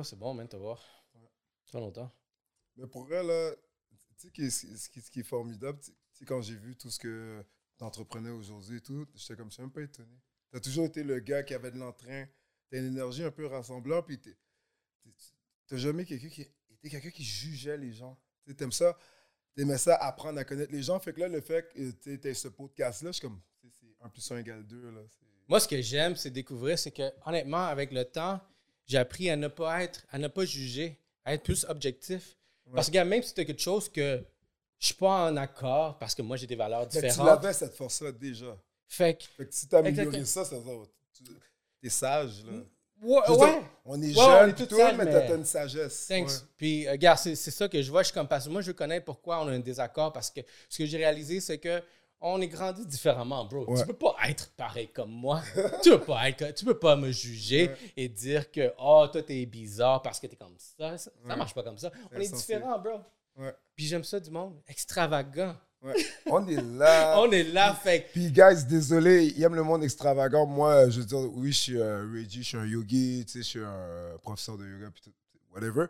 yo, c'est bon, man, te voir. Ça fait longtemps. Mais pour vrai, là, tu sais, ce qui, est formidable, sais, quand j'ai vu tout ce que tu entreprenais aujourd'hui et tout, j'étais comme, je suis même pas étonné. Tu as toujours été le gars qui avait de l'entrain, tu une énergie un peu rassembleur, puis tu n'as jamais quelqu'un qui, été quelqu'un qui jugeait les gens. Tu aimes ça, tu aimais ça, apprendre à connaître les gens. Fait que là, le fait que tu aies ce podcast-là, je suis comme, c'est 1 plus 1 égale 2. Là, c'est- Moi, ce que j'aime, c'est découvrir, c'est que, honnêtement, avec le temps, j'ai appris à ne pas être, à ne pas juger, à être plus objectif. Parce que, même si tu as quelque chose que je suis pas en accord, parce que moi, j'ai des valeurs Mais tu différentes. l'avais cette force-là déjà. Fait que, Fait que si tu as amélioré ça, ça veut dire tu es sage. Là. ouais, veux dire, ouais. on est Ouais, jeune, on est tout, mais mais- t'as une sagesse. Thanks. Ouais. Puis, euh, gars, c'est c'est ça que je vois. Je suis comme parce que moi, je connais pourquoi on a un désaccord. Parce que ce que j'ai réalisé, c'est que on est grandi différemment, bro. Ouais. Tu peux pas être pareil comme moi. tu peux pas être, tu peux pas me juger Ouais. et dire que oh toi t'es bizarre parce que t'es comme ça. Ça, ça Ouais. marche pas comme ça. On est insensé. différents, bro. Ouais. Puis j'aime ça du monde extravagant. On est là. On est là, fait Puis, guys, désolé, il aime le monde extravagant. Moi, je veux dire, oui, je suis euh, Reggie, je suis un yogi, tu sais, je suis un euh, professeur de yoga, puis tout, whatever.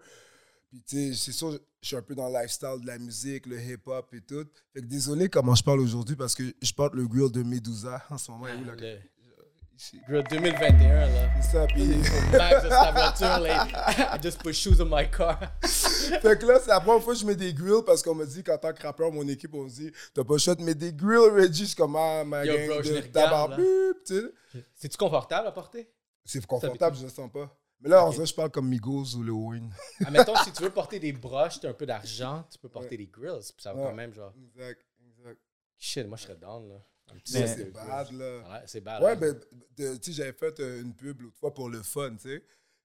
Puis, tu sais, c'est sûr, je suis un peu dans le lifestyle de la musique, le hip-hop et tout. Fait que désolé comment je parle aujourd'hui parce que je porte le grill de Medusa en ce moment. est où, là? Le- Ici. Bro, 2021, là. C'est ça, puis... Max de voiture, là. I just put shoes on my car. Fait que là, c'est la première fois que je mets des grills parce qu'on m'a dit qu'en tant que rappeur, mon équipe, on me dit T'as pas le choix de mettre des grills, Reggie. Je suis comme Ah, ma Yo, gang bro, de tu sais. C'est-tu confortable à porter? C'est confortable, je le sens pas. Mais là, en Ok. vrai, je parle comme Migos ou le Wayne. Admettons, si tu veux porter des broches, t'as un peu d'argent, tu peux porter des grills. Puis ça va Ouais. quand même, genre. Exact, exact. Shit, moi, je serais down, là. C'est bad, là. Ouais, c'est bad. Ouais, hein. ben, tu sais, j'avais fait euh, une pub l'autre fois pour le fun, tu sais.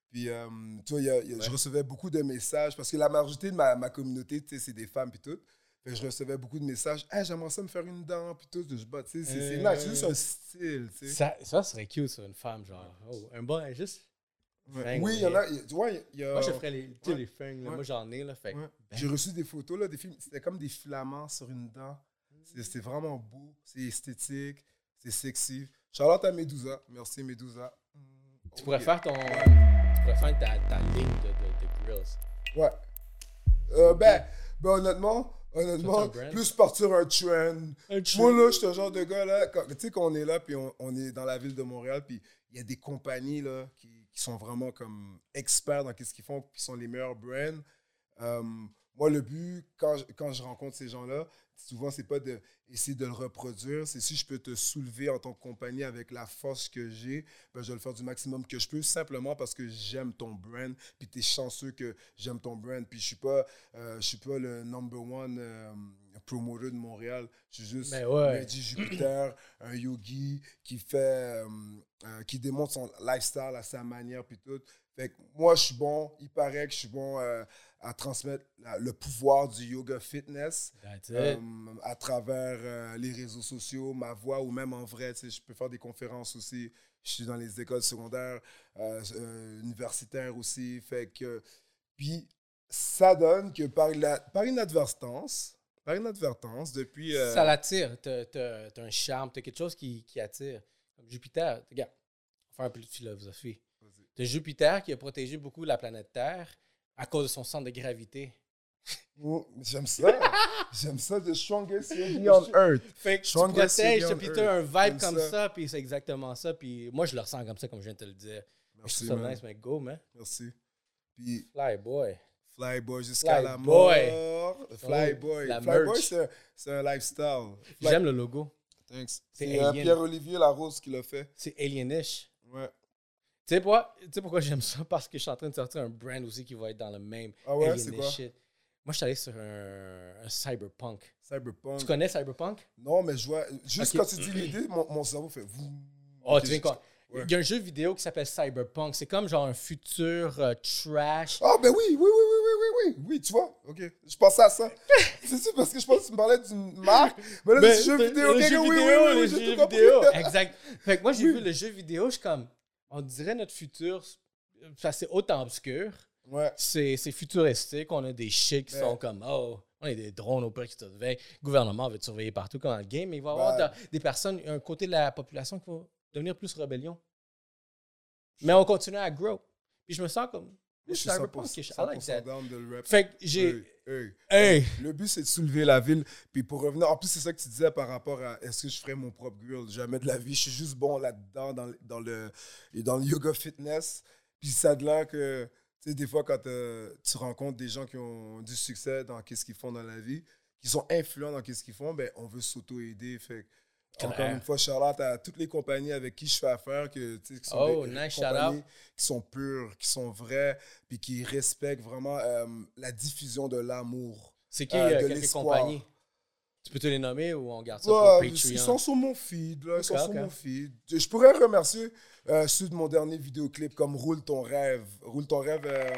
Puis, euh, tu vois, y a- il y a- je recevais beaucoup de messages parce que la majorité de ma, ma communauté, tu sais, c'est des femmes, puis tout. Fait que je recevais beaucoup de messages. Hey, j'aimerais ça me faire une dent, puis tout. Je bah, tu sais, c'est c'est Euh, nice, c'est juste un style, tu sais. Ça, ça serait cute sur une femme, genre. Oh, un bon, juste. Ouais. Oui, il y en a. Tu vois, il y a. Moi, je ferais les, tu sais, ouais. les fangs, là. Ouais. Moi, j'en ai, là. Fait. Ben. J'ai reçu des photos, là, des films. C'était comme des filaments sur une dent. C'est- vraiment beau, c'est esthétique, c'est sexy. Charlotte à Medusa. Merci, Medusa. Mm, tu pourrais faire ton. Tu pourrais faire ta, ta ligne de, de, de grills. Ouais. Euh, ben, ben, honnêtement, honnêtement, Ça, c'est un plus partir un trend. Moi, là, je suis un genre de gars, là, tu sais, qu'on est là, puis on, on est dans la ville de Montréal, puis il y a des compagnies, là, qui, qui sont vraiment comme experts dans ce qu'ils font, qui sont les meilleurs brands. Euh, moi, le but, quand je, quand je rencontre ces gens-là, souvent, c'est pas d'essayer de le reproduire, c'est si je peux te soulever en tant que compagnie avec la force que j'ai, ben, je vais le faire du maximum que je peux, simplement parce que j'aime ton brand, puis tu es chanceux que j'aime ton brand, puis je suis euh, suis pas le number one euh, promoter de Montréal, je suis juste Ben ouais. Jupiter, un yogi qui fait, euh, euh, qui démontre son lifestyle à sa manière, puis tout. Fait que moi, je suis bon, il paraît que je suis bon euh, à transmettre la- le pouvoir du yoga fitness à travers les réseaux sociaux, ma voix ou même en vrai. tu sais, Je peux faire des conférences aussi. Je suis dans les écoles secondaires, universitaires aussi. Fait que, puis ça donne que par, la, par inadvertance, par inadvertance, depuis. euh, Ça l'attire. T'as t'as- t'as un charme, t'as quelque chose qui, qui attire. Comme Jupiter, regarde, on va faire un peu de philosophie. T'as Jupiter qui a protégé beaucoup la planète Terre à cause de son centre de gravité. Oh, J'aime ça. J'aime ça. The strongest yogi on earth. Fait que tu Strongest protèges, puis t'as un vibe comme ça. ça, puis c'est exactement ça. Puis moi, je le ressens comme ça, comme je viens de te le dire. je Merci, trouve ça man. nice, mais go, man. Merci. Puis Fly boy. Flyboy jusqu'à Fly la boy. mort. Flyboy. la Flyboy, merch. c'est un- c'est un lifestyle. Fly- J'aime le logo. Thanks. C'est euh. Pierre-Olivier Larose qui l'a fait. C'est alienish. Ouais. Tu sais pourquoi, tu sais pourquoi j'aime ça? Parce que je suis en train de sortir un brand aussi qui va être dans le même Ah ouais, c'est quoi? shit. Moi, je suis allé sur un, un cyberpunk. Cyberpunk. Tu connais cyberpunk? Non, mais je vois. Juste quand tu dis l'idée, mon, mon cerveau fait. vous. Oh, tu viens je- Ouais. Il y a un jeu vidéo qui s'appelle Cyberpunk. C'est comme genre un futur euh, trash. Ah, ben oui, oui, oui, oui, oui, oui, oui. Oui, tu vois? OK. Je pensais à ça. c'est ça parce que je pense que tu me parlais d'une marque? Mais là, Ben, jeu vidéo. le jeu oui, oui, vidéo, oui, oui, le jeu tout compris. vidéo. Exact. Fait que moi, j'ai vu le jeu vidéo, je suis comme, on dirait notre futur, ça c'est autant obscur, Ouais. c'est futuristique, on a des shit qui Ouais. sont comme, oh, on a des drones au pire qui te surveillent, le gouvernement va te surveiller partout comme dans le game, mais il va y avoir Ben. de- des personnes, un côté de la population qui va devenir plus rébellion. Mais on continue à grow. Puis je me sens comme, Je suis Cyberpunk, 100%, I like that. down de le rap. Fait que j'ai. Hey, hey. Hey! Le but, c'est de soulever la ville. Puis pour revenir, en plus, c'est ça que tu disais par rapport à est-ce que je ferais mon propre grill? Jamais de la vie. Je suis juste bon là-dedans, dans, le- dans, le, dans le yoga fitness. Puis ça de l'air que, tu sais, des fois, quand euh, tu rencontres des gens qui ont du succès dans ce qu'ils font dans la vie, qui sont influents dans ce qu'ils font, ben, on veut s'auto-aider. Fait que, encore une fois, Charlotte à toutes les compagnies avec qui je fais affaire, que, qui sont Oh, des nice, compagnies qui sont pures, qui sont vraies, puis qui respectent vraiment euh, la diffusion de l'amour. C'est qui Euh, euh, de quelques compagnies? Tu peux te les nommer ou on garde ça Ouais, pour ils Patreon sont sur mon feed, là, ils sont sur mon feed. Je pourrais remercier euh, ceux de mon dernier vidéoclip comme Roule ton rêve. Roule ton rêve, euh,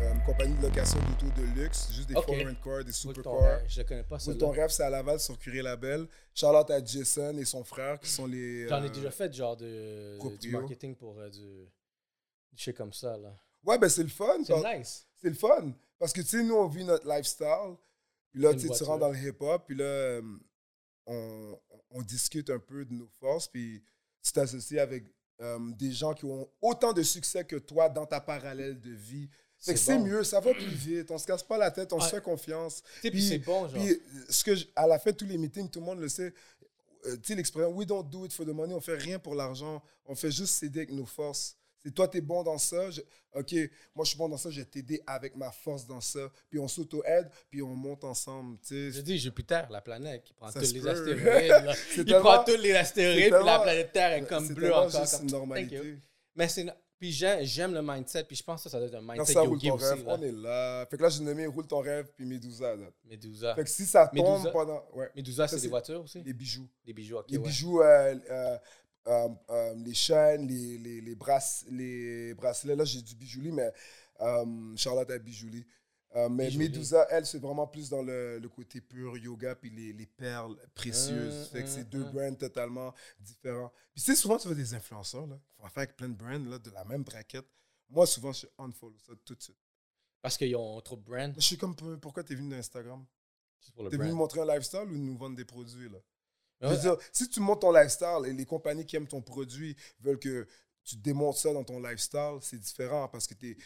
une compagnie de location d'auto de luxe, juste des Ok. foreign cars, des supercars. rêve. Je connais pas, celui ton rêve, c'est à Laval sur Curé Label. Charlotte à Jason et son frère qui sont les. J'en ai euh, déjà fait genre de, du marketing pour euh, du, du shit comme ça. là. Ouais, ben c'est le fun. C'est nice. c'est le fun. Parce que, tu sais, nous, on vit notre lifestyle. Puis là, tu rentres dans le hip-hop. Puis là, euh, on, on discute un peu de nos forces. Puis tu t'associes avec euh, des gens qui ont autant de succès que toi dans ta parallèle de vie. Que C'est c'est bon. mieux, ça va plus vite. On se casse pas la tête, on se fait confiance. Puis c'est bon, genre. Puis, euh, ce que je- à la fin de tous les meetings, tout le monde le sait. euh, tu sais, l'expression We don't do it for the money, on fait rien pour l'argent. On fait juste s'aider avec nos forces. C'est toi, tu es bon dans ça. je- OK, moi, je suis bon dans ça, je vais t'aider avec ma force dans ça. Puis on s'auto-aide, puis on monte ensemble. tu Je dis Jupiter, la planète, qui prend tous les astéroïdes. C'est Il prend tous les astéroïdes, puis la planète Terre est comme C'est bleue encore. comme- une normalité. Mais c'est. Puis j'aime le mindset, puis je pense que ça, ça doit être un mindset ça roule yogi ton aussi. rêve, Là. on est là. Fait que là, j'ai nommé Roule ton rêve, puis Medusa. là. Medusa. Fait que si ça tombe Medusa. pendant. Ouais, Medusa, Ça, c'est des voitures aussi? les bijoux. Des bijoux, ok. les ouais. bijoux, euh, euh, euh, euh, les chaînes, les, les, les, brass- les bracelets. Là, j'ai du bijouli, mais euh, Charlotte a bijouli. Euh, mais. Medusa, elle, c'est vraiment plus dans le, le côté pur yoga, puis les, les perles précieuses. Fait que c'est hum, deux hum. brands totalement différents. Puis tu sais, souvent, tu vois des influenceurs, là, qui font affaire avec plein de brands, là, de la même braquette. Moi, souvent, je unfollow ça tout de suite. Parce qu'ils ont trop de brands? Je suis comme, pourquoi t'es venu d'Instagram? C'est T'es venu montrer un lifestyle ou nous vendre des produits, là? Je veux dire, si tu montres ton lifestyle et les compagnies qui aiment ton produit veulent que tu démontres ça dans ton lifestyle, c'est différent parce que tu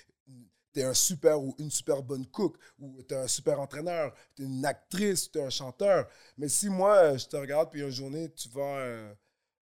es, un super ou une super bonne cook ou tu es un super entraîneur, tu es une actrice, tu es un chanteur. Mais si moi, euh, je te regarde puis une journée, tu vends euh,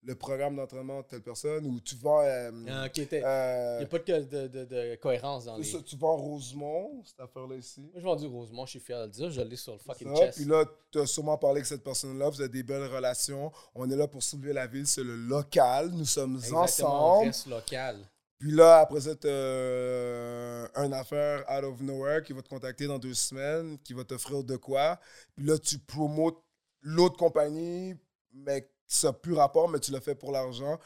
le programme d'entraînement de telle personne ou tu vends. euh, Ah, ok, t'es- euh, Il n'y a pas de, de, de- de cohérence dans les. ça, tu vends Rosemont, cette affaire-là ici. Moi, j'ai vendu Rosemont, je suis fier de le dire. Je l'ai sur le fucking Ça, chest. Puis là, tu as sûrement parlé avec cette personne-là, vous avez des belles relations. On est là pour soulever la ville, c'est le local, nous sommes Exactement, on ensemble. reste local. Puis là, après ça, tu une affaire out of nowhere qui va te contacter dans deux semaines, qui va t'offrir de quoi. Puis là, tu promotes l'autre compagnie, mais ça n'a plus rapport, mais tu le fais pour l'argent.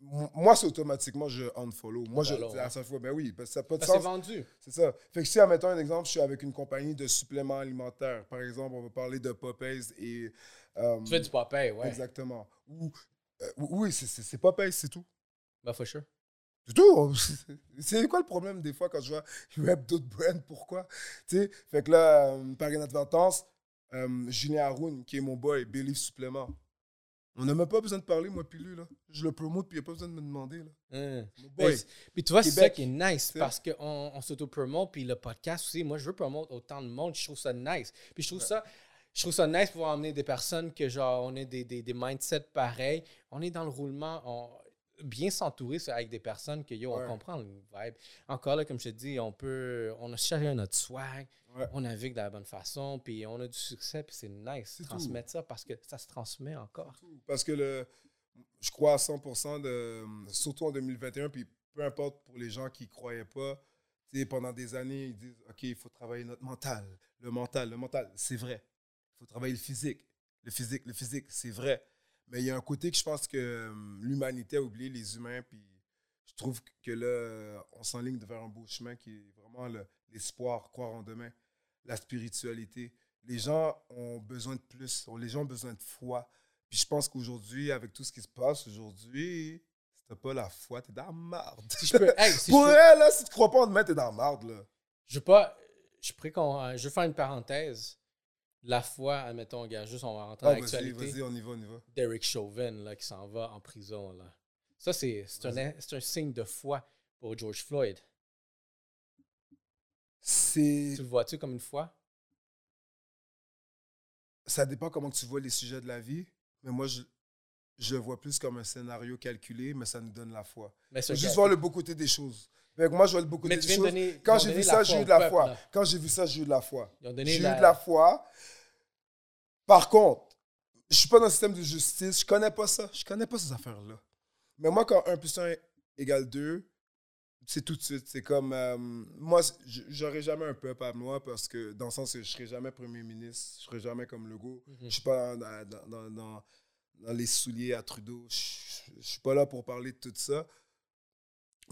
Moi, c'est automatiquement, je unfollow. Moi, je, Voilà, à chaque fois, ben oui, parce que ça n'a pas de c'est vendu. C'est ça. Fait que si, admettons un exemple, je suis avec une compagnie de suppléments alimentaires. Par exemple, on va parler de Popeyes et... euh, Tu fais du Popeye, ouais. Exactement. Ou, euh, oui, c'est Popeyes, c'est tout. Bah, for sure. C'est tout. C'est quoi le problème des fois quand je vois web d'autres brands? Pourquoi? Tu sais, fait que là, euh, par inadvertance, euh, Julien Haroun, qui est mon boy, Belief Supplément. On n'a même pas besoin de parler, moi, puis lui, là. Je le promote, puis il n'y a pas besoin de me demander, là. Mon Mais boy. Puis tu vois, c'est ça qui est nice parce qu'on on, s'auto-promote, puis le podcast aussi. Moi, je veux promote autant de monde, je trouve ça nice. Puis je trouve ça. Je trouve ça nice pour pouvoir emmener des personnes que, genre, on ait des, des, des mindsets pareils. On est dans le roulement, on, bien s'entourer avec des personnes que, yo, Ouais. on comprend le vibe. Encore là, comme je te dis, on peut, on a chacun notre swag, Ouais. on navigue de la bonne façon, puis on a du succès, puis c'est nice de tout. transmettre ça parce que ça se transmet encore. Parce que le, je crois à 100%, de, surtout en 2021, puis peu importe pour les gens qui ne croyaient pas, pendant des années, ils disent OK, il faut travailler notre mental. Le mental, le mental, c'est vrai. Il faut travailler le physique. Le physique, le physique, c'est vrai. Mais il y a un côté que je pense que hum, l'humanité a oublié, les humains, puis je trouve que là, on s'enligne vers un beau chemin qui est vraiment le- l'espoir, croire en demain, la spiritualité. Les gens ont besoin de plus, les gens ont besoin de foi. Puis je pense qu'aujourd'hui, avec tout ce qui se passe aujourd'hui, si t'as pas la foi, t'es dans la marde. Si je peux, hey, si je Pour peux- elle, là, si tu crois pas en demain, t'es dans la marde, là. Je veux pas. Je qu'on. euh, Je veux faire une parenthèse. La foi, admettons, gars, juste on va rentrer Ah, dans vas-y, l'actualité. vas-y, on y va, on y va. Derek Chauvin, là, qui s'en va en prison, là. Ça, c'est un, un signe de foi pour George Floyd. c'est. Tu le vois-tu comme une foi? Ça dépend comment tu vois les sujets de la vie. Mais moi, je, je le vois plus comme un scénario calculé, mais ça nous donne la foi. Mais Faut juste voir le beau côté des choses. Que moi, je vois le beau côté Mais tu des viens de choses. donner- Quand j'ai vu ça, j'ai eu de la foi. Quand j'ai vu ça, j'ai eu de la foi. J'ai eu de la foi. Par contre, je suis pas dans le système de justice. Je connais pas ça. Je connais pas ces affaires-là. Mais moi, quand 1 plus 1 égale 2, c'est tout de suite. C'est comme. euh, moi, j'aurais jamais un peuple à moi parce que, dans le sens que je serais jamais premier ministre, je serais jamais comme Legault. Mhm. Je suis pas dans, dans- dans- dans- dans les souliers à Trudeau. Je, je suis pas là pour parler de tout ça.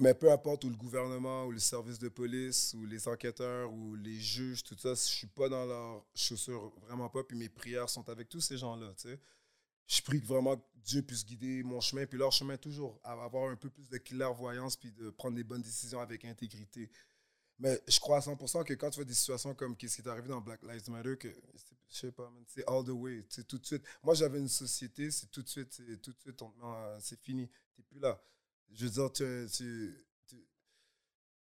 Mais peu importe où le gouvernement, ou le service de police, ou les enquêteurs, ou les juges, tout ça, je suis pas dans leurs chaussures, vraiment pas. Puis mes prières sont avec tous ces gens-là, tu sais. Je prie que vraiment Dieu puisse guider mon chemin, puis leur chemin toujours, avoir un peu plus de clairvoyance, puis de prendre des bonnes décisions avec intégrité. Mais je crois à 100% que quand tu vois des situations comme ce qui est arrivé dans Black Lives Matter, que je sais pas, c'est all the way, c'est tout de suite. Moi, j'avais une société, c'est tout de suite, c'est tout de suite, en- c'est fini, t'es plus là. Je veux dire, tu, tu, tu-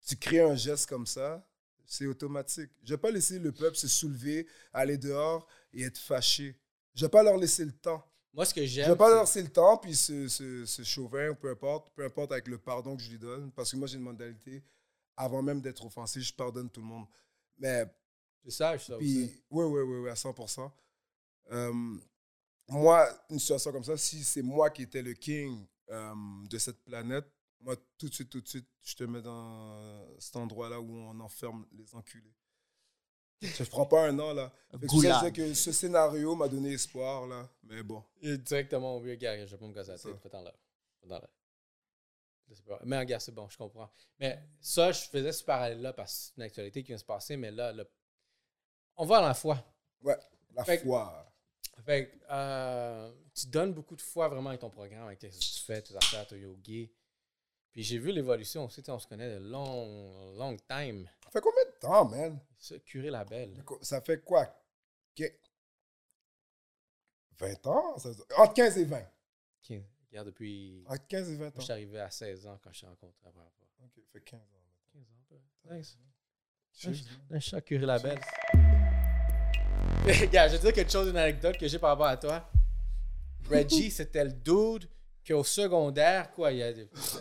tu crées un geste comme ça, c'est automatique. Je vais pas laisser le peuple se soulever, aller dehors et être fâché. Je vais pas leur laisser le temps. Moi, ce que Je j'aime. vais pas leur laisser le temps, puis ce, ce, ce chauvin, peu importe, peu importe avec le pardon que je lui donne, parce que moi, j'ai une mentalité, avant même d'être offensé, je pardonne tout le monde. Mais C'est sage, ça puis, oui, oui, oui, oui, à 100%. Euh, moi, une situation comme ça, si c'est moi qui étais le king euh, de cette planète, moi, tout de suite, tout de suite, je te mets dans cet endroit-là où on enferme les enculés. Je ne prends pas un an, là. Fait que ça, ce scénario m'a donné espoir, là. Mais bon. Est directement au vieux gars, je vais pas me casser la tête. Fais-t'en là. Fais-t'en. Mais regarde, c'est bon, je comprends. Mais ça, je faisais ce parallèle-là parce que c'est une actualité qui vient se passer, mais là, là, on va dans la foi. Ouais, la Fait foi. Fait que, euh, tu donnes beaucoup de foi vraiment avec ton programme, avec ce que tu fais, tes affaires, ton yogi. Puis j'ai vu l'évolution aussi, on se connaît de long, long time. Ça fait combien de temps, man? Ça, Curé la belle. Ça fait quoi? Que- 20 ans? Ça- Entre 15 et 20. Qui- Regarde, depuis. Entre 15 et 20 je ans. suis arrivé à 16 ans quand je t'ai rencontré la première fois. Ok, fait 15 ans. 15 ans. Nice. Je suis Curé la belle. Regarde, je vais te dire quelque chose, une anecdote que j'ai par rapport à toi. Reggie, c'était le dude qu'au secondaire, quoi, il a,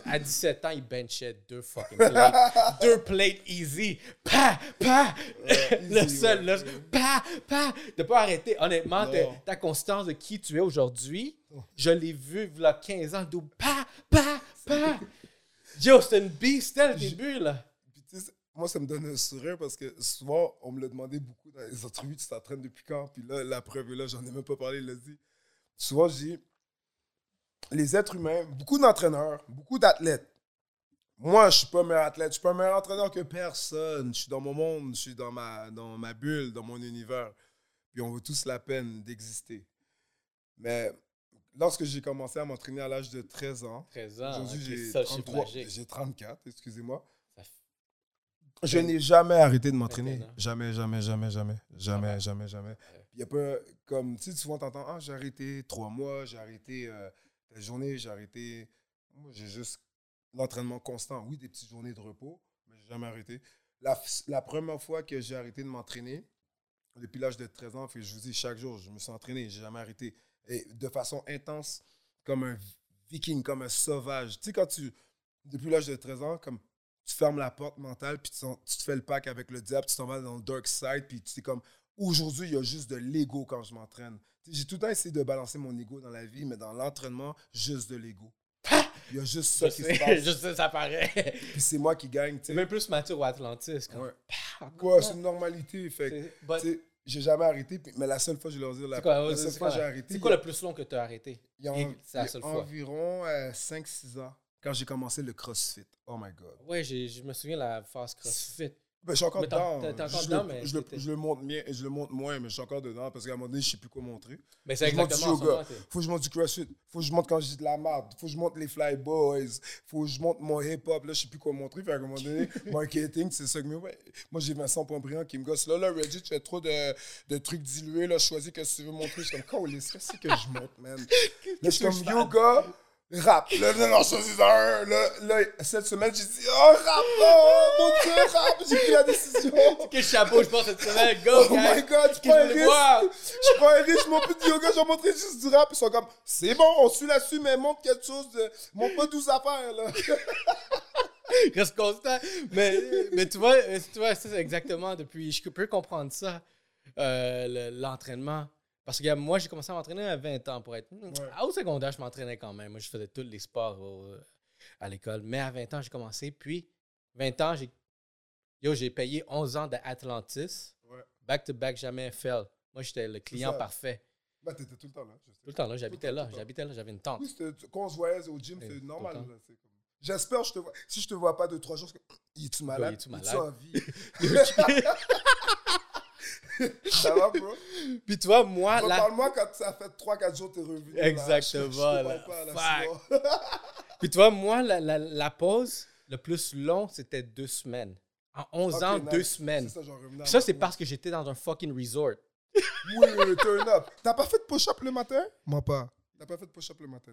à 17 ans, il benchait deux fucking plates. deux plates easy. Pa, pa. le easy, seul, ouais. là, pa, pa. De pas arrêter. Honnêtement, ta, consistance de qui tu es aujourd'hui, je l'ai vu, il y a 15 ans, dude. Pa, pa, pa. Yo, c'était une beast, au début, là. Moi, ça me donne un sourire parce que souvent, on me l'a demandé beaucoup dans les entrevues, tu t'entraînes depuis quand? Puis là, la preuve est là, j'en ai même pas parlé, il l'a dit. Souvent, je dis, les êtres humains, beaucoup d'entraîneurs, beaucoup d'athlètes. Moi, je suis pas meilleur athlète, je suis pas meilleur entraîneur que personne. Je suis dans mon monde, je suis dans ma, dans ma bulle, dans mon univers. Puis on vaut tous la peine d'exister. Mais lorsque j'ai commencé à m'entraîner à l'âge de 13 ans, 13 ans. Aujourd'hui, ok, j'ai ça, le chiffre 33 magique. j'ai 34, excusez-moi. Je n'ai jamais arrêté de m'entraîner. 21 ans. Jamais, jamais, jamais, jamais. Jamais, va. jamais, jamais. Il y a pas comme, tu sais, souvent t'entends, ah, j'ai arrêté trois mois, j'ai arrêté euh, telle journée, j'ai arrêté. Moi, j'ai juste l'entraînement constant. Oui, des petites journées de repos, mais j'ai jamais arrêté. La, la première fois que j'ai arrêté de m'entraîner, depuis l'âge de 13 ans, fait je vous dis, chaque jour, je me suis entraîné, j'ai jamais arrêté. Et de façon intense, comme un viking, comme un sauvage. Tu sais, quand tu, depuis l'âge de 13 ans, comme tu fermes la porte mentale, puis tu, te fais le pack avec le diable, tu t'en vas dans le dark side, puis tu sais comme, aujourd'hui, il y a juste de l'ego quand je m'entraîne. J'ai tout le temps essayé de balancer mon ego dans la vie, mais dans l'entraînement, juste de l'ego. Il y a juste ça Je qui sais, se passe. je sais, ça paraît. Puis c'est moi qui gagne, tu C'est sais. même plus mature ou Atlantis. Comme, Ouais. Pah, Ouais, c'est une normalité. Fait j'ai jamais arrêté, mais la seule fois, je leur dire, la, quoi, la seule quoi fois que j'ai arrêté, C'est il quoi a- le plus long que tu as arrêté? il y a, en- la il y a seule fois. environ 5-6 ans, quand j'ai commencé le CrossFit. Oh my God. Ouais, je me souviens de la phase CrossFit. Ben, je suis encore Mais dedans. encore je, dedans, le, mais je, le, je le montre bien, je le montre moins, mais je suis encore dedans parce qu'à un moment donné, je sais plus quoi montrer. Mais c'est monte du exactement en ce yoga. Faut que je monte du CrossFit. Faut que je monte quand je dis de la merde. Faut que je monte les Fly Boys. Faut que je monte mon hip-hop. Là, je sais plus quoi montrer. Fait qu'à un moment donné, marketing, c'est ça que me ouais. Moi, j'ai Vincent Pontbriand qui me gosse. Là, là, Reggie, tu fais trop de, de trucs dilués. Là, choisis ce que tu veux montrer. Je suis comme, qu'est-ce que c'est que je monte, man? Là, je suis comme yoga, Rap. Là, non, non, choisis un. Là, là, cette semaine, j'ai dit, oh, rap, oh, mon dieu, rap. J'ai pris la décision. Quel chapeau je pense cette semaine? Go, Oh guys. my god, je Qu'est-ce prends un que je. Je prends un je m'en peu de yoga, je vais montrer juste du rap. Ils sont comme, c'est bon, on suit là-dessus, mais montre quelque chose. De... Montre pas 12 affaires, là. reste constant. Mais, mais tu vois, euh, tu vois, c'est exactement depuis. Je peux comprendre ça, euh, le- l'entraînement. Parce que moi, j'ai commencé à m'entraîner à 20 ans pour être. Au secondaire, je m'entraînais quand même. Moi, je faisais tous les sports au- à l'école. Mais à 20 ans, j'ai commencé. Puis, 20 ans, j'ai. Yo, j'ai payé 11 ans d'Atlantis. Ouais. Back to back, jamais fail. Moi, j'étais le client parfait. Bah, t'étais tout le temps là. je sais. Tout le temps là, j'habitais là. J'habitais là, j'avais une tente. Oui, quand on se voyait au gym, c'est normal. comme- J'espère que je te vois. Si je te vois pas deux, trois jours, comme, il est-tu malade? il est-tu Il est-tu malade? en vie? Ça va, bro? Puis, tu vois, moi, là. Parle-moi quand ça fait 3-4 jours que t'es revenu. là. Exactement, Je- je là. pas, là. Puis tu vois, moi, la, la, la pause, le plus long, c'était deux semaines. En 11 Ok, ans, nice. deux semaines. Ça, ça, c'est parce que j'étais dans un fucking resort. Oui, oui, turn up. T'as pas fait de push-up le matin? Moi pas. T'as pas fait de push-up le matin?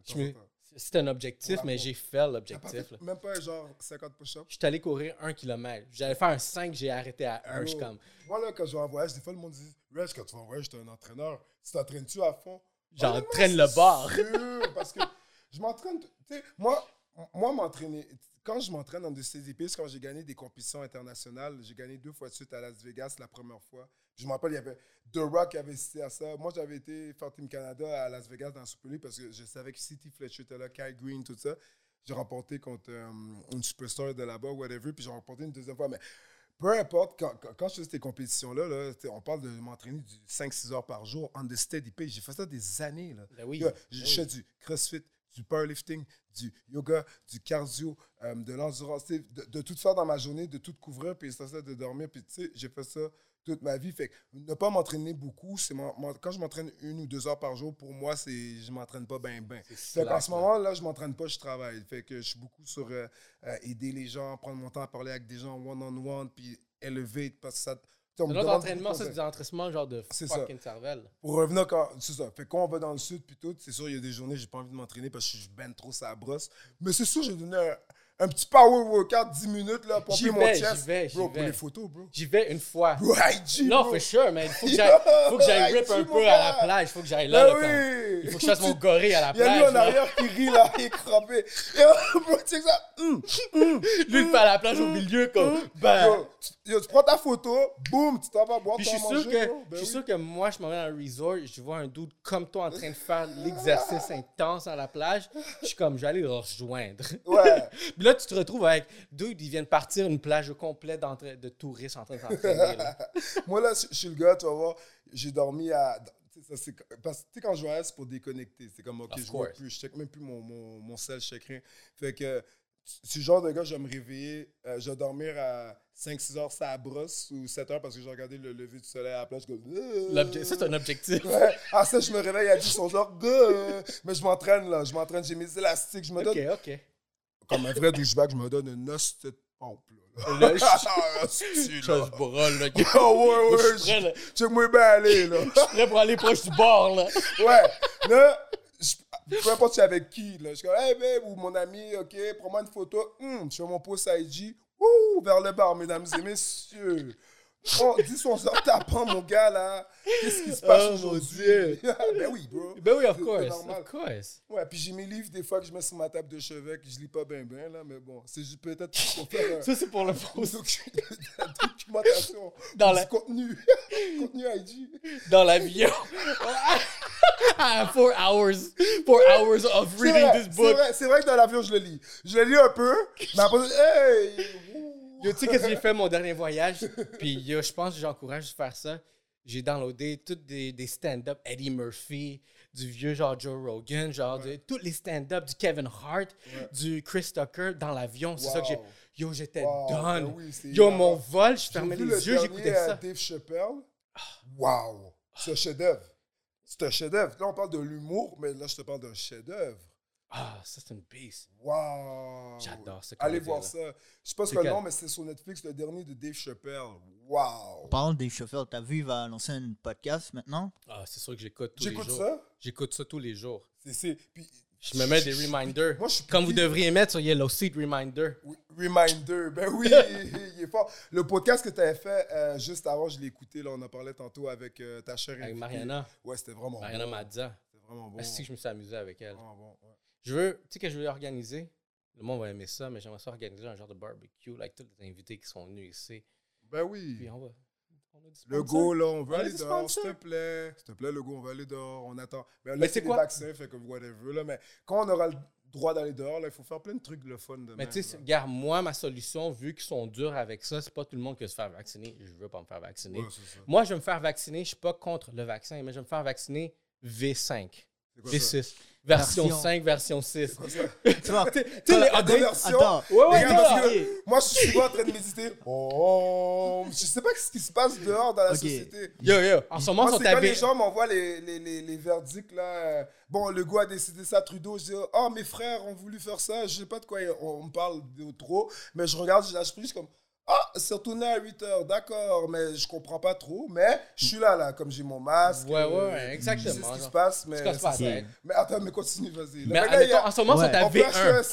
C'était un objectif, mais j'ai fait l'objectif. même pas genre 50 push-up? Je suis allé courir un kilomètre. J'allais faire un 5, j'ai arrêté à 1. Je comme, Moi, là, quand je vais en voyage, des fois, le monde dit Reg, quand tu vas en voyage, t'es un entraîneur. Tu t'entraînes-tu à fond? j'entraîne le bar. parce que je m'entraîne. Tu sais, moi, moi m'entraîner. Quand je m'entraîne dans de CDP, quand j'ai gagné des compétitions internationales. J'ai gagné deux fois de suite à Las Vegas la première fois. Je me rappelle, il y avait The Rock qui avait cité à ça. Moi, j'avais été faire Team Canada à Las Vegas dans la Super League parce que je savais que City Fletcher était là, Kyle Green, tout ça. J'ai remporté contre euh, une superstar de là-bas, whatever, puis j'ai remporté une deuxième fois. Mais peu importe, quand, quand, quand je faisais ces compétitions-là, là, on parle de m'entraîner du 5-6 heures par jour en the steady pace. J'ai fait ça des années. Là. Ben oui. Ben je oui. fais du crossfit, du powerlifting, du yoga, du cardio, euh, de l'endurance, de, de tout faire dans ma journée, de tout couvrir, puis ça, ça, de dormir. Puis tu sais, j'ai fait ça toute ma vie. Fait que ne pas m'entraîner beaucoup, c'est quand je m'entraîne une ou deux heures par jour, pour moi, c'est je m'entraîne pas bien, bien. Fait qu'en ce là. moment, là, je m'entraîne pas, je travaille. Fait que je suis beaucoup sur euh, euh, aider les gens, prendre mon temps à parler avec des gens one-on-one, puis élever, parce que ça... on demande entraînement, c'est des entraînements genre de C'est ça. fucking cervelle. pour revenir quand. C'est ça. Fait quand on va dans le sud, puis tout, c'est sûr, il y a des journées, j'ai pas envie de m'entraîner parce que je suis ben trop sa brosse. Mais c'est sûr, j'ai donné un, un petit power workout 10 minutes, là, pour mon chest. j'y vais, bro, pour vais. les photos, bro. J'y vais une fois. Bro, IG, Non, for sure, mais il faut que j'aille faut que j'aille rip un peu à la plage. Il faut que j'aille là. Ben là, oui. Il faut que je fasse mon gorille à la Il y a lui plage. en arrière qui rit, là, il est crampé. Bro, tu sais ça. hum, hum. Lui, il fait à la plage au milieu, comme. Ben. Tu, prends ta photo, boum, tu t'en vas boire, je sûr manger, que, bro. Ben je suis sûr que moi, je m'en vais dans un resort, je vois un dude comme toi en train de faire l'exercice intense à la plage. Je suis comme, je vais aller le rejoindre. Ouais. Là, tu te retrouves avec dude, ils viennent partir une plage d'entra- de touristes en train de s'entraîner. Moi, là, je je suis le gars, tu vas voir, j'ai dormi à. tu sais, ça, c'est- Parce que, quand je voyage, c'est pour déconnecter. C'est comme, OK, Of je vois course. plus, je check même plus mon, mon, mon sel, je check rien. Fait que, c'est le genre de gars, je vais me réveiller, euh, je vais dormir à 5-6 heures, ça brosse, ou 7 heures, parce que j'ai regardé le lever du soleil à la plage, je euh. Ça, c'est un objectif. Ouais. Ah, ça, je me réveille à 10, ils sont genre, euh. mais je m'entraîne, là, je m'entraîne, j'ai mes élastiques, je me Ok, donne, ok. Comme un vrai douchebag, je me donne une os de pompe, là. Là, je- Ah, hostie, Je là. brûle, là. Oh, ouais, ouais, je suis prêt, là. bien aller, là. Je suis prêt pour aller proche du bord, là. Ouais. Là, je- peu importe c'est avec qui, là. Je suis comme, hey babe, ou mon ami, ok, prends-moi une photo. Hum, je fais mon post IG. Ouh, vers le bar, mesdames et messieurs. Oh, 10 11 heures tapant, mon gars, là. Qu'est-ce qui se passe Oh, aujourd'hui? Dieu. ben oui, bro. Ben oui, of course. normal. Of course. Ouais, puis j'ai mes livres des fois que je mets sur ma table de chevet que je lis pas bien, bien, là, mais bon, c'est juste peut-être pour faire un- Ça, c'est pour le post. documentation. Dans la- contenu. contenu IG. Dans l'avion. Ah, four hours. Four hours of reading vrai, this c'est book. vrai, c'est vrai que dans l'avion, je le lis. Je le lis un peu, mais après, hey! Yo, tu sais, que j'ai fait mon dernier voyage, puis yo, je pense que j'encourage de faire ça. J'ai downloadé tous des, des stand-up, Eddie Murphy, du vieux genre Joe Rogan, genre de, tous les stand-up, du Kevin Hart, Ouais. du Chris Tucker dans l'avion. C'est ça que j'ai. Yo, j'étais Wow, done. ben oui, c'est Yo, mon vol, je fermais les le yeux, j'écoutais ça. Dave Chappelle. Wow! C'est un chef-d'œuvre. C'est un chef-d'œuvre. Là, on parle de l'humour, mais là, je te parle d'un chef-d'œuvre. Ah, ça, c'est une beast. Wow! J'adore ce Allez voir ça. Je sais pas ce C'est que le quel? nom, mais c'est sur Netflix, le dernier de Dave Chappelle. Wow! Parlant des chauffeurs, t'as vu, il va lancer un podcast maintenant? Ah, c'est sûr que j'écoute tous les J'écoute jours. ça? J'écoute ça tous les jours. C'est, c'est, puis, Je me mets des reminders. Moi, je suis Comme vous devriez mettre sur Yellow Seat Reminder. Oui, Reminder, ben oui, il est fort. Le podcast que tu avais fait euh, juste avant, je l'ai écouté, là, on en parlait tantôt avec euh, ta chère Avec invitée. Mariana. Ouais, c'était vraiment Mariana bon. Mazza. C'était vraiment bon. Merci que je me suis amusé avec elle. Vraiment bon, ouais. Je veux, tu sais que je veux organiser. Le monde va aimer ça, mais j'aimerais ça organiser un genre de barbecue avec tous les invités qui sont venus ici. Ben Puis oui. on va. on a du Le go, là, on veut On a aller dehors, s'il te plaît. S'il te plaît, le go, on va aller dehors, on attend. Mais là, Mais c'est quoi? vaccins, fait que whatever, là. Mais quand on aura le droit d'aller dehors, là, il faut faire plein de trucs le fun de Mais tu sais, regarde, moi, ma solution, vu qu'ils sont durs avec ça, c'est pas tout le monde qui veut se faire vacciner. Je veux pas me faire vacciner. Ouais. Moi, je vais me faire vacciner. Je suis pas contre le vaccin, mais je vais me faire vacciner V5. C'est quoi ça? V6. Version, Version. 5, version 6. C'est quoi ça? Tu vois, Tu sais, les conversion. Attends. Ouais, ouais, Les gars, non, parce que ok. moi, je suis en train de méditer. Oh, je sais pas ce qui se passe dehors dans la société. Yo, yo. En ce moment, Moi, sont quand les gens m'envoient les, les, les, les verdicts, là. Bon, le gars a décidé ça, Trudeau. Je dis, oh, mes frères ont voulu faire ça. Je sais pas de quoi on, parle de trop. Mais je regarde, je lâche prise comme, ah, c'est retourné à 8 heures, d'accord. Mais je comprends pas trop. Mais je suis là, là, comme j'ai mon masque. Ouais, ouais, euh, ouais, exactement, Je sais ce qui se passe, mais. Tu pas tête. Mais attends, mais continue, vas-y. Mais admettons, a- en ce moment, Ouais. flash V1. le- tu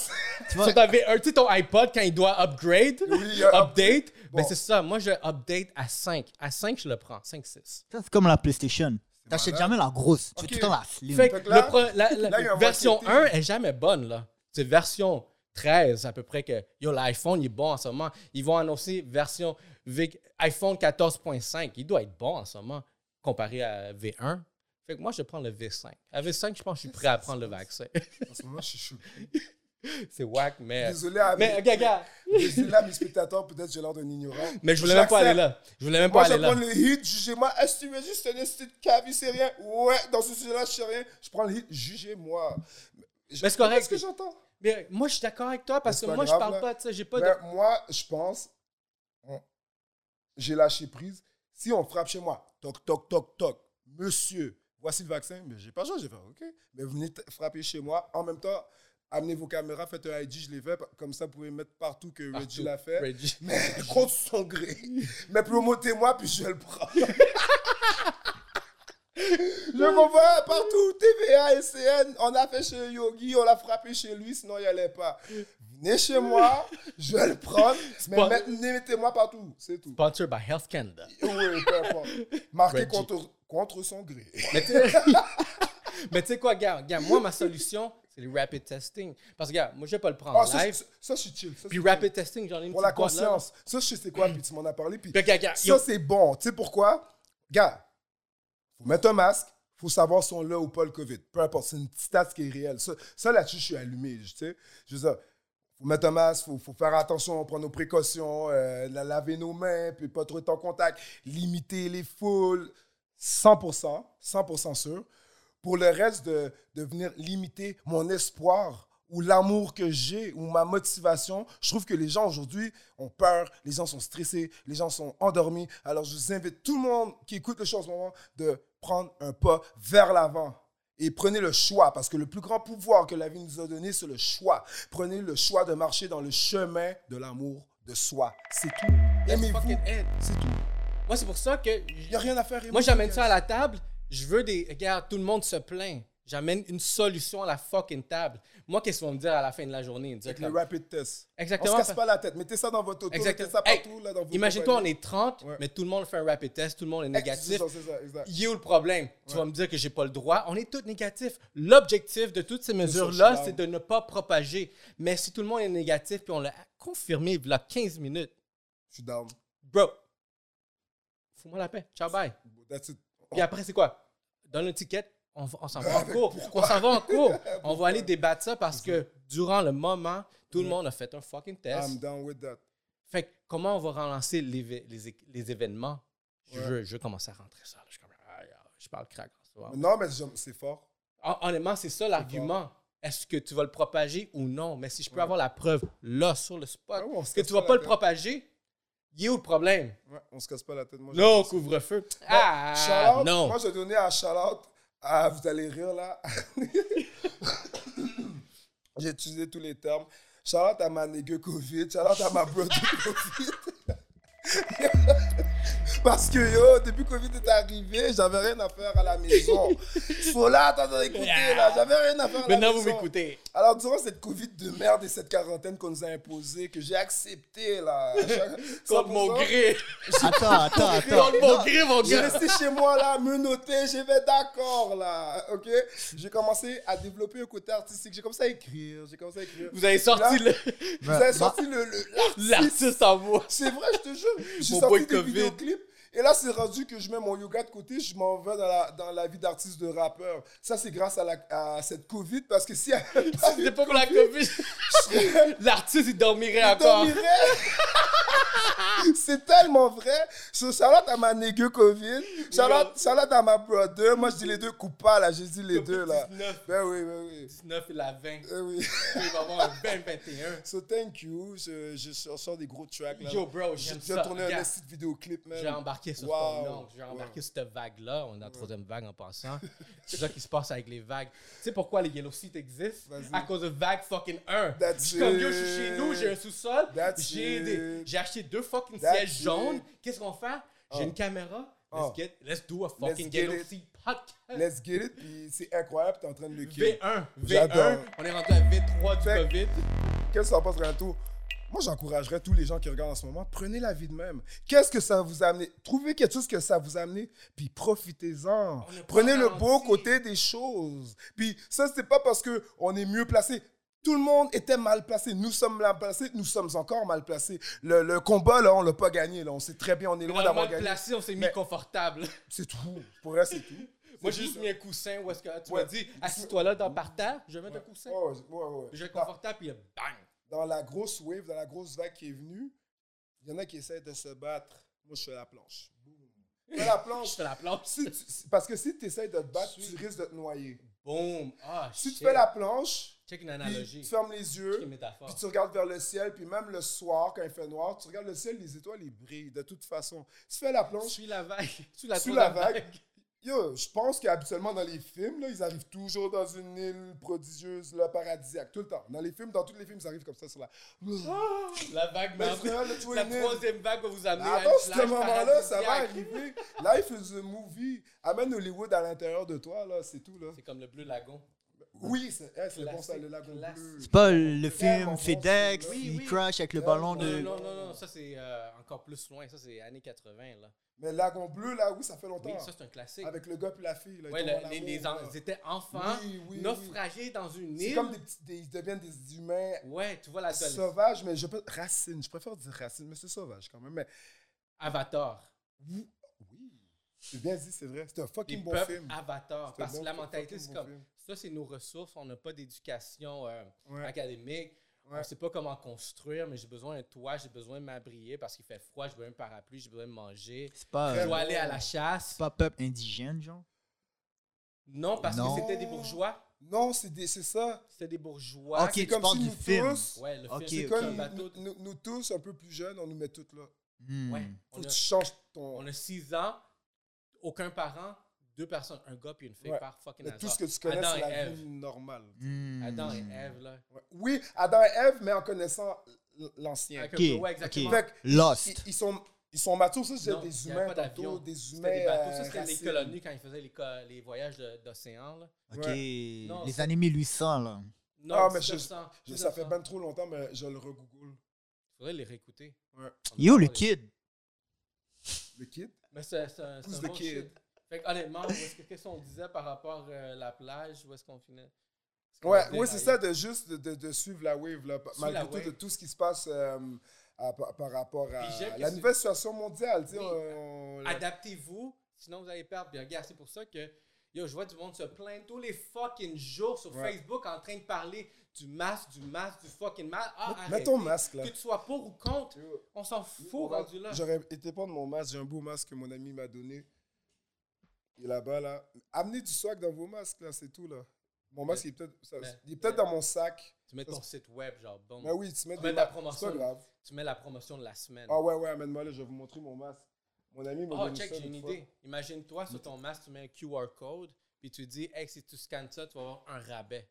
Ils vois, sont à V1. Tu sais, ton iPod, quand il doit upgrade, Oui, un- update, ben Bon. c'est ça. Moi, je update à 5. À 5, je le prends. 5, 6. ça, c'est comme la PlayStation. T'achètes malade. jamais la grosse. Tu Ok. veux tout le temps la slim. Fait que là- le pro- la, la- là, version marketing. 1 est jamais bonne, là. C'est version 13 à peu près que yo, l'iPhone il est bon en ce moment. Ils vont annoncer version V- iPhone 14.5. Il doit être bon en ce moment comparé à V1. Fait que moi, je prends le V5. À V5, je pense que je suis prêt à prendre le vaccin. En ce moment, je suis choqué. c'est whack, mais. Désolé à Mais, mes, regarde, regarde. désolé à mes spectateurs, peut-être j'ai l'air d'un ignorant. Mais je voulais même pas aller là. Je voulais même Moi, pas je aller là. prends le hit, jugez-moi. Est-ce que tu veux juste un esti de sait rien? Ouais, dans ce sujet-là, je sais rien. Je prends le hit, jugez-moi. Mais c'est correct. ce que j'entends? Mais moi, je suis d'accord avec toi parce que moi, pas je grave, parle là. pas de ça. J'ai pas de. moi, je pense, j'ai lâché prise. Si on frappe chez moi, toc, toc, toc, toc, monsieur, voici le vaccin, mais j'ai pas choix, j'ai fait, OK. Mais venez frapper chez moi. En même temps, amenez vos caméras, faites un IG, je l'ai fait. Comme ça, vous pouvez mettre partout que Reggie l'a fait. Reggie. Mais contre son gré. Mais promotez-moi, puis je le prends. je m'envoie partout, TVA, SCN. On a fait chez Yogi, on l'a frappé chez lui, sinon il n'y allait pas. Venez chez moi, je vais le prendre, mais mettez-moi partout, c'est tout. Sponsored by Health Canada. Oui, peu importe. Marqué contre, contre son gré. Mais tu sais- quoi, gars, gars, moi, ma solution, c'est le rapid testing. Parce que, gars, moi, je vais pas le prendre Ah, ça, live. ça, ça, je suis chill. Ça, Puis rapid testing, j'en ai une Pour la là. conscience. Ça, je sais quoi, puis tu m'en as parlé. Puis Puis, gars, gars, Ça, c'est bon. Tu sais pourquoi? Gars, faut mettre un masque, faut savoir si on l'a ou pas le COVID. Peu importe, c'est une petite qui est réelle. Ça, là-dessus, je suis allumé. Tu sais, je veux dire, faut mettre un masque, faut, faut faire attention, prendre nos précautions, euh, la- laver nos mains, puis pas trop être en contact, limiter les foules. 100%, 100% sûr. Pour le reste, de, de venir limiter mon espoir ou l'amour que j'ai ou ma motivation, je trouve que les gens aujourd'hui ont peur, les gens sont stressés, les gens sont endormis. Alors, je vous invite tout le monde qui écoute le show en ce moment de prendre un pas vers l'avant. Et prenez le choix, parce que le plus grand pouvoir que la vie nous a donné, c'est le choix. Prenez le choix de marcher dans le chemin de l'amour de soi. C'est tout. Aimez-vous. C'est tout. Moi, c'est pour ça que. Il n'y a rien à faire. Moi, j'amène ça à la table. Je veux des. Regarde, tout le monde se plaint. J'amène une solution à la fucking table. Moi, qu'est-ce qu'ils vont me dire à la fin de la journée? Dire Avec le rapid test. Exactement. On se casse pas la tête. Mettez ça dans votre auto, Exactement. mettez ça Hey, partout. là, dans vos Imagine-toi, on est 30, Ouais. mais tout le monde fait un rapid test, tout le monde est C'est négatif. ça, c'est ça. Il est où le problème? Tu Ouais. vas me dire que j'ai pas le droit. On est tous négatifs. L'objectif de toutes ces mesures-là, c'est de ne pas propager. Mais si tout le monde est négatif, puis on l'a confirmé il y a 15 minutes, Je suis down. bro, fous-moi la paix. Ciao, bye. That's it. Puis après, c'est quoi? Donne ticket, on, s'en va en cours. pourquoi? On s'en va en cours. On va aller débattre ça parce que durant le moment, tout le Ouais. monde a fait un fucking test. I'm down with that. Fait que comment on va relancer les, les, événements? Je, Ouais. je veux commencer à rentrer ça. là. Je, suis comme, je parle crack soir. Non, mais c'est fort. Hon- Honnêtement, c'est ça l'argument. Est-ce que tu vas le propager ou non? Mais si je peux avoir la preuve là, sur le spot, Ouais, que tu vas pas le tête. propager, il est où le problème? Ouais, on se casse pas la tête. Moi, Non, couvre-feu. Ah, non. Moi, je vais donner un shout-out à, vous allez rire là. J'ai utilisé tous les termes. Shout-out à ma nigga COVID, shout-out à ma brother COVID. Parce que yo, depuis que Covid est arrivé, j'avais rien à faire à la maison. Faut là, t'as écouté là, j'avais rien à faire à la Maintenant, maison. vous m'écoutez. Alors, durant cette Covid de merde et cette quarantaine qu'on nous a imposée, que j'ai accepté là, Contre mon 100%, gré. Attends, attends, attends. Contre mon gré, mon J'ai gars. resté chez moi là, me noter, j'ai fait d'accord là, ok? J'ai commencé à développer un côté artistique, j'ai commencé à écrire, j'ai commencé à écrire. Vous avez sorti Là, le- Vous avez sorti le, le- l'artiste. l'artiste en moi. C'est vrai, je te jure. J'ai sorti des vidéoclips. Et là, c'est rendu que je mets mon yoga de côté, je m'en vais dans la, dans la vie d'artiste de rappeur. Ça, c'est grâce à, la, à cette Covid, parce que si Si c'était pas pour la COVID, l'artiste, il dormirait encore. dormirait. c'est tellement vrai. So, shout-out à ma négue Covid. Shout-out shout-out à ma brother. Moi, je dis les deux coupables, là. J'ai dit les deux, là. 19, Ben oui, ben oui. 19 et la 20. Ben oui. Il va avoir un 20-21. So, thank you. Je, je sors des gros tracks, là. Yo, bro, Je ça. de tourner un petit vidéoclip, man. J'ai embarqué sur Wow. ton. J'ai embarqué Wow. sur cette vague-là. On est la troisième vague en passant. C'est ça qui se passe avec les vagues. Tu sais pourquoi les Yellow Seats existent? À cause de vague fucking 1. That's Je suis comme yo, je suis it. chez nous, j'ai un sous-sol. J'ai des- acheté deux fucking That's sièges jaunes. Qu'est-ce qu'on fait? J'ai Oh. une caméra. Let's, Oh. get, let's do a fucking Yellow. Seat podcast. Let's get it. Puis c'est incroyable, t'es en train de le kill. V1. J'adore. V1. On est rendu à V3 du Fait- COVID. Qu'est-ce que ça passe bientôt? Moi, j'encouragerais tous les gens qui regardent en ce moment, prenez la vie de même. Qu'est-ce que ça vous a amené? Trouvez quelque chose que ça vous a amené, puis profitez-en. Prenez le beau côté des choses. Puis ça, c'est pas parce qu'on est mieux placé. Tout le monde était mal placé. Nous sommes mal placés. Nous sommes encore mal placés. Le, le combat, là, on l'a pas gagné. Là. On sait très bien, on est loin d'avoir mal gagné. placé, on s'est mis Mais- confortable. C'est tout. Pour elle, c'est tout. Moi, j'ai juste mis un coussin où est-ce que tu Ouais. m'as dit, assis-toi là dans par terre, je vais mettre un coussin. Ouais, ouais. Je vais Dans- confortable, puis bang! Dans la grosse wave, dans la grosse vague qui est venue, il y en a qui essaient de se battre. Moi, je fais la planche. Je fais la Je planche. fais la planche. Si tu- si- parce que si tu essaies de te battre, tu risques de te noyer. Boom! Ah, Si shit. tu fais la planche, Check une analogie. tu fermes les yeux, puis tu regardes vers le ciel, puis même le soir, quand il fait noir, tu regardes le ciel, les étoiles, ils brillent de toute façon. Si tu fais la planche, Suis la vague. Suis la, la vague. Yo, je pense qu'habituellement dans les films, là, ils arrivent toujours dans une île prodigieuse, là, paradisiaque, tout le temps. Dans les films, dans tous les films, ils arrivent comme ça sur la... La vague, Mais mais frère, là, la troisième vague va vous amener à Attends, une ce plage moment-là, ça va arriver. Life is a movie. Amène Hollywood à l'intérieur de toi, là, c'est tout, là. C'est comme le bleu lagon. Oui, c'est eh, bon ça, le lagon classique. bleu. C'est pas le film FedEx. Oui, il crash avec le Tellement ballon Non, de. non, non, non, ça c'est euh, encore plus loin. Ça c'est années 80, là. Mais lagon bleu, là, oui, ça fait longtemps. Oui, ça c'est un classique. Avec le gars puis la fille, là. ils Ouais, tombent le- en les, les amour, en- là. ils étaient enfants, Oui, oui, naufragés dans une C'est île. comme des petits, des- ils deviennent des humains Ouais, tu vois la sauvages, mais je peux racine, je préfère dire racine, mais c'est sauvage quand même. Mais Avatar. oui, oui. c'est bien dit, c'est vrai. C'est un Les fucking bon peuples film. Avatar. C'est Parce bon- que la mentalité, c'est bon comme film. ça, c'est nos ressources. On n'a pas d'éducation euh, Ouais. académique. On Ouais. ne sait pas comment construire, mais j'ai besoin d'un toit, j'ai besoin de m'abrier parce qu'il fait froid, j'ai besoin d'un parapluie, j'ai besoin de manger. C'est pas, Je euh, dois aller à la chasse. c'est pas peuple indigène, genre? Non, parce Non. que c'était des bourgeois. Non, c'est des- c'est ça. C'était des bourgeois. Ok, tu comme si nous film. tous- Ouais, le Ok, film. C'est ok. comme nous, nous- nous tous, un peu plus jeunes, on nous met toutes là. Hmm. Ouais. Faut On que a, tu changes ton. on a six ans, aucun parent, deux personnes, un gars puis une fille Ouais. par fucking Mais hasard. tout ce que tu connais, Adam c'est la Ève. vie normale. Hmm. Adam et Ève, là. Ouais. Oui, Adam et Ève, mais en connaissant l'ancien. Avec Ok, un- ouais, exactement. ok. Fait que Lost. ils, ils sont, ils sont matures, ça, c'est Non, des humains tantôt, des C'était humains. des bateaux. euh, Ça, c'était les colonies quand ils faisaient les, les voyages d'océan. là. Ok. Non, les années 1800, là. Non, Ah, mais je- 1900, Je- Ça fait 1900. bien trop longtemps, mais je le regoogle. faudrait les réécouter. Ouais. Yo, le kid. Le kid? Mais c'est un, c'est Who's un the kid? Shit. Fait que, honnêtement, qu'est-ce qu'on disait par rapport à la plage? Où est-ce qu'on finit? Qu'on Ouais, ouais c'est ça, de juste de, de- de suivre la wave, là, malgré tout, wave. de tout ce qui se passe euh, à- par, par rapport à la nouvelle situation mondiale. Oui. Adaptez-vous, sinon vous allez perdre. Puis regarde, c'est pour ça que yo, je vois du monde se plaindre tous les fucking jours sur Ouais. Facebook en train de parler du masque, du masque, du fucking masque. Ah, Mets- ton masque, là. Que tu sois pour ou contre, on s'en fout rendu là. J'aurais été prendre mon masque. J'ai un beau masque que mon ami m'a donné. Il est là-bas, là. Amenez du swag dans vos masques, là, c'est tout, là. Mon masque, il est peut-être ça- mais- il est peut-être mais- dans mon sac. Tu mets ton site web, genre, bon. Mais oui, tu mets Tu mets de la promotion. C'est pas grave. Tu mets la promotion de la semaine. Ah ouais, ouais, amène-moi là, je vais vous montrer mon masque. Mon ami m'a Oh, check, j'ai une fois. idée. Imagine-toi, sur ton masque, tu mets un QR code, puis tu dis, hey, si tu scannes ça, tu vas avoir un rabais.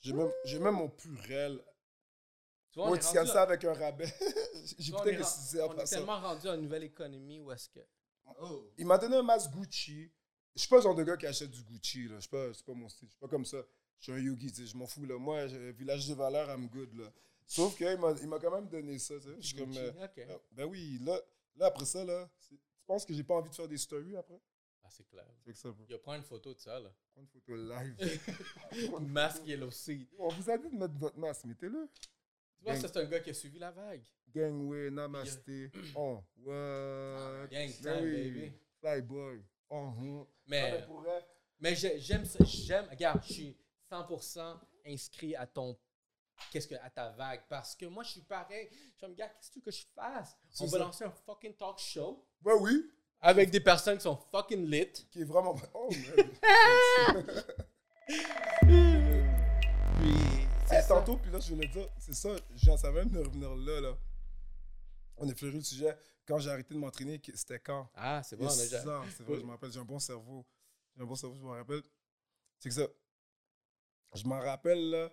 J'ai même, j'ai même mon purel. Tu vois, on est rendu à- ça avec un rabais. J'écoutais est que en on est tellement rendu à une nouvelle économie où est-ce que Oh. Il m'a donné un masque Gucci. Je suis pas le genre de gars qui achète du Gucci, là. Je suis pas, pas mon style. Je suis pas comme ça. Je suis un yogi. Je m'en fous, là. Moi, village de valeur, I'm good, là. Sauf qu'il m'a, quand même donné ça, tu sais. Je suis comme. euh, ah, ben oui, là, là, après ça, là, tu penses que j'ai pas envie de faire des stories après? Ah, c'est clair. C'est ça. Il pris une photo de ça, là. Prends une photo live. Masque Yellow Seed. On vous a dit de mettre votre masque, mettez-le. Tu vois, Gang. c'est un gars qui a suivi la vague. Gangway, namasté. Oh, what? Gang Ben time, oui. baby. Flyboy. Hum. Mais, Ah, mais vrai, mais j'ai- j'aime ça. J'aime. Regarde, je suis 100% inscrit à ton. Qu'est-ce que. à ta vague. Parce que moi, je suis pareil. Je me gars, qu'est-ce que tu veux que je fasse? C'est On va ça. lancer un fucking talk show Ben oui, avec des personnes qui sont fucking lit. qui est vraiment. Oh, man. Puis. C'est tantôt, puis là, je voulais dire, c'est ça, j'en savais même de revenir là, là. On a fleuri le sujet. Quand j'ai arrêté de m'entraîner, c'était quand? Ah, c'est bon, a on a six déjà. ans, c'est vrai, je me rappelle, j'ai un bon cerveau. J'ai un bon cerveau, je me rappelle. C'est que ça. Je m'en rappelle, là,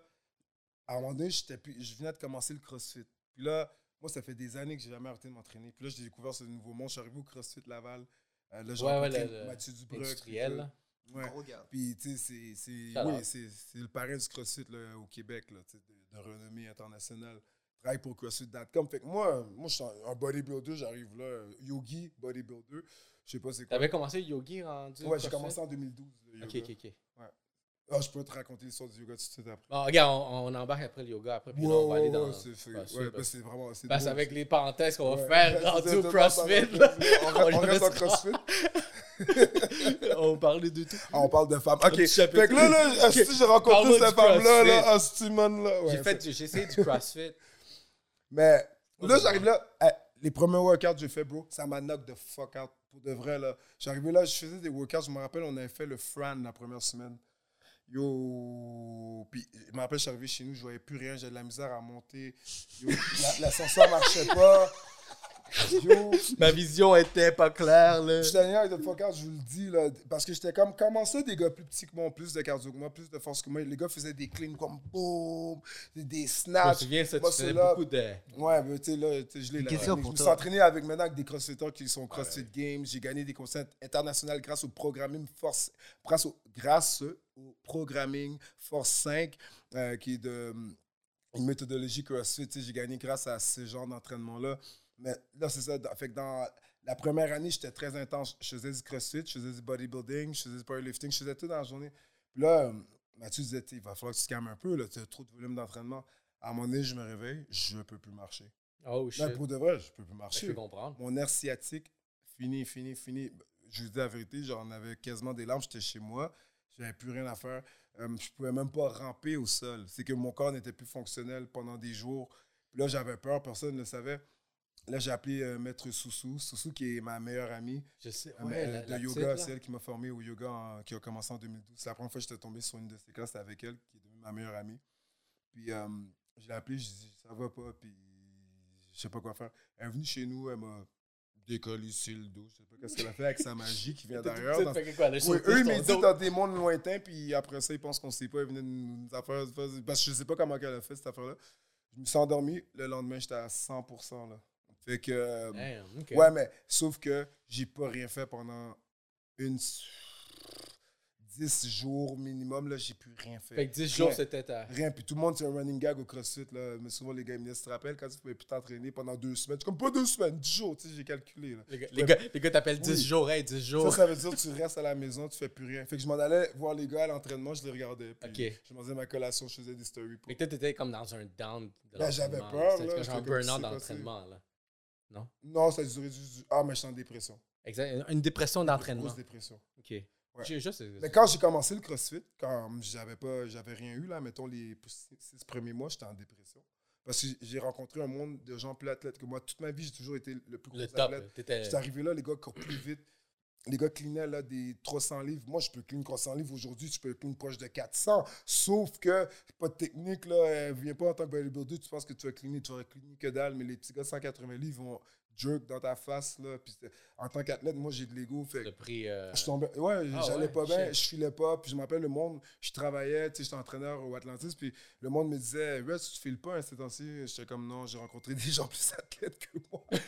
à un moment donné, plus- je venais de commencer le CrossFit. Puis là, moi, ça fait des années que j'ai jamais arrêté de m'entraîner. Puis là, j'ai découvert ce nouveau monde. Je suis arrivé au CrossFit Laval. Euh, là, j'ai Ouais, ouais, le- Mathieu Dubreuil. Industriel. Ouais. Puis, tu sais, c'est- c'est Ça oui, c'est- c'est le parrain du CrossFit là, au Québec, là, de renommée internationale. Travaille pour CrossFit.com. Fait que moi, moi je suis un bodybuilder, j'arrive là, Yogi, bodybuilder. Je sais pas c'est quoi. T'avais commencé yogi rendu. Ouais, j'ai commencé en 2012. le Ok, yoga. ok, ok. Ah, je peux te raconter l'histoire du yoga tout de suite après. Bon, regarde, on, on embarque après le yoga, après, puis là, Ouais, on va aller ouais, dans. ouais, c'est- Ouais, ouais, super. ben, c'est vraiment. c'est Parce avec les parenthèses qu'on va Ouais. faire Ouais, au c'est- CrossFit, là, On on reste en. CrossFit. on parlait de tout. Ah, on parle de femmes. Ok. Fait que là, là, asti, j'ai rencontré cette femme-là, là, asti, man, là. Ouais, J'ai fait, j'ai essayé du CrossFit. Mais là, j'arrive là. les premiers workouts que j'ai fait, bro, ça m'a knock the fuck out. Pour de vrai, là. J'arrivais là, je faisais des workouts. Je me rappelle, on avait fait le Fran la première semaine. Yo. Puis, je me rappelle, je suis arrivé chez nous, je voyais plus rien. J'avais de la misère à monter. L'ascenseur marchait pas. Yo. Ma vision était pas claire, là. J'étais un de fuck out, je vous le dis, là. Parce que j'étais comme, comment ça, des gars plus petits que moi, plus de cardio que moi, plus de force que moi? Les gars faisaient des cleans comme boum, des, des Je me souviens, ça, tu Moi, faisais c'est-là. beaucoup de. Ouais, mais tu sais, là, tu je l'ai là. Question Je me suis entraîné avec maintenant avec des crossfitters qui sont CrossFit Games. J'ai gagné des concerts internationaux grâce au programming Force, grâce au, grâce au programming Force 5, euh, qui est de, une méthodologie CrossFit. Tu J'ai gagné grâce à ce genre d'entraînement-là. Mais là, c'est ça. dans- Fait que dans la première année, j'étais très intense. Je faisais du CrossFit, je faisais du bodybuilding, je faisais du powerlifting, je faisais tout dans la journée. Puis là, euh, Mathieu disait, il va falloir que tu te calmes un peu, tu as trop de volume d'entraînement. À un moment donné, je me réveille, je ne peux plus marcher. Oh, shit. Pour de vrai, je peux plus Je marcher. peux comprendre. Mon nerf sciatique, fini, fini, fini. Je vous dis la vérité, j'en avais quasiment des larmes. J'étais chez moi. J'avais plus rien à faire. Euh, je pouvais même pas ramper au sol. C'est que mon corps n'était plus fonctionnel pendant des jours. Puis là, j'avais peur. Personne ne le savait. Là, j'ai appelé euh, Maître Soussou. Soussou, qui est ma meilleure amie Je sais. euh, Ouais, euh, la- de la yoga. C'est elle qui m'a formé au yoga, en- qui a commencé en 2012. C'est la première fois que j'étais tombé sur une de ses classes avec elle, qui est devenue ma meilleure amie. Puis euh, je l'ai appelée, je dit ça va pas, puis je sais pas quoi faire. Elle est venue chez nous, elle m'a décollé ici le dos. Je sais pas qu'est-ce qu'elle a fait avec sa magie qui vient derrière. dans- Oui, eux, ils sur méditent dans des mondes lointains, puis après ça, ils pensent qu'on sait pas. Ils venaient nous nous affaires. Parce que je sais pas comment elle a fait cette affaire-là. Je me suis endormi. Le lendemain, j'étais à 100%. Là. Fait que. euh, Damn. Ouais, mais sauf que j'ai pas rien fait pendant une. 10 jours minimum, là, j'ai plus rien fait. Fait que 10 jours, c'était ta. Rien. Puis tout le monde, c'est un running gag au CrossFit. Là. Mais souvent, les gars, ils me disent, tu te rappelles quand tu pouvais plus t'entraîner pendant deux semaines? Je suis comme pas deux semaines, 10 jours, tu sais, j'ai calculé. Là. Les gars, les gars, les gars t'appellent 10 Oui. jours, hey, 10 Ça, jours. ça veut dire que tu restes à la maison, tu fais plus rien. Fait que je m'en allais voir les gars à l'entraînement, je les regardais. Puis Ok. Je mangeais ma collation, je faisais des stories. Pour... Fait que toi, t'étais comme dans un down. de Ben, j'avais peur, là, j'étais un burn-out l'entraînement, là. Non, ça a duré juste. Ah, mais je suis en dépression. Exact. Une dépression d'entraînement. Grosse dépression. Ok. Juste. Mais quand j'ai commencé le CrossFit, quand j'avais pas, j'avais rien eu, là, mettons les six, six premiers mois, j'étais en dépression. Parce que j'ai rencontré un monde de gens plus athlètes que moi. Toute ma vie, j'ai toujours été le plus gros Le top, athlète. J'étais arrivé là, les gars courent plus vite. Les gars cleanaient là, des 300 livres. Moi, je peux clean 300 livres aujourd'hui, je peux clean proche de 400. Sauf que, pas de technique, là, elle vient pas en tant que bodybuilder, tu penses que tu vas cleaner, tu vas cleaner que dalle, mais les petits gars de 180 livres vont jerk dans ta face. Là, puis en tant qu'athlète, moi, j'ai de l'ego. Fait Le prix. euh, je tombais, ouais, Ah j'allais ouais, pas bien, je filais pas, puis je m'appelle le monde, je travaillais, tu sais, j'étais entraîneur au Atlantis, puis le monde me disait, ouais, tu files pas, hein, ces temps-ci. J'étais comme, non, j'ai rencontré des gens plus athlètes que moi.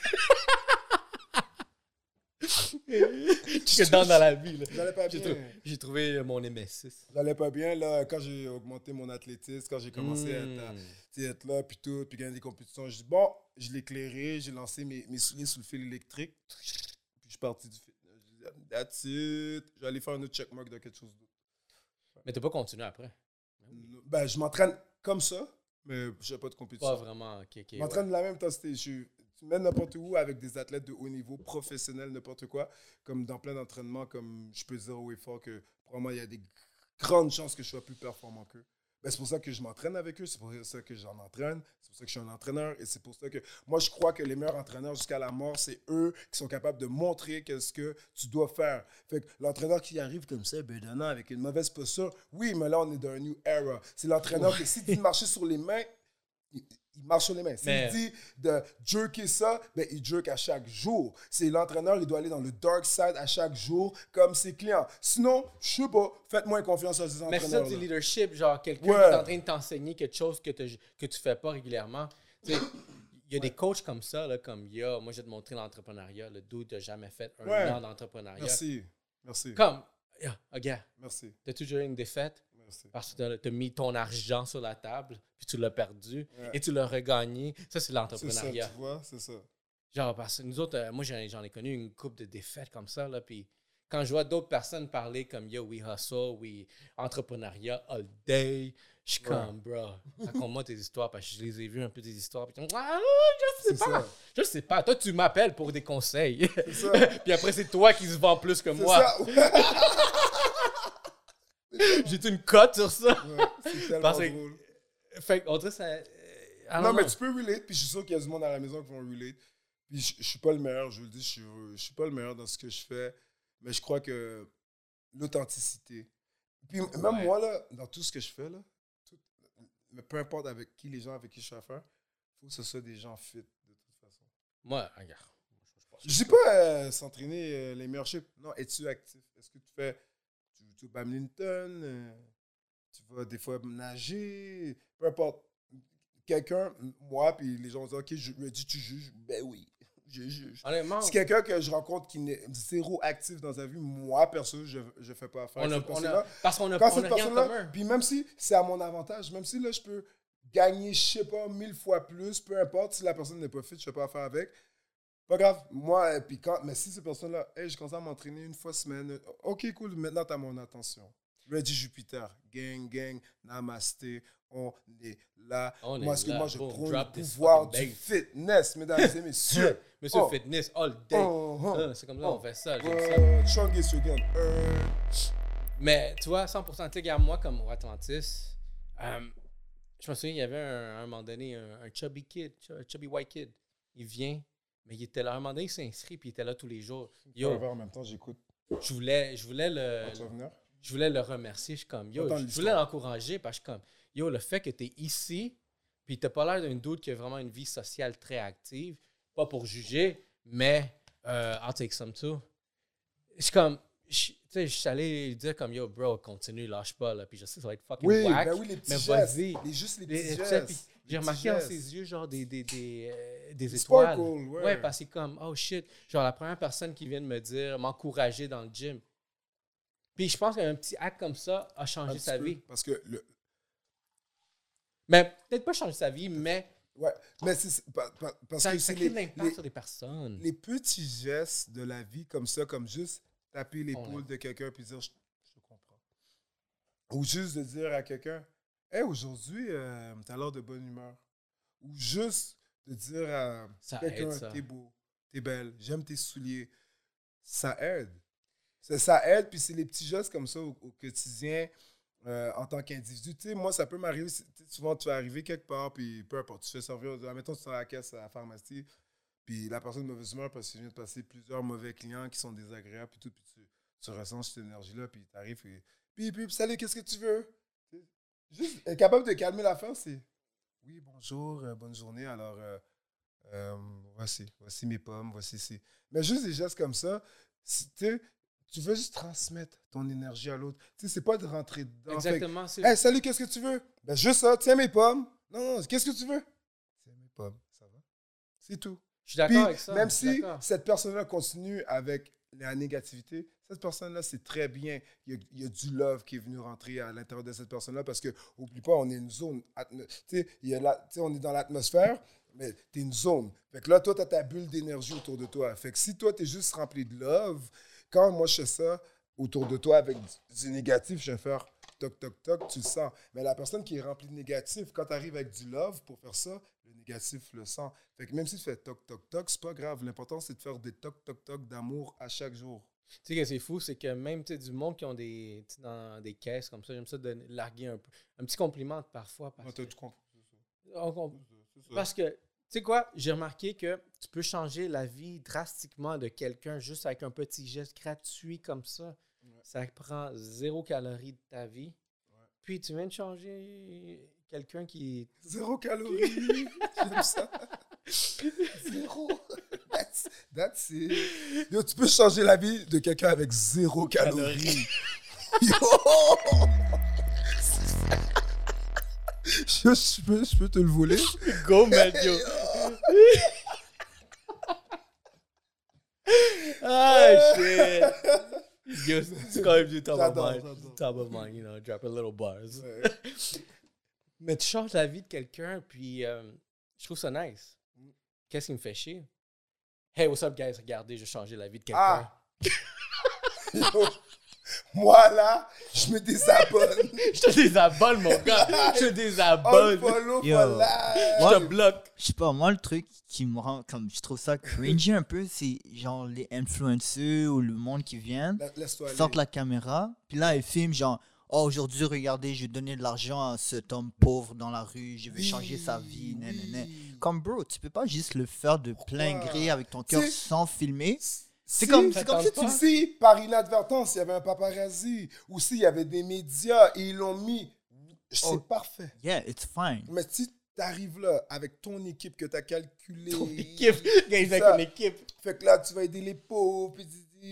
que dans, dans la vie. J'allais pas J'ai bien. J'ai trouvé mon MS6. J'allais pas bien, là, quand j'ai augmenté mon athlétisme, quand j'ai commencé à être, à- Mm. tu sais, être là, puis tout, puis gagner des compétitions, je dis, bon, je l'ai éclairé, j'ai lancé mes, mes souliers sous le fil électrique, puis je suis parti du. Je dis, that's it, je aller faire un autre checkmark de quelque chose d'autre. Mais t'as pas continué après? Ben, je m'entraîne comme ça, mais je n'ai pas de compétition. Pas vraiment. ok, ok, Je m'entraîne de la même intensité. Je suis- tu me mets n'importe où avec des athlètes de haut niveau, professionnels, n'importe quoi, comme dans plein d'entraînements, comme je peux dire haut et fort que probablement il y a des grandes chances que je sois plus performant qu'eux. Ben, c'est pour ça que je m'entraîne avec eux, c'est pour ça que j'en entraîne, c'est pour ça que je suis un entraîneur et c'est pour ça que moi je crois que les meilleurs entraîneurs jusqu'à la mort, c'est eux qui sont capables de montrer qu'est-ce que tu dois faire. Fait que l'entraîneur qui arrive comme ça, bedonnant, avec une mauvaise posture, oui, mais là on est dans un new era. C'est l'entraîneur qui s'il dit de marcher sur les mains, il, marche sur les mains. S'il dit de jerker ça, ben, il jerk à chaque jour. C'est l'entraîneur, il doit aller dans le dark side à chaque jour, comme ses clients. Sinon, je sais pas, faites-moi confiance à ces Mais ça, entraîneurs. du leadership, genre quelqu'un Ouais. qui est en train de t'enseigner quelque chose que, que tu fais pas régulièrement. Il y a des coachs comme ça, là, comme il y a, moi je vais te montrer l'entrepreneuriat, le dude n'a jamais fait un Ouais. an d'entrepreneuriat. Merci. Merci. Comme, yeah, regarde, Merci. t'as toujours eu une défaite? Parce que t'as as mis ton argent sur la table, puis tu l'as perdu, Ouais. et tu l'as regagné. Ça, c'est C'est ça, l'entrepreneuriat. tu vois, c'est ça. Genre, parce que nous autres, euh, moi, j'en ai, j'en ai connu une couple de défaites comme ça, là, puis quand je vois d'autres personnes parler comme Yo, we hustle, we entrepreneuriat all day, je suis Ouais. comme, bro, raconte-moi tes histoires, parce que je les ai vues un peu des histoires, puis ah, je sais pas, ça. je sais pas. Toi, tu m'appelles pour des conseils, puis après, c'est toi qui se vends plus que C'est moi. ça. J'ai une cote sur ça. Ouais, c'est tellement Parce que- drôle. Fait dirait ça. Non, mais tu peux relate, puis je suis sûr qu'il y a du monde à la maison qui vont relate. Puis je, je suis pas le meilleur, je vous le dis, je suis, je suis pas le meilleur dans ce que je fais, mais je crois que l'authenticité. Puis même moi, là, dans tout ce que je fais, là, tout- mais peu importe avec qui, les gens avec qui je fais affaire, il faut que ce soit des gens fit, de toute façon. Moi, regarde. Je dis pas euh, s'entraîner euh, les meilleurs chips. Non, es-tu actif? Est-ce que tu fais tu vas badminton? euh, tu vas des fois nager? Peu importe. Quelqu'un, moi, puis les gens disent OK, je me dis tu juges? Ben oui, je juge. Si quelqu'un que je rencontre qui n'est zéro actif dans sa vie, moi, perso, je ne fais pas affaire on cette a- personne-là. parce qu'on a, Quand on cette personne-là, puis même si c'est à mon avantage, même si là, je peux gagner, je sais pas, mille fois plus, peu importe, si la personne n'est pas fit, je ne fais pas affaire avec. Pas grave, moi, euh, puis quand, mais si cette personne-là, hey, je commence à m'entraîner une fois semaine, euh, ok, cool, maintenant tu as mon attention. Ready Jupiter, gang, gang, namasté, on est là. On est moi, que là. moi, je Boom, drop le pouvoir du fitness, mesdames et messieurs? Monsieur Oh. Fitness all day. Oh, oh. C'est comme ça, on fait ça. j'aime ça. Euh. Euh, Mais tu vois, 100%, tu sais, moi, comme Atlantis, euh, je me souviens, il y avait un, un moment donné un, un chubby kid, un chubby white kid. Il vient, mais il était là. À un moment donné, il s'est inscrit, puis il était là tous les jours. Yo, en même temps, j'écoute. je voulais, je voulais le, je voulais le remercier. Je suis comme, yo, je voulais l'encourager parce que comme, yo, le fait que tu es ici, puis t'as pas l'air d'un doute qui a vraiment une vie sociale très active, pas pour juger, mais euh, I'll take some too. Je suis comme, je- tu sais, je suis allé lui dire comme, yo, bro, continue, lâche pas, là, puis je sais, ça va être fucking Oui, whack. ben oui, les petits mais vas-y. Juste les petits gestes. puis Les J'ai remarqué dans ses yeux, genre, des, des, des, euh, des étoiles. ouais. Ouais, parce que c'est comme, oh shit, genre la première personne qui vient de me dire, m'encourager dans le gym. Puis je pense qu'un petit acte comme ça a changé sa peu, vie. Parce que le, Mais peut-être pas changer sa vie, mais ouais, mais c'est parce ça, que ça crée de l'impact sur des personnes. les petits gestes de la vie comme ça, comme juste taper l'épaule de quelqu'un puis dire je, je te comprends. Ou juste de dire à quelqu'un Hey, aujourd'hui, euh, t'as l'air de bonne humeur. Ou juste de dire à quelqu'un. T'es beau, t'es belle, j'aime tes souliers. Ça aide. Ça, ça aide, puis c'est les petits gestes comme ça au, au quotidien euh, en tant qu'individu. Tu sais, moi, ça peut m'arriver. Souvent, tu vas arriver quelque part, puis peu importe, tu fais servir. Mettons, tu es à la caisse à la pharmacie, puis la personne de mauvaise humeur parce qu'il vient de passer plusieurs mauvais clients qui sont désagréables, puis tout, puis tu, tu ressens cette énergie-là, puis tu arrives, et puis, puis, salut, qu'est-ce que tu veux? Juste être capable de calmer l'affaire, c'est oui, bonjour, euh, bonne journée, alors euh, euh, voici, voici mes pommes, voici ces. Mais juste des gestes comme ça, si, tu veux juste transmettre ton énergie à l'autre. Tu sais, c'est pas de rentrer dedans. Fait Exactement. c'est- Hey, salut, qu'est-ce que tu veux? Ben, juste ça, tiens mes pommes. Non, non, qu'est-ce que tu veux? Tiens mes pommes, ça va? C'est tout. Je suis d'accord avec ça. même si cette personne-là continue avec la négativité, cette personne-là, c'est très bien. Il y, a, du love qui est venu rentrer à l'intérieur de cette personne-là parce que, oublie pas, on est une zone. tu sais, on est dans l'atmosphère, mais tu es une zone. Fait que là, toi, tu as ta bulle d'énergie autour de toi. Fait que si toi, tu es juste rempli de love, quand moi, je fais ça autour de toi avec du, du négatif, je vais faire toc, toc, toc, tu le sens. Mais la personne qui est remplie de négatif, quand tu arrives avec du love pour faire ça, le négatif le sent. Fait que même si tu fais toc, toc, toc, c'est pas grave. L'important, c'est de faire des toc, toc, toc d'amour à chaque jour. Tu sais que c'est fou, c'est que même du monde qui ont des, dans des caisses comme ça, j'aime ça de larguer un, peu, un petit compliment parfois. Parce, que, parce que, tu sais quoi, j'ai remarqué que tu peux changer la vie drastiquement de quelqu'un juste avec un petit geste gratuit comme ça. Ça prend zéro calorie de ta vie. Puis tu viens de changer quelqu'un qui. Zéro calorie. J'aime ça. Zéro. That's, that's it. Yo, tu peux changer la vie de quelqu'un avec zéro calorie. Yo! Je, je peux, je peux te le voler. Go, man, yo! ah, shit! Yo, c'est quand même du top of mind. Top of mind, you know, drop a little bars. Mais tu changes la vie de quelqu'un, puis euh, je trouve ça nice. Qu'est-ce qui me fait chier? Hey, what's up, guys? Regardez, j'ai changé la vie de quelqu'un. Ah! Moi, là, je me désabonne. Je te désabonne, mon gars! Je te désabonne! Je te bloque! Je sais pas, moi, le truc qui me rend, comme je trouve ça cringy un peu, c'est genre les influenceurs ou le monde qui aller. sortent la caméra, puis là, ils filment genre, oh, aujourd'hui, regardez, je vais donner de l'argent à cet homme pauvre dans la rue, je vais changer sa vie. Comme, bro, tu peux pas juste le faire de plein gré avec ton cœur sans filmer. C'est Si- comme, si tu. Si, par inadvertance, il y avait un paparazzi, ou s'il y avait des médias et ils l'ont mis, c'est Oh. parfait. Yeah, it's fine. Mais si tu arrives là avec ton équipe que tu as calculée, Ton équipe! Guys, avec une équipe! fait que là, tu vas aider les pauvres, puis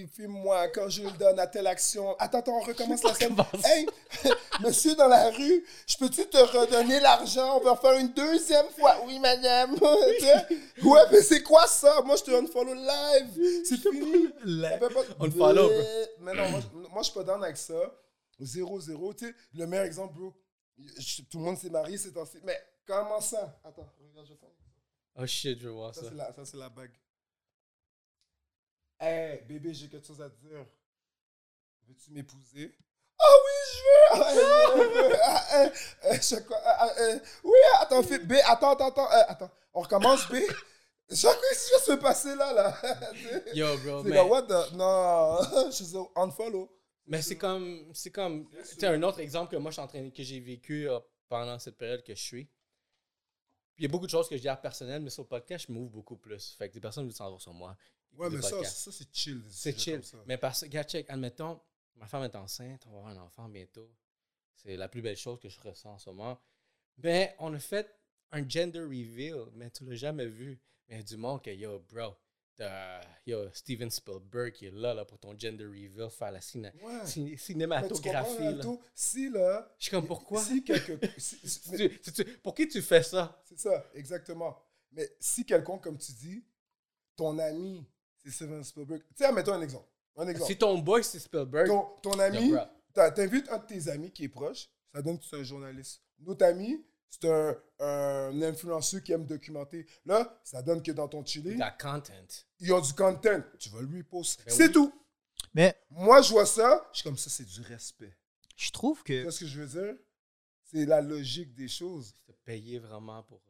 filme-moi quand je le donne à telle action. Attends, attends, on recommence la scène. Hey, monsieur dans la rue, je peux-tu te redonner l'argent? On va faire une deuxième fois. Oui, madame. Ouais, mais c'est quoi ça? Moi, je te unfollow live. C'est fini. On le follow, bro. Mais non, moi, je- moi, je suis pas down avec ça. 0-0. Tu sais, le meilleur exemple, bro. je- tout le monde s'est marié ces temps-ci. Mais comment ça? Attends, regarde, je faire. Oh shit, je voir Ça, ça. c'est la, ça, c'est la bague. Hey, bébé, j'ai quelque chose à te dire. Veux-tu m'épouser? Ah oui, je veux! Ah, euh, euh, euh, oui, attends, fais- B, attends, attends, attends, attends. On recommence, B? Quoi, qu'est-ce qui va se passer là, là? Yo, bro, C'est mais, comme, what the... Non, je suis unfollow. mais c'est comme, c'est comme, tu un autre exemple que moi, je suis en train, que j'ai vécu euh, pendant cette période que je suis. Il y a beaucoup de choses que je dis à personnel, mais sur le podcast, je m'ouvre beaucoup plus. Fait que des personnes veulent s'en voir sur moi. Ouais, mais ça, ça c'est chill. C'est chill. Mais parce que, regarde, check, admettons, ma femme est enceinte, on va avoir un enfant bientôt. C'est la plus belle chose que je ressens en ce moment. Mais on a fait un gender reveal, mais tu l'as jamais vu. Mais du monde que, yo, bro, yo, Steven Spielberg qui est là, là pour ton gender reveal, faire la ciné- Ouais. cinématographie. là. Si, là... Je suis comme, pourquoi? Si quelque... si- si- mais- Tu- tu- tu- pour qui tu fais ça? C'est ça, exactement. Mais si quelqu'un, comme tu dis, ton ami, c'est Steven Spielberg. Tu sais, mettons un exemple. Un exemple. Si ton boy, c'est Spielberg, Ton, ton ami, t'invites un de tes amis qui est proche, ça donne que tu es un journaliste. Notre ami, c'est un, un influenceur qui aime documenter. Là, ça donne que dans ton chili, t'as content. ils ont du content. Tu vas lui poster. Ben c'est oui. tout. Mais Moi, je vois ça, je suis comme ça, c'est du respect. je trouve Tu que vois ce que je veux dire? C'est la logique des choses. Te payer vraiment pour.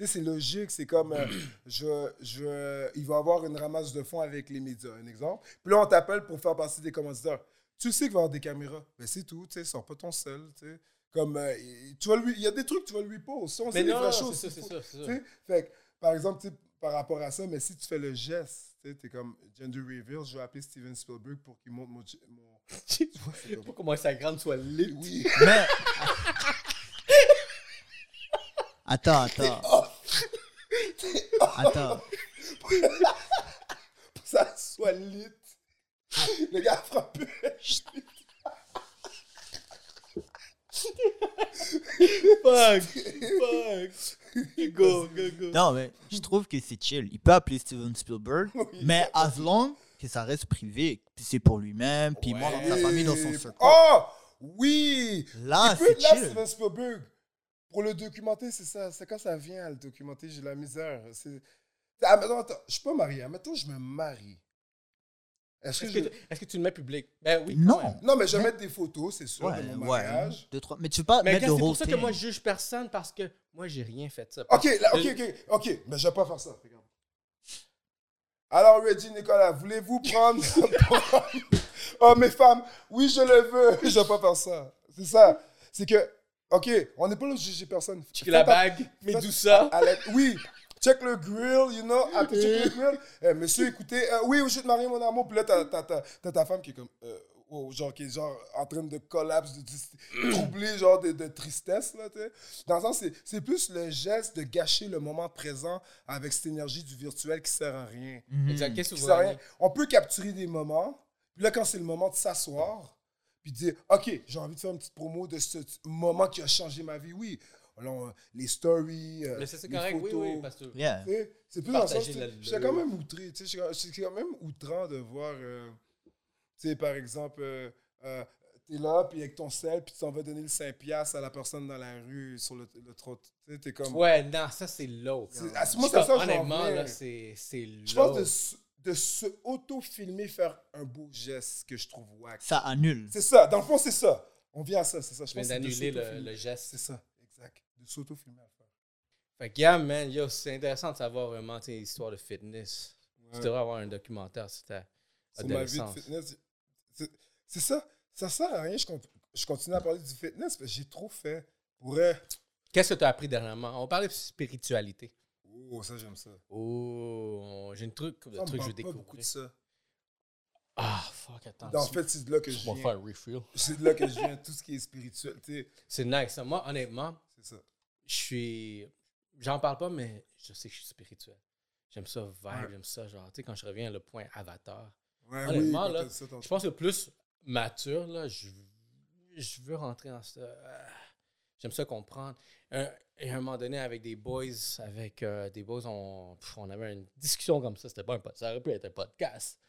Tu sais, c'est logique, c'est comme, euh, je, je, il va avoir une ramasse de fonds avec les médias, un exemple. Puis là, on t'appelle pour faire partie des commanditaires. Tu sais qu'il va y avoir des caméras. Ben, c'est tout, tu sais, sors pas ton sel, tu sais. Comme, euh, il- tu vas lui, il y a des trucs que tu vas lui poser. Ça, on sait Mais les c'est choses. ça, c'est ça, c'est ça. fait que, par exemple, par rapport à ça, mais si tu fais le geste, tu sais, t'es comme gender reveal, je vais appeler Steven Spielberg pour qu'il montre mon. mon... Pour que mon Instagram soit lit. Oui. Mais. Attends, attends. Attends. Pour que ça soit lit. Le gars frappe. Fuck! Fuck! Go, go, go. Non, mais je trouve que c'est chill. Il peut appeler Steven Spielberg, Oui. mais as long que ça reste privé. Puis c'est pour lui-même, puis moi dans sa famille, dans son circle. Oh! Oui! Là, c'est chill. Steven Spielberg. Pour le documenter, c'est ça. C'est quand ça vient à le documenter, j'ai la misère. C'est... Ah, mais attends, attends, je suis pas marié. Mettons, je me marie. Est-ce que je... tu- est-ce que tu le mets public? Ben oui. Non. Non, mais je vais Mais- mettre des photos, c'est sûr, Ouais, de mon ouais. mariage. Deux, trois. Mais tu veux pas Mais mettre gars, de c'est pour ça que moi, je juge personne parce que moi, j'ai rien fait de ça. Ok, là, ok, ok, ok. Mais je vais pas faire ça. Regarde. Alors, Reggie, Nicolas, voulez-vous prendre. oh, mes femmes, oui, je le veux. Je vais pas faire ça. C'est ça. C'est que, ok, on n'est pas là pour juger personne. Check la bague, Medusa. Oui, check le grill, you know. Après, check le grill. Eh, monsieur, écoutez, euh, oui, je vais te marier, mon amour. Puis là, t'as, t'as- t'as- t'as ta femme qui est comme. euh, genre, qui est genre en train de collapse, de, de troubler, genre de, de tristesse, là. Dans le sens, c'est, c'est plus le geste de gâcher le moment présent avec cette énergie du virtuel qui sert à rien. Mhm. Exact. Qu'est-ce que Qui vous sert à rien. On peut capturer des moments, puis là, quand c'est le moment de s'asseoir, puis de dire, OK, j'ai envie de faire une petite promo de ce moment qui a changé ma vie. Oui, alors, les stories, euh, Mais c'est correct, oui, photos. oui, parce que... Yeah. C'est plus dans le sens, j'étais quand même outré, tu sais, j'étais- c'est quand même outrant de voir, euh, tu sais, par exemple, euh, euh, t'es là, puis avec ton sel, puis tu t'en vas donner le 5 piastres à la personne dans la rue, sur le, le trottoir, t'es comme... Ouais, non, ça, c'est low. C'est- à ce- moi, Je c'est pense- ça, Honnêtement, là, c'est c'est low. Je pense de, de se auto-filmer, faire un beau geste que je trouve wack. Ça annule. C'est ça, dans le fond, c'est ça. On vient à ça, c'est ça. Je pense que c'est de d'annuler le, geste. C'est ça, exact. De s'auto-filmer à faire. Fait que, yeah, man, yo, c'est intéressant de savoir vraiment tes histoires de fitness. Tu devrais avoir un documentaire sur ta sur ma vie de fitness. C'est- ça. Ça sert à rien. Je, con- je continue à parler du fitness que j'ai trop fait. Pour. Qu'est-ce que tu as appris dernièrement? On parlait de spiritualité. Oh, ça, j'aime ça. Oh, j'ai une truc, me truc que je pas beaucoup de ça. Ah, fuck, attends. En fait, c'est de là que je on va viens. faire un refill. C'est de là que je viens. Tout ce qui est spirituel. tu sais, C'est nice. Moi, honnêtement, C'est ça. je suis. J'en parle pas, mais je sais que je suis spirituel. J'aime ça, vibe, Ouais. j'aime ça. Genre, tu sais, quand je reviens à le point avatar, Ouais, Honnêtement, là, ça je pense que plus mature, là, je, je veux rentrer dans ça. J'aime ça comprendre. Un- et à un moment donné, avec des boys, avec euh, des boys, on, pff, on avait une discussion comme ça. C'était pas un podcast. Ça aurait pu être un podcast.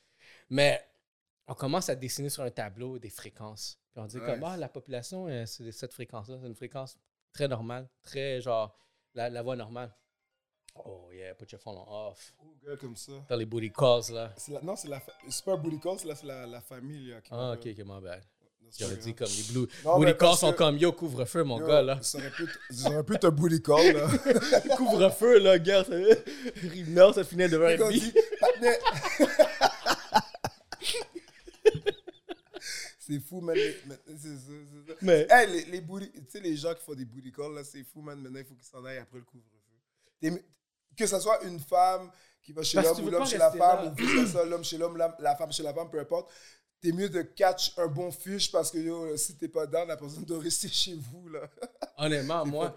Mais on commence à dessiner sur un tableau des fréquences. Puis on dit Nice. comme, ah, la population, euh, c'est cette fréquence-là. C'est une fréquence très normale, très genre la, la voix normale. Oh yeah, put your phone on off. Oh, gars, comme ça. Dans les booty calls, là. La- non, c'est la c'est pas un booty call, c'est la, la, famille. Là, qui Ah, ok, ok, my bad. J'aurais dit grave. comme les blue. Non, booty calls sont que- comme yo, couvre-feu, mon Yo, gars, là. Ça aurait pu être- ça aurait pu booty call, là. couvre-feu, là, gars. ça- Rive-Nord, ça finit dit, Patinet. c'est fou, man. C'est ça. Mais Hey, les, les booty- tu sais, les gens qui font des booty calls, là, c'est fou, man. Maintenant, il faut qu'ils s'en aillent après le couvre-feu. Que ce soit une femme qui va chez l'homme ou l'homme chez la femme là. ou vice-versa, l'homme chez l'homme, la, la femme chez la femme, peu importe. T'es mieux de catch un bon fiche parce que yo, si t'es pas dans, la personne doit rester chez vous, là. honnêtement, moi,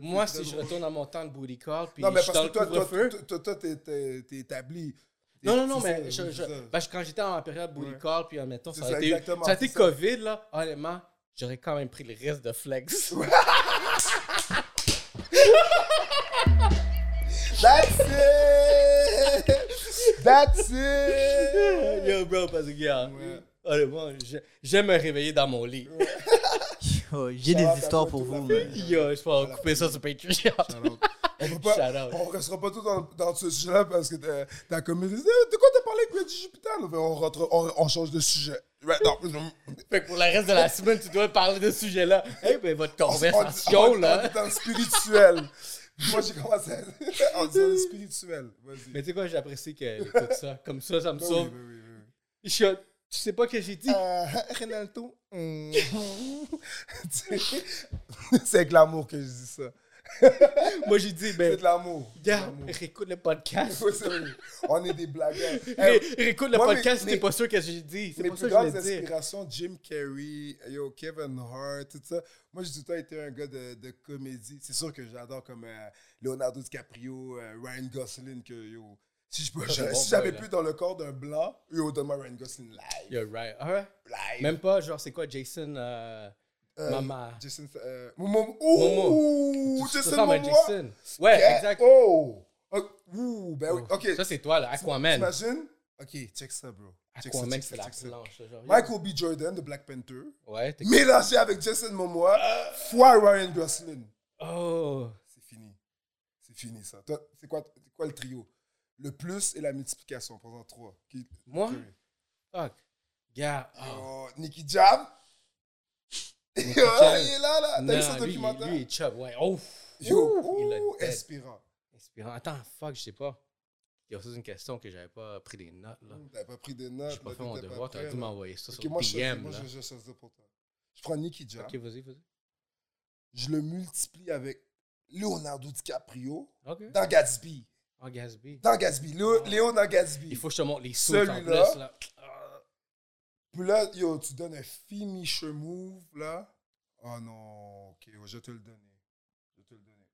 moi si je retourne à mon temps de booty call, puis Non, mais je parce que toi, toi, toi, t'es- établi. Non, non, non, mais ça, je, je- c'est ça. parce que quand j'étais en période booty Ouais. call, puis admettons, C'est ça a ça, été, ça a été ça. COVID, là, honnêtement, j'aurais quand même pris le reste de flex. That's it! That's it! Yo, bro, parce que, gars, Ouais. honnêtement, j'ai- j'aime me réveiller dans mon lit. Yo, J'ai des histoires toi, pour vous, mais. Yo, je peux couper ça sur Patreon. On pas, on restera pas tous dans, dans ce sujet-là parce que t'as- ta communauté Eh, De quoi t'as parlé avec Reggie Jupiter? On, rentre, on, on change de sujet. Right, non, Fait que pour le reste de la semaine, tu dois parler de ce sujet-là. Eh ben, votre on- conversation, on- là. On est dans le spirituel. Moi, j'ai commencé à. dans le spirituel. Mais tu sais quoi, j'apprécie qu'elle écoute ça. Comme ça, ça me Oui, sauve. oui, oui, oui. Je Tu sais pas que j'ai dit? Euh, sais, C'est avec l'amour que je dis ça. Moi, j'ai dit, C'est ben, de l'amour. C'est de l'amour. réécoute le podcast. On est des blagueurs. Hey, Réécoute le moi, podcast si t'es pas sûr que j'ai dit. C'est mes pour ça plus que je grandes voulais dire. inspirations, Jim Carrey, yo, Kevin Hart, tout ça. Moi, j'ai tout le temps été un gars de, de comédie. C'est sûr que j'adore comme euh, Leonardo DiCaprio, euh, Ryan Gosling, que yo. Si je peux- bon si là. pi dans le corps d'un blanc, yo, donne-moi Ryan Gosling live. You're right. Ah ouais? live. Même pas, genre, c'est quoi, Jason. euh, Euh, Maman. Jason. Euh, Momo. Ouh, Tu Jason Momoa. Jason. Ouais, Yeah. exact. Oh. Oh, Ouh, ben oui. Ok. Ça, c'est toi, là. Aquaman. T'imagines? Ok, check ça, bro. Aquaman, c'est la planche. genre. Michael B. Jordan de Black Panther, Ouais, mélangé avec Jason Momoa, fois Ryan Gosling. Oh. C'est fini. C'est fini, ça. C'est quoi, quoi le trio? Le plus et la multiplication, pendant trois. Qui- Moi? Fuck. Gars. oh. Oh, Nicky Jam? Oh, il est là, là. T'as vu ce documentaire? lui, il est chub, ouais. Oh. Yo, il a inspirant. Inspirant. Attends, fuck, je sais pas. Yo, ça, c'est une question que j'avais pas pris des notes, là. T'avais pas pris des notes. J'ai pas fait mon devoir, t'aurais dû m'envoyer ça sur moi, je, DM, moi là. je, je, je, je, pour toi. je prends Nicky Jam. Ok, vas-y, vas-y. Je le multiplie avec Leonardo DiCaprio dans Gatsby. En Gatsby. Dans Gatsby. Léo, Léo dans Gatsby. Il faut que je te montre les sauts en plus, là. Puis là, yo, tu donnes un finisher move, là. Oh non, ok, ouais, je vais te le donner. Je vais te le donner.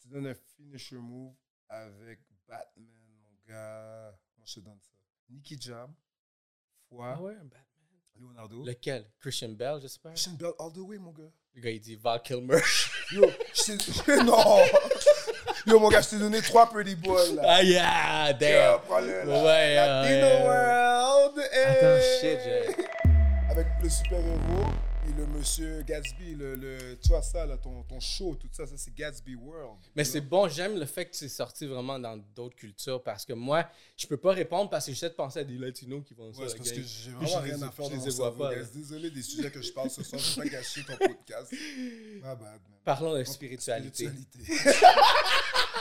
Tu donnes un finisher move avec Batman, mon gars. Moi, je te donne ça. Nicky Jam, fois Ah ouais, un Batman. Leonardo. Lequel? Christian Bell, j'espère? Christian Bell all the way, mon gars. Le gars, il dit Val Kilmer. Yo, je t'ai... non! Yo, mon gars, je t'ai donné trois pretty boys, là. ah, yeah, Yo, damn. prends-le, là. Ouais, Latino ouais. World. Attends, shit, j'ai- Avec le super-héros et le monsieur Gatsby, le, le- tu vois ça, là, ton, ton show, tout ça, ça c'est Gatsby World. Mais c'est bon, j'aime le fait que c'est sorti vraiment dans d'autres cultures parce que moi, je peux pas répondre parce que j'essaie de penser à des latinos qui vont ça. Ouais, la parce que j'ai vraiment je rien à faire je dans les vois pas. Désolé des sujets que je parle ce soir, je veux pas gâcher ton podcast. Ma bad, man. Parlons de spiritualité. Spiritualité.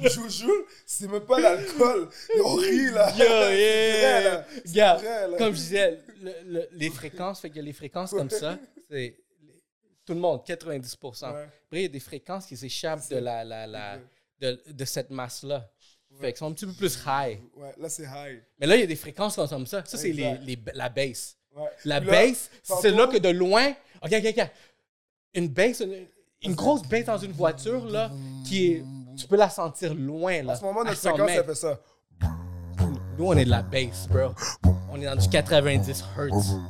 Jure, c'est même pas l'alcool. On rit là. Yo, C'est vrai, yeah! là. C'est Regarde, vrai, là. comme je disais, le- le- les fréquences, fait a les fréquences comme ça, c'est tout le monde, 90%. Ouais. Après, il y a des fréquences qui s'échappent de, la, la, la, Ouais. de, de cette masse-là. Fait qu'ils sont un petit peu plus high. Ouais, là c'est high. Mais là, il y a des fréquences comme ça. Ça, c'est les, Exact. les, la bass. Ouais. La bass, c'est là que de loin. Ok, ok, ok. Une bass, une, une grosse bass dans une voiture, là, qui est. Tu peux la sentir loin, là. En ce moment, notre 100 fréquence, ça fait ça. Nous, on est de la bass, bro. On est dans du 90 Hz.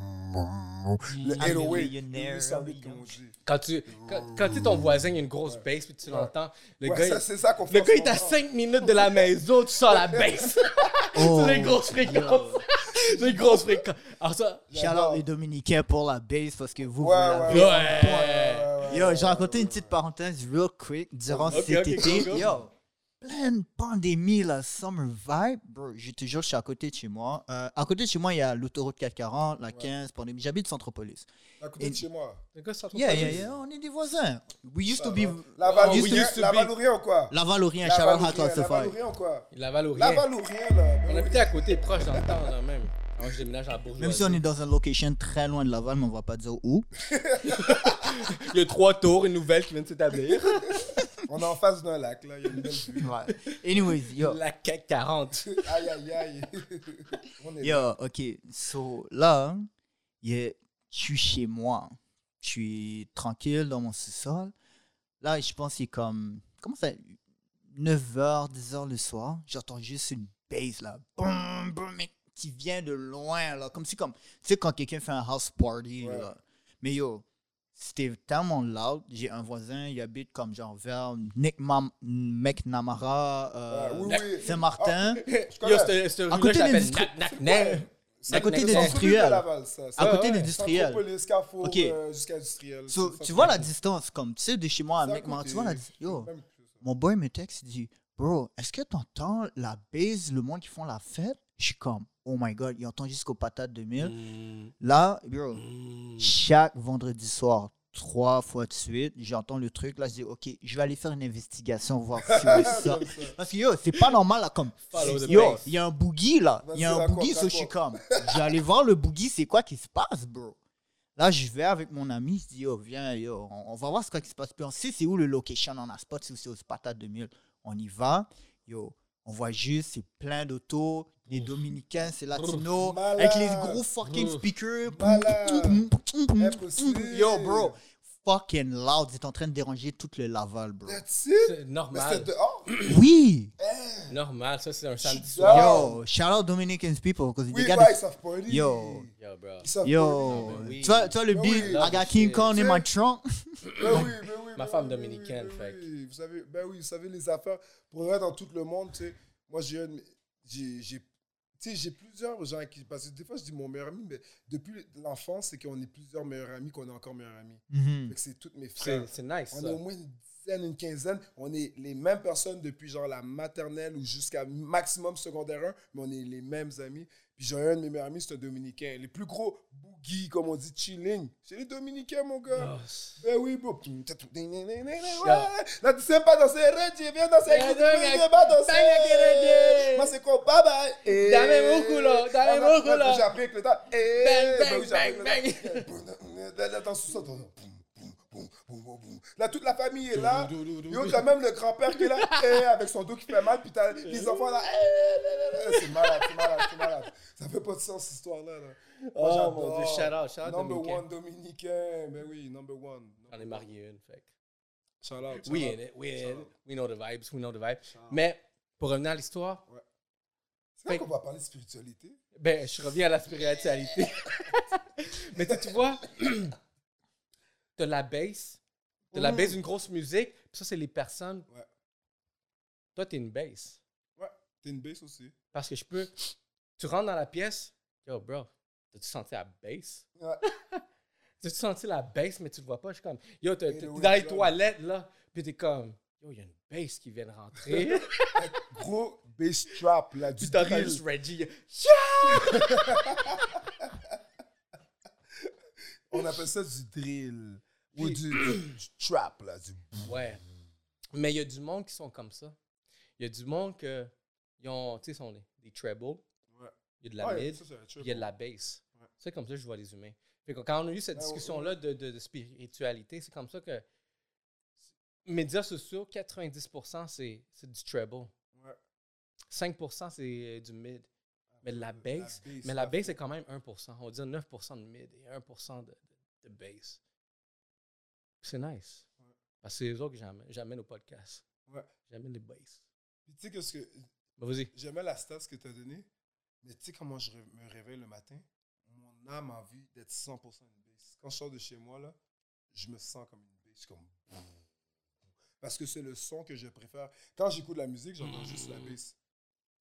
Le I'm a 808. millionaire. Le 808, comme on dit. Quand tu quand, quand tu sais, ton voisin, il y a une grosse bass, puis tu l'entends, le Ouais, gars, ça, ça le gars, il est à moment. 5 minutes de la maison, tu sors la bass. Oh. c'est des grosses fréquences. c'est des grosses fréquences. Alors ça, les Dominicains pour la base parce que vous, Ouais, vous ouais, l'avez. ouais. ouais. Yo, j'ai raconté une petite parenthèse real quick durant cet été. go, go. Yo, pleine pandémie, la summer vibe. Bro, j'ai toujours, je suis à côté de chez moi. Euh, à côté de chez moi, il y a l'autoroute 440, la 15, pandémie. J'habite Centropolis. À côté de chez moi. Yeah, yeah, yeah, on est des voisins. We used to be. La la Valourien ou quoi La Valourien, La Classified. Valourien ou quoi La rien. Valourien, là. On habitait à côté, proche dans le temps, là, même. Que je déménage à Bourgeoisie. Même si on est dans une location très loin de Laval, mais on va pas dire où. Il y a trois tours, une nouvelle qui vient de s'établir. On est en face d'un lac, là. Il y a une belle vue. Ouais. Anyways, yo. La CAC 40. Aïe, aïe, aïe. On est là. Yo, ok. So là, je suis chez moi. Je suis tranquille dans mon sous-sol. Là, je pense qu'il est comme. Comment ça 9h, 10h le soir. J'entends juste une bass là. Boum, boum, mais qui vient de loin là. Comme si, comme. Tu sais, quand quelqu'un fait un house party Ouais. là. Mais yo, c'était tellement loud. J'ai un voisin, il habite comme genre vers Nick Mam- McNamara, euh, Ouais, oui, oui. Saint-Martin. Cette À côté Nac. C'est à côté des industriels. À côté des industriels. Ok. euh, jusqu'à industriel. So, tu vois c'est- la distance, comme tu sais, de chez moi à McMahon, tu vois la distance. Yo, mon boy me texte, il dit, bro, est-ce que t'entends la base, le monde qui font la fête? Je suis comme, oh my god, il entend jusqu'au patate 2000. Mm, Là, bro, mm. chaque vendredi soir, trois fois de suite, j'entends le truc, là, je dis, ok, je vais aller faire une investigation, voir si c'est ça. Parce que yo, c'est pas normal là comme. Follow the Yo, il y a un boogie là. Il y a un boogie, so je suis comme. Je vais aller voir le boogie, c'est quoi qui se passe, bro. Là, je vais avec mon ami, se dit, yo, viens, yo, on, on va voir ce qui se passe. Puis on sait c'est où le location, on a spot, c'est où c'est au Sparta 2000. On y va, yo, on voit juste, c'est plein d'autos, des Dominicains, c'est latino, Malade. avec les gros fucking speakers. Malade. Yo, bro, fucking loud. Ils étaient en train de déranger tout le Laval, bro. That's it? C'est Mais normal. Oui! Normal, ça, c'est un samedi Yo. soir. Yo, shout out Dominican people. Because Oui, they got the- ils savent party. Yo. Yo, bro. Yo, oui. vois le Ben beat. I got King Kong in my trunk. Ben oui, ben oui. Ma femme oui, dominicaine, oui, fait oui. Vous savez, ben oui, vous savez les affaires. Pour vrai, dans tout le monde, tu sais, moi, j'ai, j'ai, j'ai, tu sais, j'ai plusieurs gens qui, parce que des fois, je dis mon meilleur ami, mais depuis l'enfance, c'est qu'on est plusieurs meilleurs amis, qu'on est encore meilleurs amis. Mhm. C'est toutes mes frères. c'est nice, On ça. est au moins une dizaine, une quinzaine. On est les mêmes personnes depuis genre la maternelle ou jusqu'à maximum secondaire 1, mais on est les mêmes amis. Puis j'ai un de mes meilleurs amis, c'est un Dominicain. Les plus gros boogies, comme on dit, chilling. C'est les Dominicains, mon gars. Oh, c'est- Ben oui, bro. Là, tu sais pas danser reggae, viens danser viens pas danser reggae. Moi, c'est quoi, bye bye. Eh, Dame mon culo, dame mon culo. J'ai appris avec le temps. Bang, bang, bang, avec dans Là, toute la famille est là. Yo, t'as même le grand-père qui est là, eh, avec son dos qui fait mal, puis t'as les enfants là. eh, C'est malade, c'est malade, c'est malade. Ça fait pas de sens, cette histoire-là. Là. Moi, Oh mon dieu, shout out, shout out Number Dominicain. one dominicain. Ben oui, number one. J'en ai marié une, fait. Shout out. shout We out. in it, we in Shout it. out. We know the vibes, we know the vibes. Mais, pour revenir à l'histoire, C'est vrai qu'on va parler de spiritualité. ben, je reviens à la spiritualité. Mais tu, tu vois, t'as la bass, t'as la bass d'une grosse musique, puis ça, c'est les personnes. Ouais. Toi, t'es une bass. Ouais, t'es une bass aussi. Parce que je peux. Tu rentres dans la pièce, yo, bro, t'as-tu senti la bass? Ouais. T'as-tu senti la bass, mais tu le vois pas? Je suis comme, yo, t'es dans les toilettes, là, puis t'es comme, yo, il y a une bass qui vient de rentrer. Gros bass trap, là, du puis drill. juste Reggie. On appelle ça du drill. Ou du, du- du trap, là. Du... Ouais. Mais il y a du monde qui sont comme ça. Il y a du monde que, ils ont, tu sais, sont des, des trebles, Ouais. il y a de la Ouais, mid, il y a de la bass. Ouais. C'est comme ça que je vois les humains. Fait que quand on a eu cette Ben, discussion-là de, de- de spiritualité, c'est comme ça que médias sociaux, 90% c'est c'est du treble. Ouais. 5% c'est euh, du mid. Mais la bass, mais la la- bass c'est quand même 1%. On va dire 9% de mid et 1% de, de, de bass. C'est nice. Ouais. Parce que c'est eux autres que j'amène, j'amène au podcast. Ouais. J'amène les bass. Puis tu sais que ce que Ben, vas-y. j'aimais la stat que tu as donné, mais tu sais comment je me réveille le matin? Mon âme a envie d'être 100% une bass. Quand je sors de chez moi, là, je me sens comme une bass, comme... Parce que c'est le son que je préfère. Quand j'écoute la musique, j'entends juste la bass.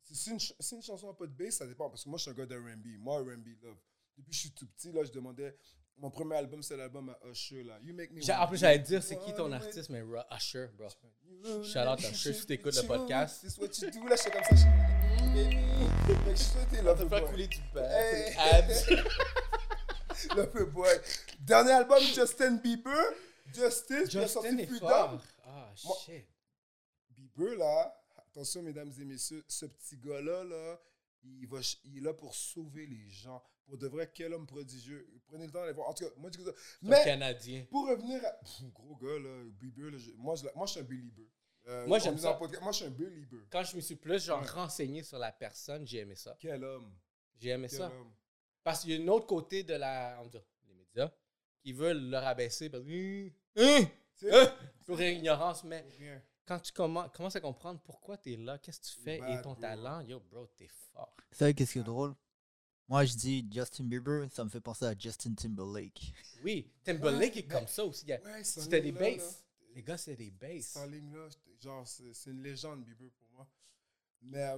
Si si une, ch- si une chanson n'a pas de bass, ça dépend. Parce que moi, je suis un gars d'R&B. Moi, R&B, love. Depuis que je suis tout petit, là, je demandais... Mon premier album, c'est l'album à Usher, là. You make me J'ai- En plus, j'allais te dire, c'est qui ton artiste, mais Ru- Usher, bro. Shout out à Usher si t'écoutes le podcast. C'est what you do, là, j'étais comme ça. je- Baby. Fait que je suis Lover fait Boy. du. Hey. Dernier album, Justin Bieber. Justice, sorti Justin est Freedom. fort. Ah, Moi- shit. Bieber, là, attention, mesdames et messieurs, ce petit gars-là, là, il, va, il est là pour sauver les gens. Pour de vrai, quel homme prodigieux. Prenez le temps d'aller voir. En tout cas, moi, je dis ça. C'est un Mais Canadien. pour revenir à. Pff, gros gars, là, Bieber, là, je- moi, je, moi, je suis un belieber. Euh, Moi, j'aime ça. podcast- Moi, je suis un belieber. Quand je me suis plus genre Ouais. renseigné sur la personne, j'ai aimé ça. Quel homme. J'ai aimé Quel ça. homme. Parce qu'il y a une autre côté de la, on dire, les médias qui veulent le rabaisser parce que sais, hum, pour ignorance, mais rien. Quand tu commen- commences à comprendre pourquoi tu es là, qu'est-ce que tu fais et ton bro. talent, yo bro, t'es fort. Vous savez qu'est-ce qui est drôle? Moi, je dis Justin Bieber, ça me fait penser à Justin Timberlake. Oui, Timberlake Ouais, est comme ça aussi. Il y a- Ouais, C'était des basses. là. Les gars, c'est des basses. Cette ligne-là, j'étais- genre, c'est une légende, Bieber, pour moi. Mais, euh,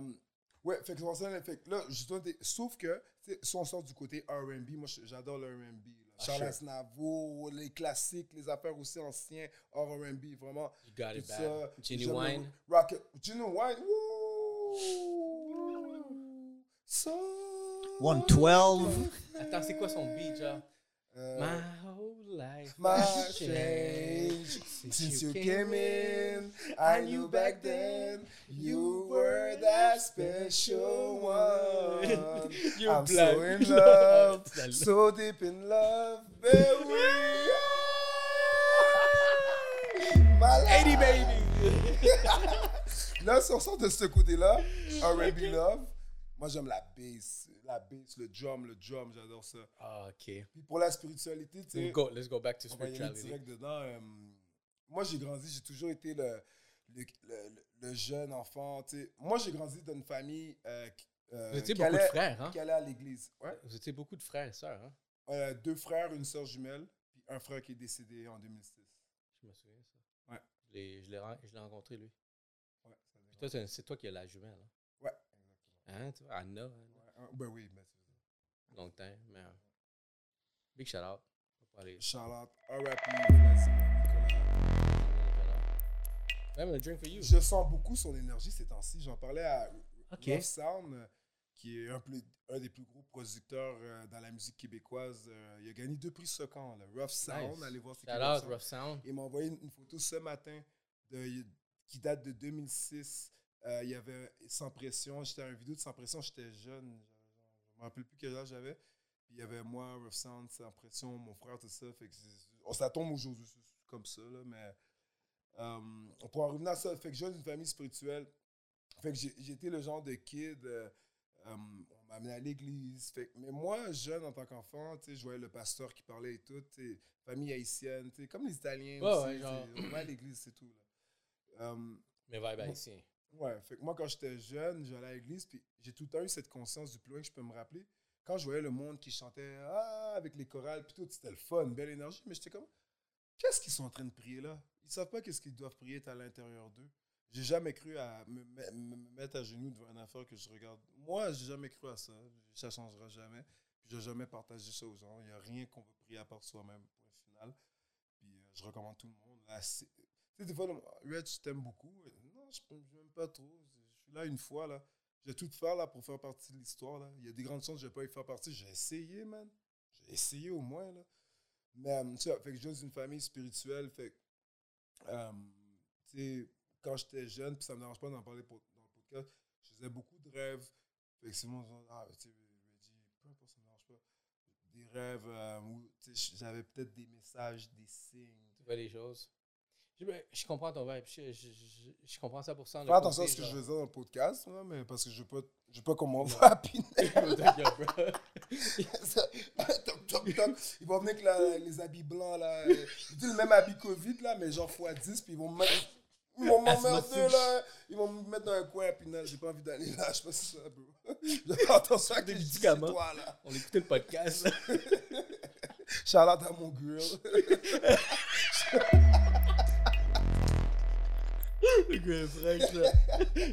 ouais, fait que, fait que là, justement, sauf que, tu sais, si on sort du côté R&B, moi, j'adore le R&B. Charles. Aznavour, les classiques, les affaires aussi anciens, hors R&B, vraiment. You got it ça. Ginny Wine. Rocket, Ginny Wine, wouh! So 112. Attends, c'est quoi son beat, genre? Euh, life My has change since, you came in. I knew back then you were that special one. You I'm black. so in love, so deep in love, baby. Malade. 80 baby! Là, si on sort de ce côté-là, R&B Love, moi j'aime la bass. la bass, le drum, le drum, j'adore ça. Ah, ok. Puis pour la spiritualité, tu sais, Let's go, let's go back to on va y aller spirituality. direct dedans. euh, moi, j'ai grandi, j'ai toujours été le, le, le- le jeune enfant. tu sais. Moi, j'ai grandi dans une famille euh, qui, euh, Vous étiez beaucoup de frères, hein? qui allait à l'église. Ouais. Vous étiez beaucoup de frères et sœurs, hein? Euh, deux frères, une sœur jumelle, puis un frère qui est décédé en 2006. Je me souviens, ça. Ouais. Je l'ai- rencontré, lui. Ouais, c'est toi qui as la jumelle, hein? Hein, tu vois, Anna, hein? Ouais, hein, ben oui, ben c'est ça. long time, mais... euh, Big shout out. R.I.P. A drink for you. Je sens beaucoup son énergie ces temps-ci. J'en parlais à Ok. Rough Sound, euh, qui est un, plus- un des plus gros producteurs euh, dans la musique québécoise. Euh, il a gagné deux prix Socan, le Rough Sound. Nice. Allez voir ce Shout out, Rough Sound. Il m'a envoyé une, une photo ce matin de- qui date de 2006. Euh, il y avait Sans Pression. J'étais à une vidéo de Sans Pression. J'étais jeune. Je ne me rappelle plus quel âge j'avais. Puis il y avait moi, Rough Sound, Sans Pression, mon frère, tout ça. Fait que on- ça tombe aujourd'hui comme ça. Là, mais euh, pour en revenir à ça, fait que je viens d'une famille spirituelle. Fait que été le genre de kid. euh, euh, on m'a amené à l'église. Mais moi, jeune en tant qu'enfant, je voyais le pasteur qui parlait et tout. Famille haïtienne, comme les Italiens Ouais, aussi. ouais, genre. On va à l'église, c'est tout. Là. Euh, Mais vibe haïtien. Ouais, fait que moi, quand j'étais jeune, j'allais à l'église, puis j'ai tout le temps eu cette conscience du plus loin que je peux me rappeler. Quand je voyais le monde qui chantait Ah, avec les chorales, puis tout, c'était le fun, belle énergie, mais j'étais comme Qu'est-ce qu'ils sont en train de prier là? Ils savent pas qu'est-ce qu'ils doivent prier à l'intérieur d'eux. J'ai jamais cru à me, me- me- me mettre à genoux devant une affaire que je regarde. Moi, j'ai jamais cru à ça. Ça changera jamais. Puis j'ai jamais partagé ça aux gens. Il n'y a rien qu'on veut prier à part soi-même, point final. Puis euh, je recommande tout le monde. Tu sais, des fois, Red, je t'aime beaucoup. Non, je n'aime pas trop. Je suis là une fois, là. Je vais tout faire, là, pour faire partie de l'histoire, là. Il y a des grandes chances que je vais pas y faire partie. J'ai essayé, man. J'ai essayé au moins, là. Mais, euh, ça, fait que je viens d'une famille spirituelle, fait euh, tu sais, quand j'étais jeune, puis ça me dérange pas d'en parler dans le podcast, je faisais beaucoup de rêves. Fait que mon ah, tu sais, peu importe, ça me dérange pas. Des rêves euh, où, tu sais, j'avais peut-être des messages, des signes. Tu vois les choses. Je, je comprends ton vibe. Je, je, je, comprends ça pour ça. Fais attention à ce que je veux dire dans le podcast, là, mais parce que je veux pas, je pas qu'on m'envoie à Pinel. Toc, toc, toc. Ils vont venir avec la- les habits blancs, là. Ils disent le même habit Covid, là, mais genre x10, puis ils vont me mettre. Ils vont m'emmerder, là. Ils vont me mettre dans un coin à Pinel. J'ai pas envie d'aller là. Je sais pas si ça, bro. Fais attention à Des médicaments. Toi, là. On écoutait le podcast. Charlotte à mon grill. le gars est fraîche, là.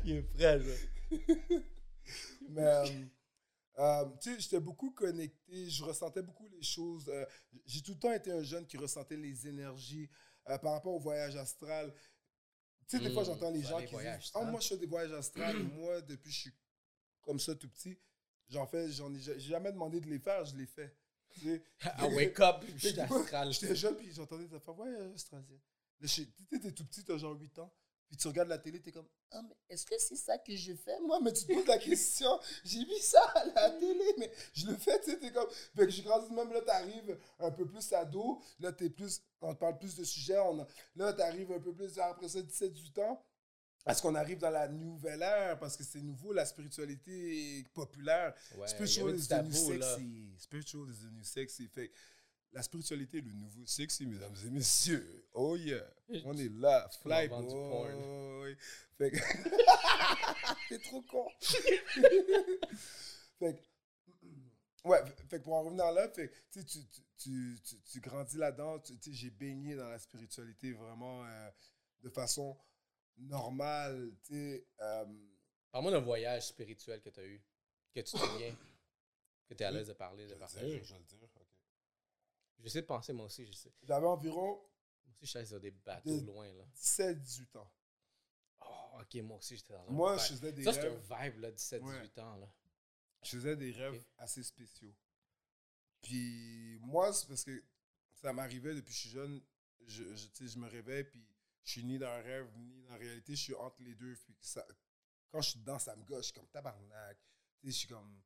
Il est fraîche, là. Mais, euh, euh, tu sais, j'étais beaucoup connecté, je ressentais beaucoup les choses. euh, J'ai tout le temps été un jeune qui ressentait les énergies par rapport au voyage astral. Tu sais, des fois, j'entends les gens les qui disent Ah, moi, je fais des voyages astrales. moi, depuis que je suis comme ça tout petit, j'en fais, j'en ai j'ai jamais demandé de les faire, je les fais. Tu sais? I wake up, je suis astral. J'étais jeune, puis j'entendais des affaires. Ouais, sais, t'es tout petit, t'as genre 8 ans. Puis tu regardes la télé, t'es comme Ah, mais est-ce que c'est ça que je fais Moi, mais tu te poses la question. J'ai vu ça à la télé, mais je le fais, tu sais, t'es comme. Fait que j'ai grandi de même, là, t'arrives un peu plus ado. Là, t'es plus. On te parle plus de sujets. On a- là, t'arrives un peu plus après ça, 17-18 ans. Parce qu'on arrive dans la nouvelle ère, parce que c'est nouveau, la spiritualité populaire. Ouais, Spiritual is the new sexy. Spiritual is the new sexy. Fait la spiritualité le nouveau sexy, mesdames et messieurs. Oh yeah. On est là. Fly boy. Fait que... T'es trop con. fait que... Ouais, fait que pour en revenir là, fait tu, tu, tu, tu, grandis là-dedans. Tu tu sais, j'ai baigné dans la spiritualité vraiment euh, de façon normale. Euh, Parle-moi d'un voyage spirituel que tu as eu, que tu te souviens, que tu es à l'aise de parler, de partager. je vais le dire. J'essaie de penser, moi aussi, je sais. J'avais environ Moi aussi, je suis allé sur des bateaux De- loin, là. 17-18 ans. Oh, ok, moi aussi, j'étais dans un Moi, je faisais des Ça, c'est rêves. un vibe, là, 17-18 Ouais. ans, là. Je faisais des rêves assez spéciaux. Puis moi, c'est parce que ça m'arrivait depuis que je suis jeune. Je, je, sais, je me réveille, puis je suis ni dans un rêve, ni dans la réalité. Je suis entre les deux. Puis ça, quand je suis dedans, ça me gosse. Je suis comme tabarnak. Tu sais, je suis comme.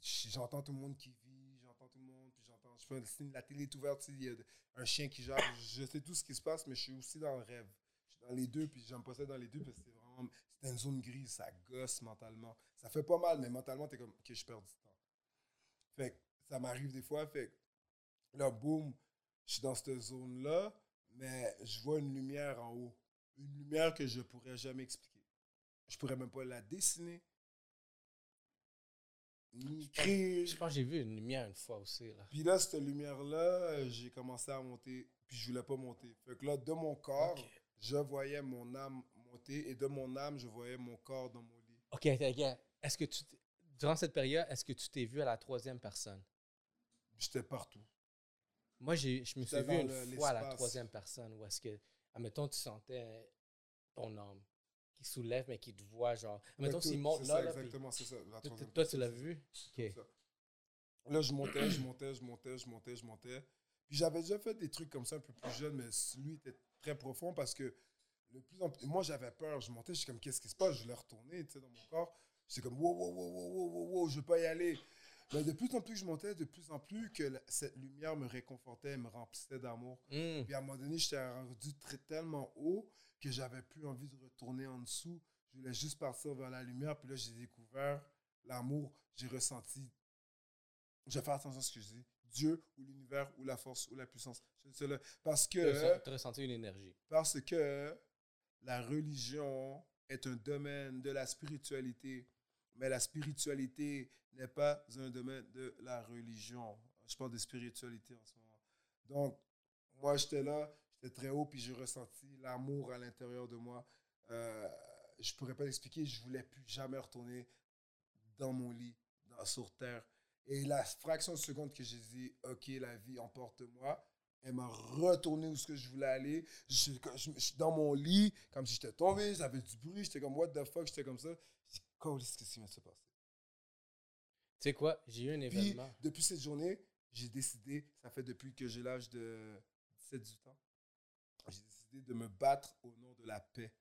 je- J'entends tout le monde qui vit, j'entends tout le monde, puis j'entends. Je fais la télé est ouverte, il y a un chien qui jappe. Je sais tout ce qui se passe, mais je suis aussi dans le rêve. Je suis dans les deux, puis j'aime pas dans les deux, parce que c'est vraiment. C'est une zone grise, ça gosse mentalement. Ça fait pas mal, mais mentalement, t'es comme, ok, je perds du temps. Fait ça m'arrive des fois. Fait là, boum, je suis dans cette zone-là, mais je vois une lumière en haut. Une lumière que je pourrais jamais expliquer. Je pourrais même pas la dessiner. Ni. Je pense que j'ai vu une lumière une fois aussi. Là. Puis là, cette lumière-là, j'ai commencé à monter. Puis je voulais pas monter. Fait que là, de mon corps, je voyais mon âme monter. Et de mon âme, je voyais mon corps dans mon lit. Ok, ok. Est-ce que tu. Durant cette période, est-ce que tu t'es vu à la troisième personne? J'étais partout. Moi, j'ai, je me suis vu une le- fois à la troisième personne où est-ce que, admettons, tu sentais ton âme qui soulève, mais qui te voit, genre. Tout- s'il monte là, ça, là, exactement, c'est ça. la toi, tu l'as vu? Ok. Là, je montais, je montais, je montais, je montais, je montais. Puis j'avais déjà fait des trucs comme ça un peu plus jeune, mais lui était très profond parce que le plus en plus, moi j'avais peur, je montais, je suis comme qu'est-ce qui se passe, je voulais retourner, tu sais, dans mon corps. J'étais comme wow, wow, wow, wow, wow, wow, wow, je veux pas y aller. Mais de plus en plus que je montais, de plus en plus que la- cette lumière me réconfortait, me remplissait d'amour. Hmm. Puis à un moment donné, j'étais rendu très, tellement haut que j'avais plus envie de retourner en dessous. Je voulais juste partir vers la lumière. Puis là, j'ai découvert l'amour. J'ai ressenti. Je vais faire attention à ce que je dis. Dieu ou l'univers ou la force ou la puissance. Cela. Parce que, t'as ressenti une énergie. parce que la religion est un domaine de la spiritualité. Mais la spiritualité n'est pas un domaine de la religion. Je parle de spiritualité en ce moment. Donc, moi, j'étais là, très haut, puis j'ai ressenti l'amour à l'intérieur de moi. Euh, je pourrais pas l'expliquer, je voulais plus jamais retourner dans mon lit, dans, sur terre. Et la fraction de seconde que j'ai dit, OK, la vie emporte-moi, elle m'a retourné où ce que je voulais aller. Je, je- je suis dans mon lit, comme si j'étais tombé, j'avais du bruit, j'étais comme, what the fuck, j'étais comme ça. Je qu'est-ce qui vient de se passer? Tu sais quoi? J'ai eu un Puis, événement. depuis cette journée, j'ai décidé, ça fait depuis que j'ai l'âge de 17-18 ans, j'ai décidé de me battre au nom de la paix.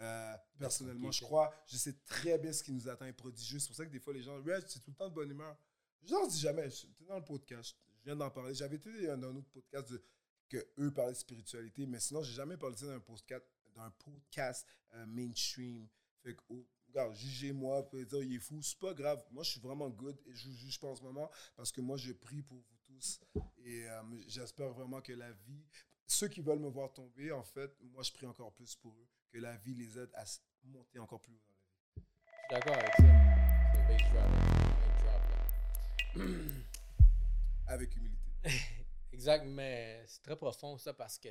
Euh, personnellement, je crois, je sais très bien ce qui nous attend est prodigieux. C'est pour ça que des fois, les gens, ouais, c'est tout le temps de bonne humeur. Je leur dis jamais, j'étais dans le podcast, je viens d'en parler. J'avais été dans un autre podcast de- que eux parlaient de spiritualité, mais sinon, j'ai jamais parlé de ça dans un podcast, dans un podcast euh, mainstream. Fait que, oh, regarde, jugez-moi, vous pouvez dire, il est fou, c'est pas grave. Moi, je suis vraiment good et je vous juge pas en ce moment parce que moi, je prie pour vous tous et euh, j'espère vraiment que la vie, ceux qui veulent me voir tomber, en fait, moi, je prie encore plus pour eux, que la vie les aide à monter encore plus haut dans la vie. Je suis d'accord avec ça. Big drop. Big drop. Avec humilité. Exact, mais c'est très profond ça parce que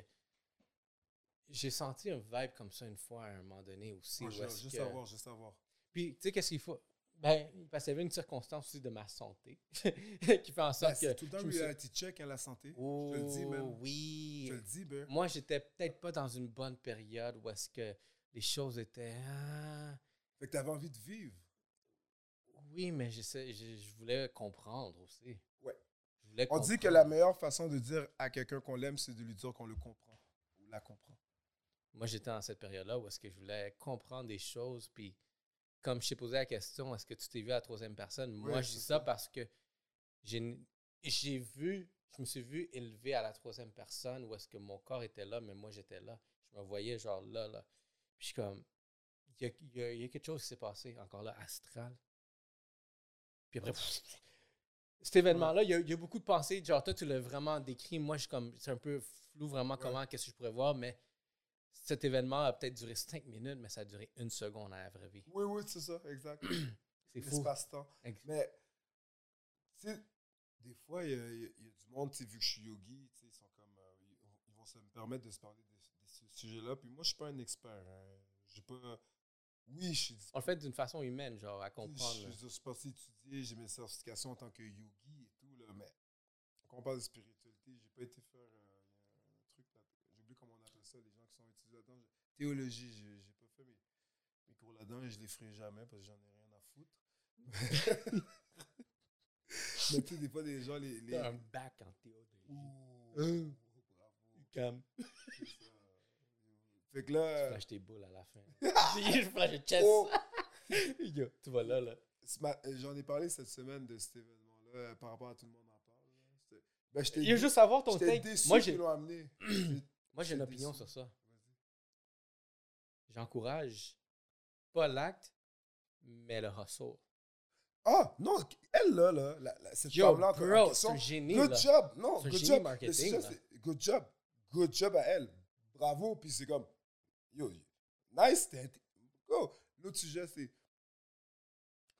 j'ai senti un vibe comme ça une fois à un moment donné aussi. Où je, veux savoir, je veux savoir. Puis, tu sais, qu'est-ce qu'il faut? Ben, parce qu'il y avait une circonstance aussi de ma santé qui fait en Ben, sorte c'est que. tout le temps je me suis- reality check, hein, la santé. Oh, je te le dis, man. oui. Je te le dis, ben. Moi, j'étais peut-être pas dans une bonne période où est-ce que les choses étaient. ah, Fait que t'avais envie de vivre. oui, mais j'essaie- je, je voulais comprendre aussi. Ouais. Je voulais On dit que la meilleure façon de dire à quelqu'un qu'on l'aime, c'est de lui dire qu'on le comprend. Ou la comprend. Moi, j'étais dans cette période-là où est-ce que je voulais comprendre des choses. Puis, comme je t'ai posé la question, est-ce que tu t'es vu à la troisième personne? Moi, je dis ça ça. parce que j'ai j'ai vu, je me suis vu élevé à la troisième personne où est-ce que mon corps était là, mais moi, j'étais là. Je me voyais genre là, là. Puis, je suis comme, il y y a- il y a quelque chose qui s'est passé, encore là, astral. Puis après, cet événement-là, il y, a, il y a beaucoup de pensées. Genre, toi, tu l'as vraiment décrit. Moi, je suis comme, c'est un peu flou vraiment comment, qu'est-ce que je pourrais voir, mais cet événement a peut-être duré cinq minutes, mais ça a duré une seconde dans la vraie vie. Oui, oui, c'est ça, exact. C'est fou. L'espace-temps. Ex- Mais, tu sais, des fois, il y, y y a du monde, tu sais, vu que je suis yogi, tu sais, ils sont comme. euh, ils, vont se me permettre de se parler de, de ce sujet-là. Puis moi, je suis pas un expert. hein. J'ai pas. Oui, je suis. Le fait d'une façon humaine, genre, à comprendre. Je, suis parti étudier, j'ai mes certifications en tant que yogi et tout, là, mais quand on parle de spiritualité, j'ai pas été faire euh, un truc là. J'ai oublié comment on appelle ça, les gens qui sont étudiés là-dedans. J'ai- Théologie, j'ai j'ai pas fait mes, mes cours là-dedans et je les ferai jamais parce que j'en ai rien à foutre. mais tu sais, des fois, des gens, les. les... Un bac en théologie. Ouh, Hein? bravo. C'est ça. Fait que là. Tu flashes tes boules à la fin. je flash le chest. oh, Yo, tu vois là, là. ma- J'en ai parlé cette semaine de cet événement-là euh, par rapport à tout le monde en parle. Ben, Il dé- juste savoir ton take. déçu Moi, j'ai moi, j'ai une opinion déçu. sur ça. J'encourage pas l'acte, mais le hustle. Ah, non, elle, là, là, la- la- cette femme-là, c'est un génie, good là. job. Non, good génie job. Marketing, là. good job. Good job à elle. Bravo. Puis c'est comme, yo, nice. Go. L'autre sujet, c'est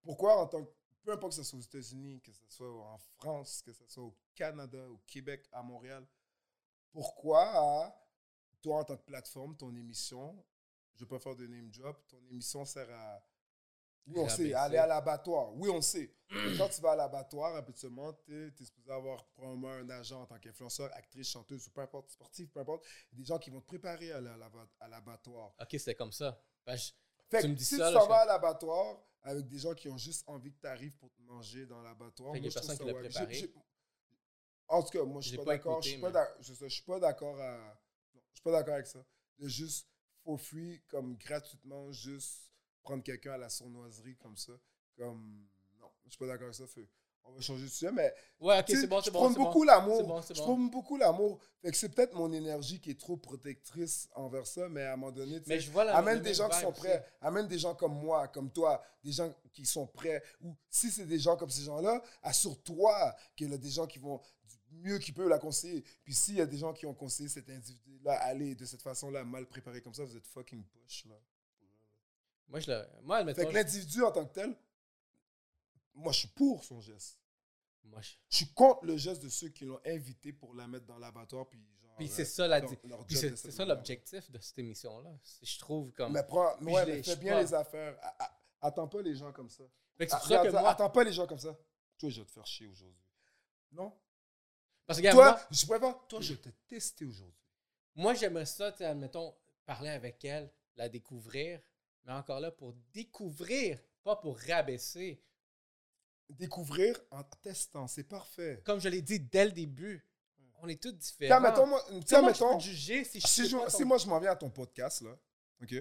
pourquoi en tant que, peu importe que ce soit aux États-Unis, que ce soit en France, que ce soit au Canada, au Québec, à Montréal, pourquoi toi, en tant que plateforme, ton émission, je peux faire de name drop, ton émission sert à. Oui, on sait, aller à l'abattoir. Oui, on sait. Quand tu vas à l'abattoir, habituellement, tu es supposé avoir probablement un agent en tant qu'influenceur, actrice, chanteuse, ou peu importe, sportif, peu importe. Des gens qui vont te préparer à l'abattoir. Ok, c'était comme ça. Ben, je- Fait Tu me dis si ça, tu vas à l'abattoir avec des gens qui ont juste envie que tu arrives pour te manger dans l'abattoir. Moi, je trouve ça l'a wack. préparé. J'ai- j'ai- En tout cas, moi, je suis pas, pas d'accord. Je suis pas c'est d'accord à. Je suis pas d'accord avec ça. De juste for free, comme gratuitement, juste prendre quelqu'un à la sournoiserie comme ça. Comme. Non, je suis pas d'accord avec ça. On va changer de sujet, mais Ouais, ok, c'est bon, je c'est bon. c'est bon. beaucoup l'amour. Je prône beaucoup l'amour. Fait que c'est peut-être mon énergie qui est trop protectrice envers ça, mais à un moment donné, tu Mais je vois la amène des gens qui sont aussi. prêts. Amène des gens comme moi, comme toi, des gens qui sont prêts. Ou si c'est des gens comme ces gens-là, assure-toi qu'il y a des gens qui vont mieux qu'ils peuvent la conseiller. Puis s'il y a des gens qui ont conseillé cet individu-là, allez de cette façon-là, mal préparé comme ça, vous êtes fucking push, là. Moi, je le. Moi, Fait que l'individu en tant que tel, moi, je suis pour son geste. Moi, je- Je suis contre le geste de ceux qui l'ont invité pour la mettre dans l'abattoir. Puis, genre, Puis euh, c'est ça, la Puis c'est ça l'objectif de cette émission-là. Je trouve comme. Mais, prends, Puis ouais, je mais fais bien les affaires. Attends pas les gens comme ça. Fait que c'est Ah, ça que moi. Attends pas les gens comme ça. Toi, je vais te faire chier aujourd'hui. Non? Parce que, regarde, Toi, moi, je préfère. Toi, je vais te tester aujourd'hui. moi, j'aimerais ça, admettons, parler avec elle, la découvrir, mais encore là, pour découvrir, pas pour rabaisser. Découvrir en testant, c'est parfait. Comme je l'ai dit dès le début, on est tous différents. Tiens, mettons, moi, tiens, mettons, juger si je si, sais je- pas si ton- moi je m'en viens à ton podcast, là, OK?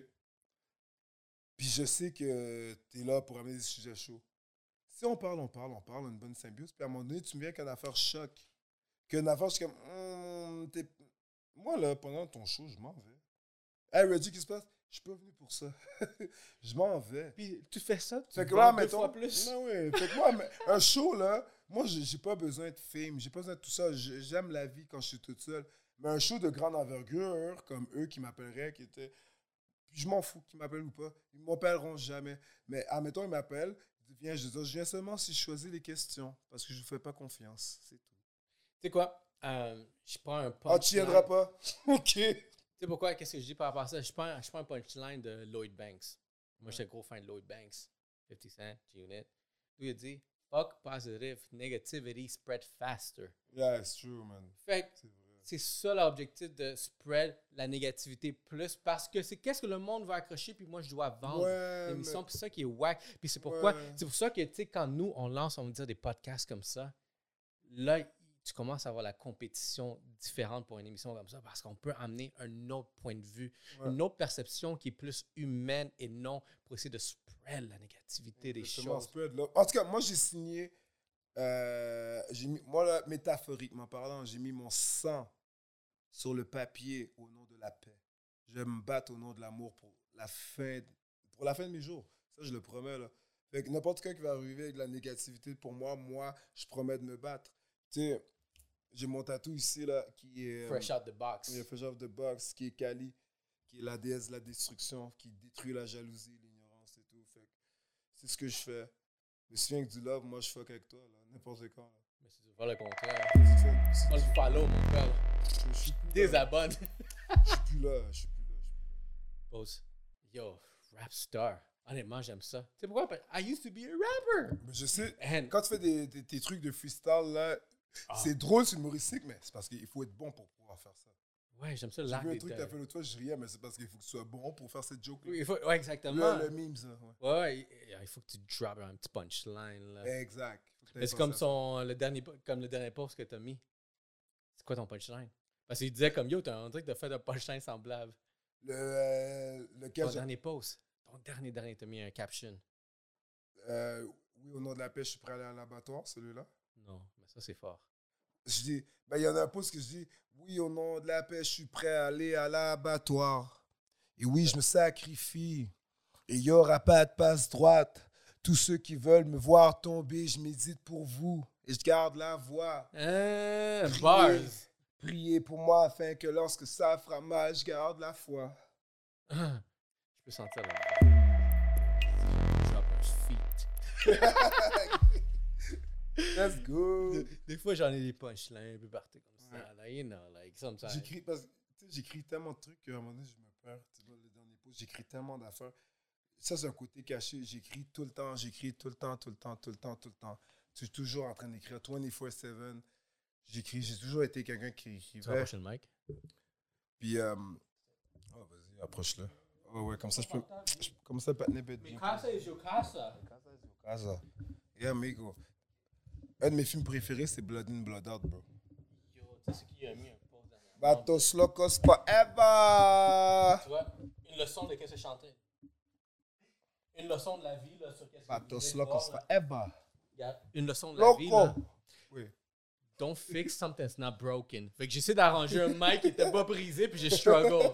Puis je sais que tu es là pour amener des sujets chauds. Si on parle, on parle, on parle, une bonne symbiose, puis à un moment donné, tu me viens qu'une affaire choc. Qu'une affaire, je suis comme, Hum, moi, là, pendant ton show, je m'en vais. Hey, Reggie, qu'est-ce qui se passe? Je suis pas venu pour ça. je m'en vais. Puis tu fais ça, tu Fait que là, deux mettons. fois plus. Non, ouais. Fait que moi, un show, là, moi, j'ai pas besoin de fame, j'ai pas besoin de tout ça. J'ai- J'aime la vie quand je suis toute seule. Mais un show de grande envergure, comme eux qui m'appelleraient, qui étaient. Je m'en fous qu'ils m'appellent ou pas. Ils m'appelleront jamais. Mais admettons, ils m'appellent. Viens, je dis, je viens seulement si je choisis les questions. Parce que je vous fais pas confiance. C'est tout. Tu sais quoi? Euh, je prends un Ah, punchline. tu viendras pas? OK. Tu sais pourquoi? Qu'est-ce que je dis par rapport à ça? Je prends, je prends un punchline de Lloyd Banks. Moi, j'étais gros fan de Lloyd Banks. 50 Cent, G-Unit. Lui, il dit Fuck positive, negativity spread faster. Yeah, it's true, man. Fait que C'est ça l'objectif de spread la négativité plus parce que c'est qu'est-ce que le monde va accrocher, puis moi, je dois vendre Ouais, l'émission, mais- puis c'est ça qui est whack. Puis c'est pourquoi, Ouais. c'est pour ça que, tu sais, quand nous, on lance, on va dire des podcasts comme ça, là, tu commences à avoir la compétition différente pour une émission comme ça parce qu'on peut amener un autre point de vue, Ouais. une autre perception qui est plus humaine et non pour essayer de spread la négativité des choses. En tout cas, moi, j'ai signé. euh, j'ai mis, moi, là, métaphoriquement parlant, j'ai mis mon sang sur le papier au nom de la paix. Je vais me battre au nom de l'amour pour la fin, pour la fin de mes jours. Ça, je le promets. Là. Fait que n'importe qui qui va arriver avec de la négativité pour moi, moi, je promets de me battre. Tu sais, j'ai mon tatou ici, là, qui est. euh, Fresh out the box. il y a Fresh Off the Box, qui est Kali, qui est la déesse de la destruction, qui détruit la jalousie, l'ignorance et tout. Fait que c'est ce que je fais. Mais si tu viens avec du love, moi je fuck avec toi, là, n'importe quand. Là. Mais c'est pas le contraire. Si tu Pas le tu- follow, mon frère. je- suis. Désabonne. Je suis plus là, je suis plus là. je suis plus là. Pause. Yo, rap star. Honnêtement, j'aime ça. Tu sais pourquoi? I used to be a rapper. Mais je sais, And, quand tu fais des, des- tes trucs de freestyle, là, Ah. c'est drôle, c'est humoristique, mais c'est parce qu'il faut être bon pour pouvoir faire ça. ouais, j'aime ça J'ai vu un truc que t'as fait l'autre fois, je riais, mais c'est parce qu'il faut que tu sois bon pour faire cette joke-là. Oui, il faut, ouais, exactement. Le, le meme, ça. Ouais. Ouais, ouais, il, faut que tu droppes un petit punchline. Là. Exact. C'est comme, son, le dernier, comme le dernier post que tu as mis. C'est quoi ton punchline? Parce qu'il disait comme yo, t'as- que tu as fait un punchline semblable. Le, euh, lequel Ton dernier post. Ton dernier, dernier, t'as mis un caption. Euh, oui, au nom de la paix, je suis prêt à aller à l'abattoir, celui-là. Non, ça, c'est fort. Je dis, ben, il y en a un post que je dis, oui, au nom de la paix, je suis prêt à aller à l'abattoir. Et oui, je me sacrifie. Et il n'y aura pas de passe droite. Tous ceux qui veulent me voir tomber, je médite pour vous et je garde la voix. Euh, Priez. bars. Priez pour moi afin que lorsque ça fera mal, je garde la foi. Je peux sentir la feat. Let's go. Des, des fois, j'en ai des punchlines un peu partout comme ça. Ouais. Là, you know, like, sometimes. J'écris parce que tu sais, j'écris tellement de trucs qu'à un moment donné, je me perds. Tu vois, le dernier post, j'écris tellement d'affaires. Ça, c'est un côté caché. J'écris tout le temps, j'écris tout le temps, tout le temps, tout le temps, tout le temps. Je suis toujours en train d'écrire 24-7. J'écris, j'ai toujours été quelqu'un qui Tu écrivait. approcher le mic? Puis, euh, oh, vas-y, approche-le. Oh, ouais, comme ça, je peux. je- Comme ça, patinet peut être bien. is your casa. Casa. Yeah, amigo. Un de mes films préférés, c'est Blood in, Blood Out, bro. Yo, tu sais ce qui a mis un pause dernièrement? Batos Locos Forever! Tu vois, une leçon de qu'est-ce que chanter. Une leçon de la vie, là, sur qu'est-ce que Batos Locos. Forever! Regarde, Une leçon de la vie, là. Oui. Don't fix something that's not broken. Fait que j'essaie d'arranger un mic qui était pas brisé, puis j'ai struggle.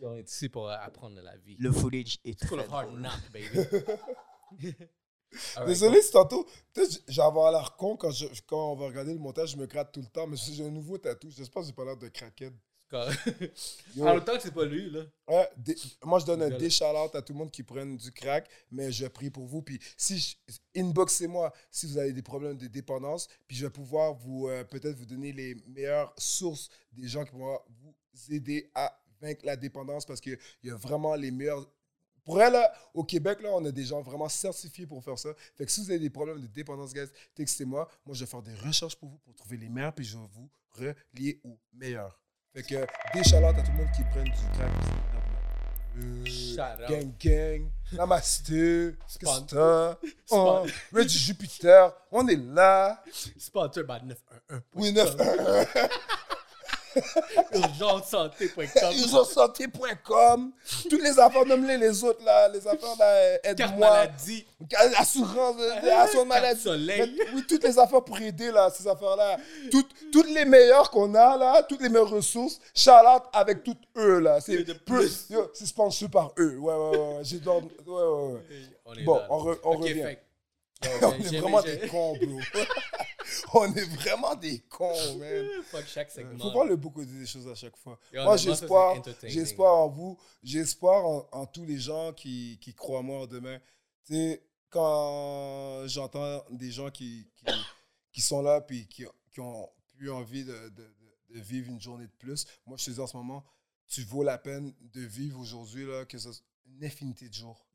On est ici pour apprendre de la vie. Le footage est Full très of hard knock, baby. Alright, Désolé si tantôt, peut-être j'ai avoir l'air con quand, je, quand on va regarder le montage, je me gratte tout le temps, mais j'ai un nouveau tatou, j'espère que j'ai pas l'air de. Yo, En même temps que c'est pas lui, là. ouais, des- moi, je donne un shout-out à tout le monde qui prennent du crack, mais je prie pour vous. Puis si inboxez-moi si vous avez des problèmes de dépendance, puis je vais pouvoir vous euh, peut-être vous donner les meilleures sources des gens qui vont vous aider à vaincre la dépendance parce qu'il y a vraiment les meilleurs. Pour elle, là, au Québec, là, on a des gens vraiment certifiés pour faire ça. Fait que si vous avez des problèmes de dépendance, guys, textez-moi. Moi, je vais faire des recherches pour vous pour trouver les meilleurs, puis je vais vous relier aux meilleurs. Fait que des shout à tout le monde qui prennent du crack. Euh, Shout out. gang gang, namasté, qu'est-ce que Spon- t'as? Oh, Reggie Jupiter, on est là. Sponsored by 911. Oui, 9 Urgencesanté.com. urgencesanté.com. Toutes les affaires, nomme-les les autres, là. Les affaires, là, Carte aide-moi. maladie. Assurance, euh, assurance maladie. soleil. Mais- Oui, toutes les affaires pour aider, là, ces affaires-là. Toutes, toutes les meilleures qu'on a, là, toutes les meilleures ressources, Charlotte avec toutes eux, là. C'est plus. c'est sponsor par eux. Ouais, ouais, ouais. J'ai dormi- Ouais, ouais, ouais. On Bon, on, re- on Ok, revient. fait on est vraiment des cons, bro. on est vraiment des cons, man. Fuck chaque segment. Faut pas le beaucoup dire des choses à chaque fois. Moi, j'ai espoir en vous. Espoir en, en tous les gens qui, qui croient en moi demain. Tu sais, quand j'entends des gens qui, qui, qui sont là puis qui, qui ont plus envie de, de- vivre une journée de plus, moi, je te dis en ce moment, tu vaux la peine de vivre aujourd'hui, là, que ce soit une infinité de jours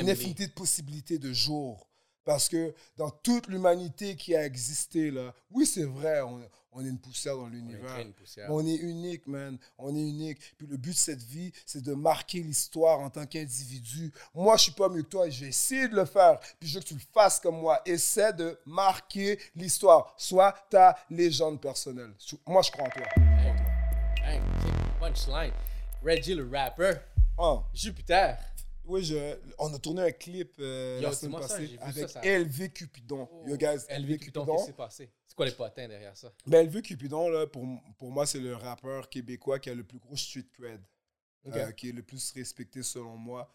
une infinité de possibilités de jours. Parce que dans toute l'humanité qui a existé, là, oui, c'est vrai, on, on est une poussière dans l'univers. on est unique, man. On est unique. Puis le but de cette vie, c'est de marquer l'histoire en tant qu'individu. Moi, je suis pas mieux que toi et je vais essayer de le faire. Puis je veux que tu le fasses comme moi. Essaie de marquer l'histoire. Sois ta légende personnelle. Moi, je crois en toi. Hey, hey, punchline. Reggie le rapper. Ah. Jupiter. Oui, je, on a tourné un clip euh, Yo, la semaine ça, avec ça, ça- LV Cupidon. Yo, guys, LV Cupidon, qu'est-ce qui s'est passé? C'est quoi les potins derrière ça? Ben, LV Cupidon, là, pour, pour moi, c'est le rappeur québécois qui a le plus gros street cred, euh, qui est le plus respecté selon moi.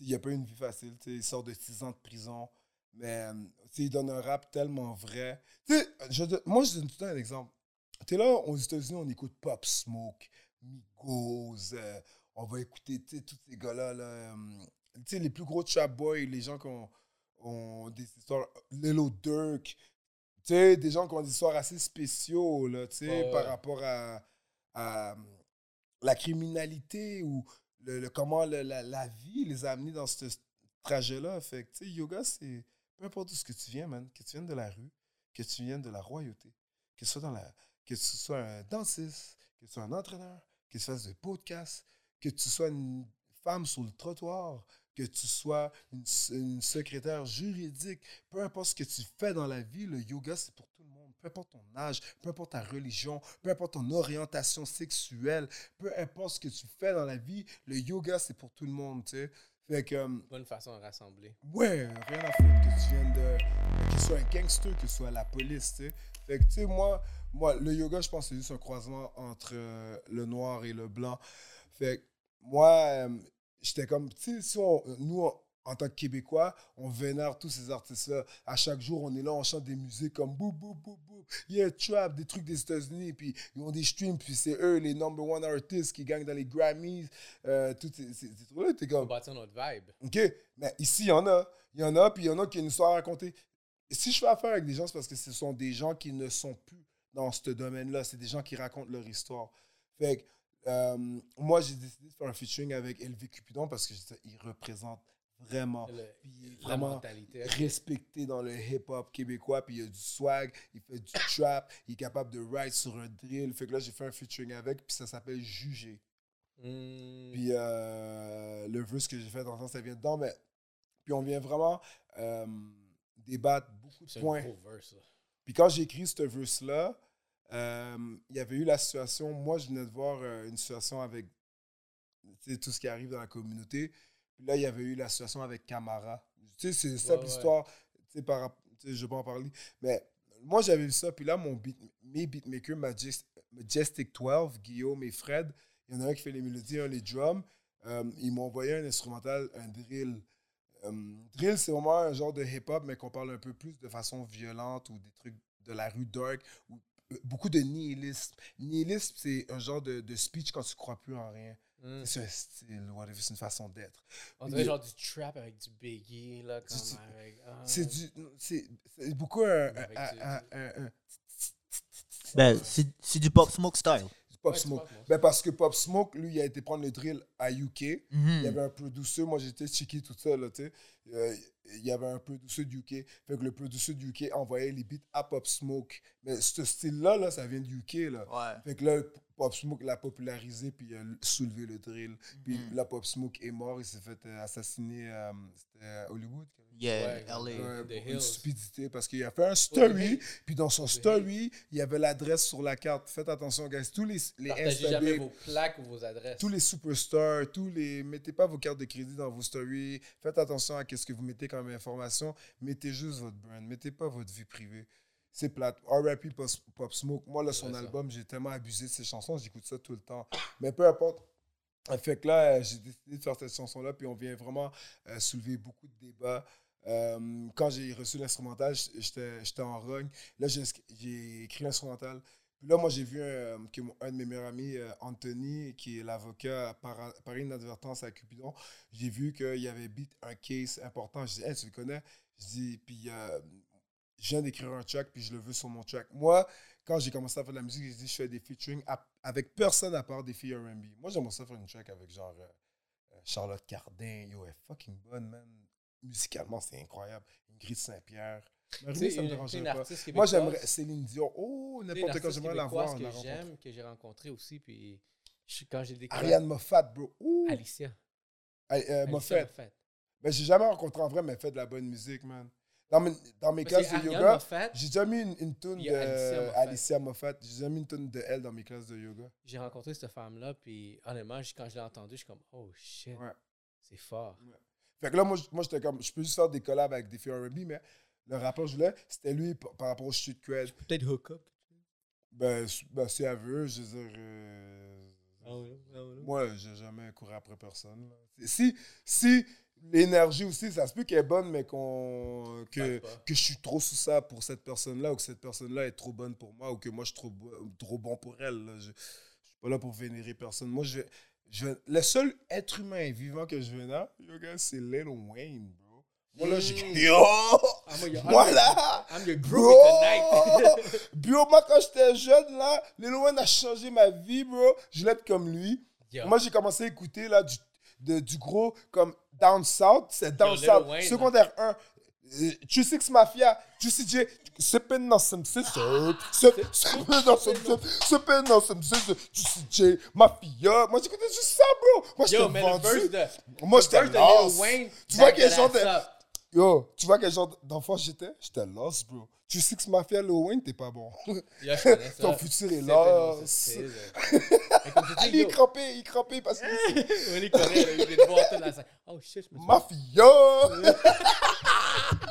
Il n'a pas une vie facile. Il sort de 6 ans de prison, mais euh, il donne un rap tellement vrai. Sais, je moi, je donne tout le temps un exemple. Tu es là, aux États-Unis, on écoute Pop Smoke, Migos, euh, on va écouter tous ces gars-là. Là, euh, les plus gros trap boys, les gens qui ont, ont des histoires. Lilo sais, des gens qui ont des histoires assez spéciaux, là, Ouais, par rapport à, à, la criminalité ou le, le- comment le- la, la vie les a amenés dans ce trajet-là. Fait que, yoga, c'est peu importe d'où ce que tu viens, man, que tu viennes de la rue, que tu viennes de la royauté, que tu sois, dans la, que tu sois un dentiste, que tu sois un entraîneur, que tu fasses des podcasts, que tu sois une femme sur le trottoir, que tu sois une, une secrétaire juridique, peu importe ce que tu fais dans la vie, le yoga, c'est pour tout le monde. Peu importe ton âge, peu importe ta religion, peu importe ton orientation sexuelle, peu importe ce que tu fais dans la vie, le yoga, c'est pour tout le monde, tu sais. Fait que, euh, Bonne façon de rassembler. Ouais, rien à foutre que tu viennes de. que tu sois un gangster, que tu sois la police, tu sais. Fait que, tu sais, moi, moi, le yoga, je pense que c'est juste un croisement entre euh, le noir et le blanc. Fait que, moi, euh, j'étais comme, tu sais, si on- nous, en tant que Québécois, on vénère tous ces artistes-là. À chaque jour, on est là, on chante des musiques comme bou bou bou bou, yeah, trap, des trucs des États-Unis, puis ils ont des streams, puis c'est eux les number one artists qui gagnent dans les Grammys, euh, tous ces, ces, ces trucs-là. T'es comme, bâtir notre vibe. OK, mais ici, il y en a. Il y en a, puis il y en a qui ont une histoire à raconter. Si je fais affaire avec des gens, c'est parce que ce sont des gens qui ne sont plus dans ce domaine-là. C'est des gens qui racontent leur histoire. Fait que, euh, moi, j'ai décidé de faire un featuring avec LV Cupidon parce qu'il représente vraiment, Le- puis il la vraiment mentalité. respecté dans le hip-hop québécois, puis il a du swag, il fait du trap, il est capable de ride sur un drill. Fait que là, j'ai fait un featuring avec, puis ça s'appelle Juger. Hmm. Puis euh, le verse que j'ai fait dans le temps, ça vient dedans. Mais, puis on vient vraiment euh, débattre beaucoup de points. verse. Puis quand j'ai écrit ce verse-là, euh, il y avait eu la situation. Moi, je venais de voir euh, une situation avec tout ce qui arrive dans la communauté. Puis là, il y avait eu la situation avec Camara. Tu sais, c'est une simple ouais. histoire. Tu sais, par, tu sais, je vais pas en parler. Mais moi, j'avais vu ça. Puis là, mon beat, mes beatmakers, Majest- Majestic 12, Guillaume et Fred, il y en a un qui fait les mélodies, un les drums. Euh, ils m'ont envoyé un instrumental, un drill. Euh, drill, c'est vraiment un genre de hip-hop, mais qu'on parle un peu plus de façon violente ou des trucs de la rue dark. Beaucoup de nihilisme. Nihilisme, c'est un genre de, de speech quand tu crois plus en rien. Hmm. C'est un style, whatever, c'est une façon d'être. On dirait genre du trap avec du Biggie, là, comme C'est- avec... ah. C'est du. C'est beaucoup un. un, Avec un, du- un- un- un- Ben, c'est c'est du Pop Smoke style. Pop Ouais, Smoke. Ben parce que Pop Smoke, lui, il a été prendre le drill à UK. Mhm. Il y avait un producer, moi j'étais checké tout là, tu sais. Euh, il y avait un producer du UK. Fait que le producer du UK envoyait les beats à Pop Smoke. Mais ce style-là, là, ça vient du UK, là. Ouais. Fait que là, Pop Smoke l'a popularisé, puis il a soulevé le drill. Puis Mhm. là, Pop Smoke est mort, il s'est fait euh, assassiner euh, c'était à Hollywood. Yeah, Ouais, LA. Ouais, The une Hills. stupidité parce qu'il a fait un story, puis dans son The story, il y avait l'adresse sur la carte. Faites attention, guys. Tous les, les Partagez jamais Big, vos plaques ou vos adresses. tous les superstars, tous les. Mettez pas vos cartes de crédit dans vos stories. Faites attention à ce que vous mettez comme information. Mettez juste votre brand. Mettez pas votre vie privée. C'est plate. R.I.P. Pop, Pop Smoke. Moi, là, son album, j'ai tellement abusé de ses chansons. J'écoute ça tout le temps. Mais peu importe. Fait que là, euh, j'ai décidé de faire cette chanson-là, puis on vient vraiment euh, soulever beaucoup de débats. Euh, quand j'ai reçu l'instrumental, j'étais en rogne. Là, j'ai écrit l'instrumental. Puis là, moi, j'ai vu un, que mon- un de mes meilleurs amis, Anthony, qui est l'avocat par, par inadvertance à Cupidon, j'ai vu qu'il avait beat un case important. Je dis, hey, tu le connais? Je dis, puis euh, je viens d'écrire un track, puis je le veux sur mon track. Moi, quand j'ai commencé à faire de la musique, j'ai dit, je fais des featuring avec personne à part des filles R&B. Moi, j'aimerais ça faire une track avec genre euh, euh, Charlotte Cardin. Yo, elle est fucking bonne, man. Musicalement, c'est incroyable. Ingrid Saint-Pierre. Marie, ça me une pas. Moi, j'aimerais Céline Dion. Oh, n'importe quand, j'aimerais la voir. que j'aime, que j'ai rencontré aussi, puis je- quand j'ai découvert... Ariane Moffat, bro. Ouh. Alicia. Euh. Moffat. Ben, j'ai jamais rencontré en vrai, mais elle fait de la bonne musique, man. Dans mes, dans mes classes de yoga, j'ai déjà mis une, une y de Alicia Moffat. Alicia Moffat. J'ai déjà mis une tune de elle dans mes classes de yoga. j'ai rencontré cette femme-là, puis honnêtement, quand je l'ai entendue, je suis comme, oh shit, Ouais. c'est fort. Fait que là, moi, j'étais comme, je peux juste faire des collabs avec des filles R&B, mais le rapport que je voulais, c'était lui par, par rapport au street cred. Peut-être hook up. Ben, ben si elle veut, je veux dire, euh, Ah ouais, ah ouais. moi, j'ai jamais couru après personne. là. Si, si l'énergie aussi, ça se peut qu'elle est bonne, mais qu'on que, que je suis trop sous ça pour cette personne-là, ou que cette personne-là est trop bonne pour moi, ou que moi, je suis trop, trop bon pour elle. là. Je, je suis pas là pour vénérer personne. Moi, je, je, le seul être humain vivant que je vénère, c'est Lil Wayne, bro. Moi, là, j'ai... Yo! I'm your- I'm your- là! I'm your Bro! tonight. Bro, moi, quand j'étais jeune, là, Lil Wayne a changé ma vie, bro. Je être comme lui. Yo. Moi, j'ai commencé à écouter là, du, de- du gros comme Down South. C'est Down South. Secondaire 1. Euh, Juicy X Mafia. Juicy J. Sippin' dans. Sip- Sippin' dans some scissors. Sippin' dans some scissors. Juicy J. Mafia. Moi, j'écoutais juste ça, bro. Moi, j'étais vendu. de, Moi, j'étais lost. Tu vois quel genre de... Yo, tu vois quel genre d'enfant j'étais? J'étais lost, bro. Juicy X Mafia, Lil Wayne, t'es pas bon. Ça. Ton futur est là. tu dis, Il est crampé, il est crampé parce que est il la scène. Oh shit, je me suis Mafia!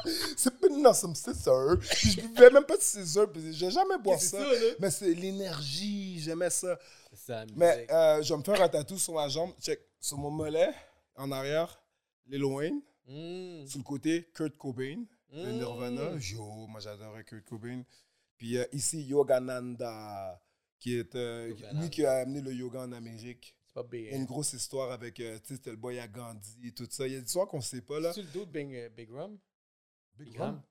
c'est pas dans some scissors. Puis je buvais même pas de scissors. Puis j'ai jamais boire ça. ça. Mais c'est l'énergie. J'aimais ça. Ça, Mais euh, je vais me faire un tatou sur ma jambe. Check. Sur mon mollet, en arrière, Lil Wayne. Mm. Sur le côté, Kurt Cobain de Mm. Nirvana. Yo, moi j'adorais Kurt Cobain. Puis euh, ici, Yogananda, qui est euh, lui qui a amené le yoga en Amérique. C'est pas Il y a bien. une grosse histoire avec, euh, tu sais, c'était le boy à Gandhi et tout ça. Il y a des histoires qu'on sait pas là. C'est le dude Big, euh, Big Rum? Bikram?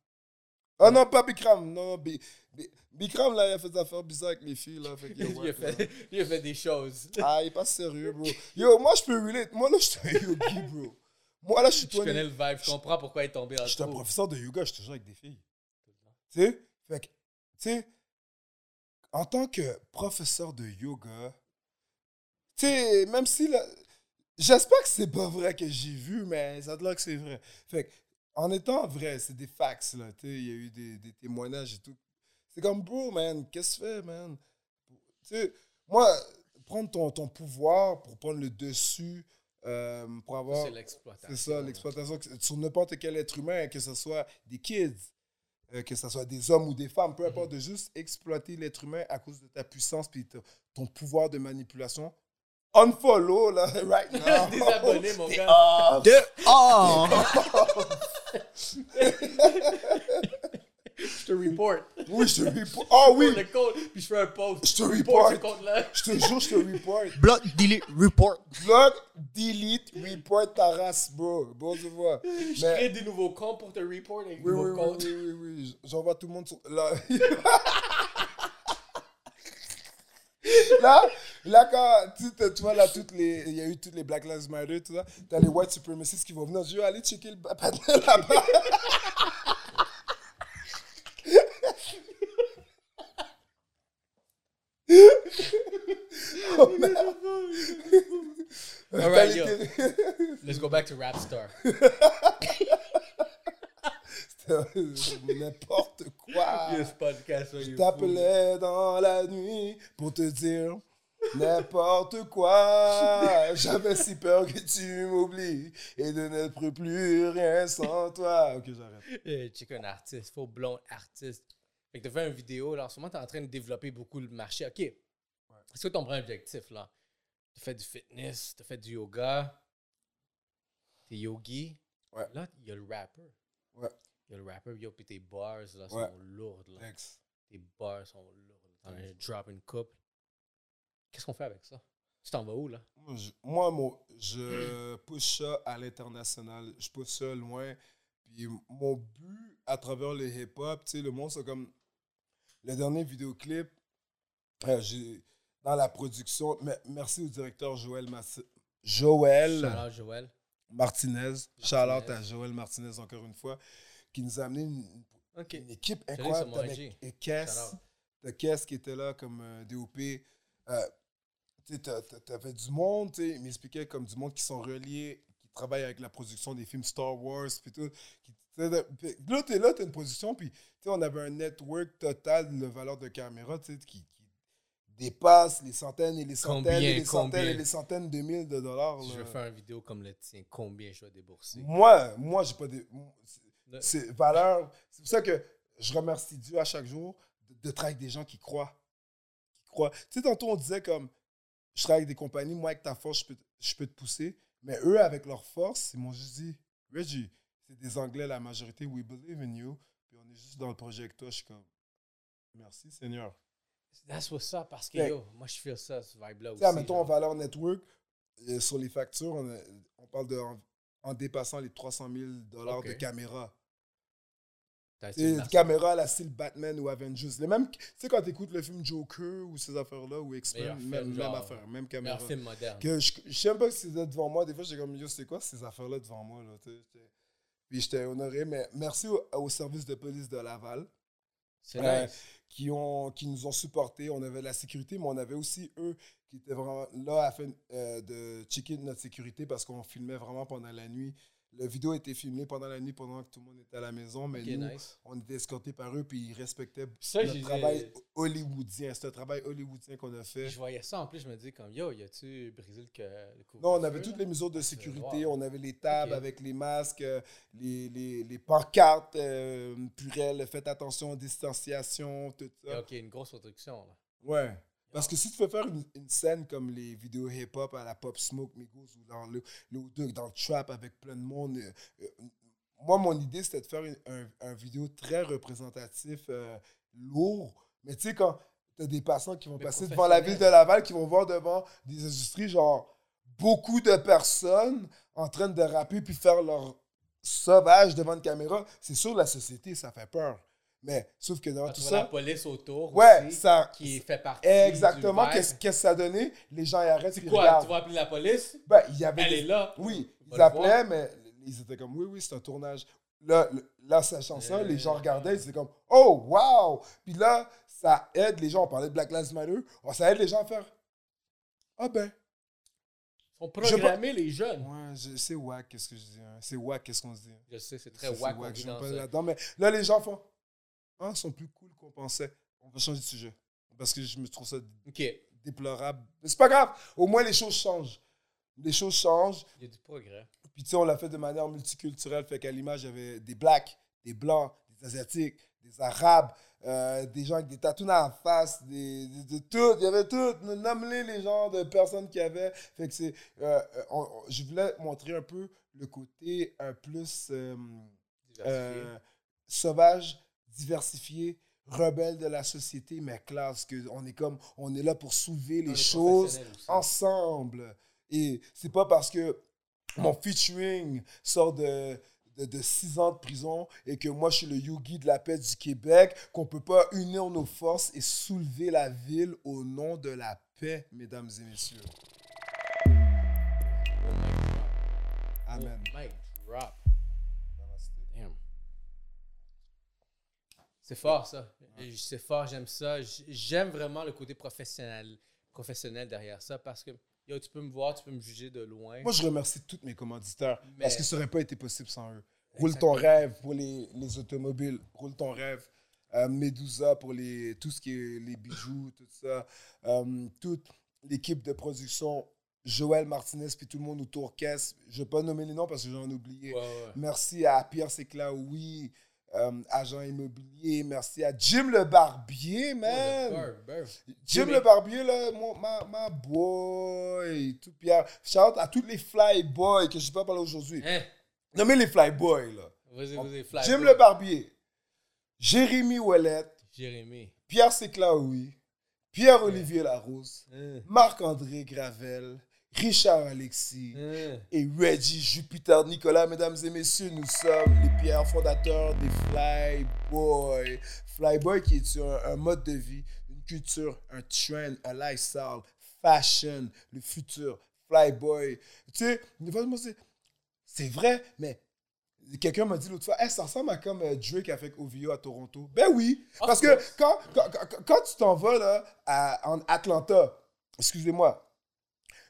Ah non, pas Bikram. Non, non, Bi- Bi- Bikram, là, il a fait des affaires bizarres avec les filles, là. Fait il, a fait, il a fait des choses. Ah, il est pas sérieux, bro. Yo, moi, je peux relate. Moi, là, je suis un yogi, bro. Moi, là, je suis Je toi. connais le vibe, je comprends pourquoi il est tombé dans Je le suis un trou. professeur de yoga, je te jure avec des filles. Tu sais? Fait que, tu sais, en tant que professeur de yoga, tu sais, même si là, j'espère que c'est pas vrai que j'ai vu, mais ça a l'air que c'est vrai. Fait que, en étant vrai, c'est des facts, là, tu sais, il y a eu des, des témoignages et tout. C'est comme, bro, man, qu'est-ce que tu fais, man? Tu sais, moi, prendre ton, ton pouvoir pour prendre le dessus, euh, pour avoir. C'est l'exploitation. C'est ça, l'exploitation sur n'importe quel être humain, que ce soit des kids, euh, que ce soit des hommes ou des femmes, peu importe, de juste exploiter l'être humain à cause de ta puissance puis ton- ton pouvoir de manipulation. Unfollow, là, right now. Désabonné, mon gars. off. De oh! Je te report. Oui, je te report. Oh oui, Pour le code, puis je fais un post. Je te report ce report. compte-là. je te jure, je te report. Block, delete, report. Block, delete, report ta race, bro. Bon, tu vois. Je Mais- crée des nouveaux comptes pour te report avec Oui, oui, nouveaux oui, comptes. oui, oui, oui. J'envoie tout le monde sur. Là, là, là quand tu, te- tu vois, là, toutes les, il y a eu toutes les Black Lives Matter, tout ça, t'as les white supremacists qui vont venir. Je vais aller checker le patin là-bas. oh, merde. All right, yo. Let's go back to Rapstar. N'importe quoi. Podcast. fou. t'appelais dans la nuit pour te dire n'importe quoi. J'avais si peur que tu m'oublies et de n'être plus rien sans toi. Ok, j'arrête. Check un artiste, faux blond artiste. Fait que t'as fait une vidéo, là, en ce moment, t'es en train de développer beaucoup le marché. OK. C'est quoi ton vrai objectif, là? T'as fait du fitness, t'as fait du yoga, t'es yogi. Ouais. Là, il y a le rapper. Ouais. Il y a le rapper, yo, puis tes bars, là, Ouais. sont lourdes, là. Tes bars sont lourdes. T'en as drop une couple. Qu'est-ce qu'on fait avec ça? Tu t'en vas où, là? Moi, je, moi, je pousse ça à l'international. Je pousse ça loin. Puis mon but à travers le hip-hop, tu sais, le monde, c'est comme le dernier vidéoclip, euh, j'ai dans la production. mais- merci au directeur Joël Massi- Joël. Shout Joël. Martinez. Out à Joël Martinez encore une fois, qui nous a amené une, équipe incroyable avec et Caisse, de Caisse qui était là comme euh, DOP. Euh, tu t'avais du monde, tu il m'expliquait comme du monde qui sont reliés, qui travaillent avec la production des films Star Wars, puis tout. Qui, tu puis là, là, t'as une production, puis tu on avait un network total de valeur de caméra, tu qui, qui dépasse les centaines et les centaines Combien, et les centaines et les centaines de mille de dollars. Si je veux faire une vidéo comme le tien, combien je dois débourser? Moi, moi, j'ai pas. Le- C'est valeur. C'est pour ça que je remercie Dieu à chaque jour de, de travailler avec des gens qui croient. Qui croient. Tu sais, tantôt, on disait comme je travaille avec des compagnies, moi, avec ta force, je peux, te- je peux te pousser. Mais eux, avec leur force, ils m'ont juste dit Reggie, c'est des Anglais la majorité, we believe in you. Puis on est juste dans le projet avec toi. Je suis comme Merci, Seigneur. That's what's up, parce que yo, moi je feel ça, ce vibe-là aussi. sais, admettons, genre. Valeur Network, euh, sur les factures, on, a- on parle de en, en dépassant les 300 000 dollars Ok. de caméra. T'as Tu été sais, master. caméra à la style Batman ou Avengers. Les mêmes, tu sais, quand tu écoutes le film Joker ou ces affaires-là, ou Meilleur même, film, même genre, affaire, même caméra. Meilleur film moderne. Que je, je sais même pas si c'était devant moi. Des fois, j'étais comme, yo, c'est quoi ces affaires-là devant moi? Là, tu sais, j'étais- Puis j'étais honoré, mais merci au, au service de police de Laval euh, nice. qui, ont, qui nous ont supportés. On avait la sécurité, mais on avait aussi eux qui étaient vraiment là afin euh, de checker notre sécurité parce qu'on filmait vraiment pendant la nuit. La vidéo a été filmée pendant la nuit, pendant que tout le monde était à la maison, mais nous, nice. on était escortés par eux, puis ils respectaient Ça, j'ai- travail hollywoodien. C'est un travail hollywoodien qu'on a fait. Je voyais ça en plus, je me dis comme yo, y a-tu brisé le, le couvre-feu? Non, on avait toutes les mesures de sécurité. On avait les tables avec les masques, euh, les, les, les pancartes, euh, purelles, faites attention, distanciation, tout ça. Ok, une grosse production là. Ouais. Parce que si tu veux faire une, une scène comme les vidéos hip-hop à la Pop Smoke, Migos, ou dans le, le, dans le trap avec plein de monde, euh, euh, moi, mon idée, c'était de faire une- un, un vidéo très représentatif, euh, lourd. Mais tu sais, quand tu as des passants qui vont Mais passer devant la ville de Laval, qui vont voir devant des industries, genre beaucoup de personnes en train de rapper puis faire leur sauvage devant une caméra, c'est sûr, la société, ça fait peur. Mais sauf que dans tout vois la ça, police autour ouais, aussi, ça. qui fait partie Exactement, qu'est-ce qu'est-ce que ça a donné? Les gens y arrêtent. C'est quoi? regardent. Tu vas appeler la police? Ben, il y avait Elle des- est là. Oui, On ils appelaient, mais ils étaient comme, oui, oui, c'est un tournage. Là, là sa chanson, Euh. les gens regardaient, ils étaient comme, oh, wow! Puis là, ça aide les gens, on parlait de Black Lives Matter, oh, ça aide les gens à faire, ah ben, Ils sont programmés, les jeunes. ouais, c'est wack, qu'est-ce que je dis, hein. c'est wack, qu'est-ce qu'on se dit. Je sais, c'est Ça, très wack. on wack, pas ça. là-dedans, mais là, les gens font, ah, ils sont plus cool qu'on pensait. On va changer de sujet. Parce que je me trouve ça. Il déplorable. Mais c'est pas grave, au moins les choses changent. Les choses changent. y a du progrès. Puis tu sais, on l'a fait de manière multiculturelle, fait qu'à l'image, il y avait des blacks, des blancs, des asiatiques, des arabes, euh, des gens avec des tatous dans la face, des, des- de tout, il y avait tout. Nomme-les les genres de personnes qu'il y avait. Fait que c'est. euh, euh, je voulais montrer un peu le côté un plus euh, sauvage, diversifié, rebelle de la société, mais classe, que on est comme, on est là pour soulever les choses ensemble. Et c'est pas parce que mon featuring sort de, de, de six ans de prison et que moi je suis le Yogi de la paix du Québec qu'on peut pas unir nos forces et soulever la ville au nom de la paix, mesdames et messieurs. Oh. Amen. Drop. C'est fort, ça. C'est fort, j'aime ça. J'aime vraiment le côté professionnel, professionnel derrière ça parce que yo, tu peux me voir, tu peux me juger de loin. Moi, je remercie tous mes commanditaires Mais- parce que ça n'aurait pas été possible sans eux. Roule ton rêve pour les, les automobiles. Roule ton rêve. Euh, Medusa pour les, tout ce qui est les bijoux, tout ça. Euh, toute l'équipe de production. Joël Martinez, puis tout le monde autour caisse. Je ne vais pas nommer les noms parce que j'en ai oublié. Ouais, ouais. Merci à Pierre Sécla, oui, euh, agent immobilier. Merci à Jim Le Barbier, man. Ouais, le. Jim. Le Barbier, là, mon, ma, ma boy, tout Pierre. Shout à tous les fly boys que je ne pas parler aujourd'hui. Hein? Nommez les fly boys, là. Vas-y, vas-y, fly. Jim boy. Le Barbier, Jérémy Ouellette, Jérémy. Pierre Séclaoui, Pierre-Olivier Larose, Hein? Marc-André Gravel, Richard Alexis Hein? et Reggie Jupiter Nicolas. Mesdames et messieurs, nous sommes les pierres fondateurs des Fly Boys. Fly Boy qui est un, un mode de vie, une culture, un trend, un lifestyle, fashion, le futur. Fly Boy. Tu sais, c'est- vrai, mais quelqu'un m'a dit l'autre fois, Hey, ça ressemble à comme euh, Drake avec OVO à Toronto. Ben oui, Of parce que quand, quand, quand- quand tu t'en vas là, à, en Atlanta, excusez-moi,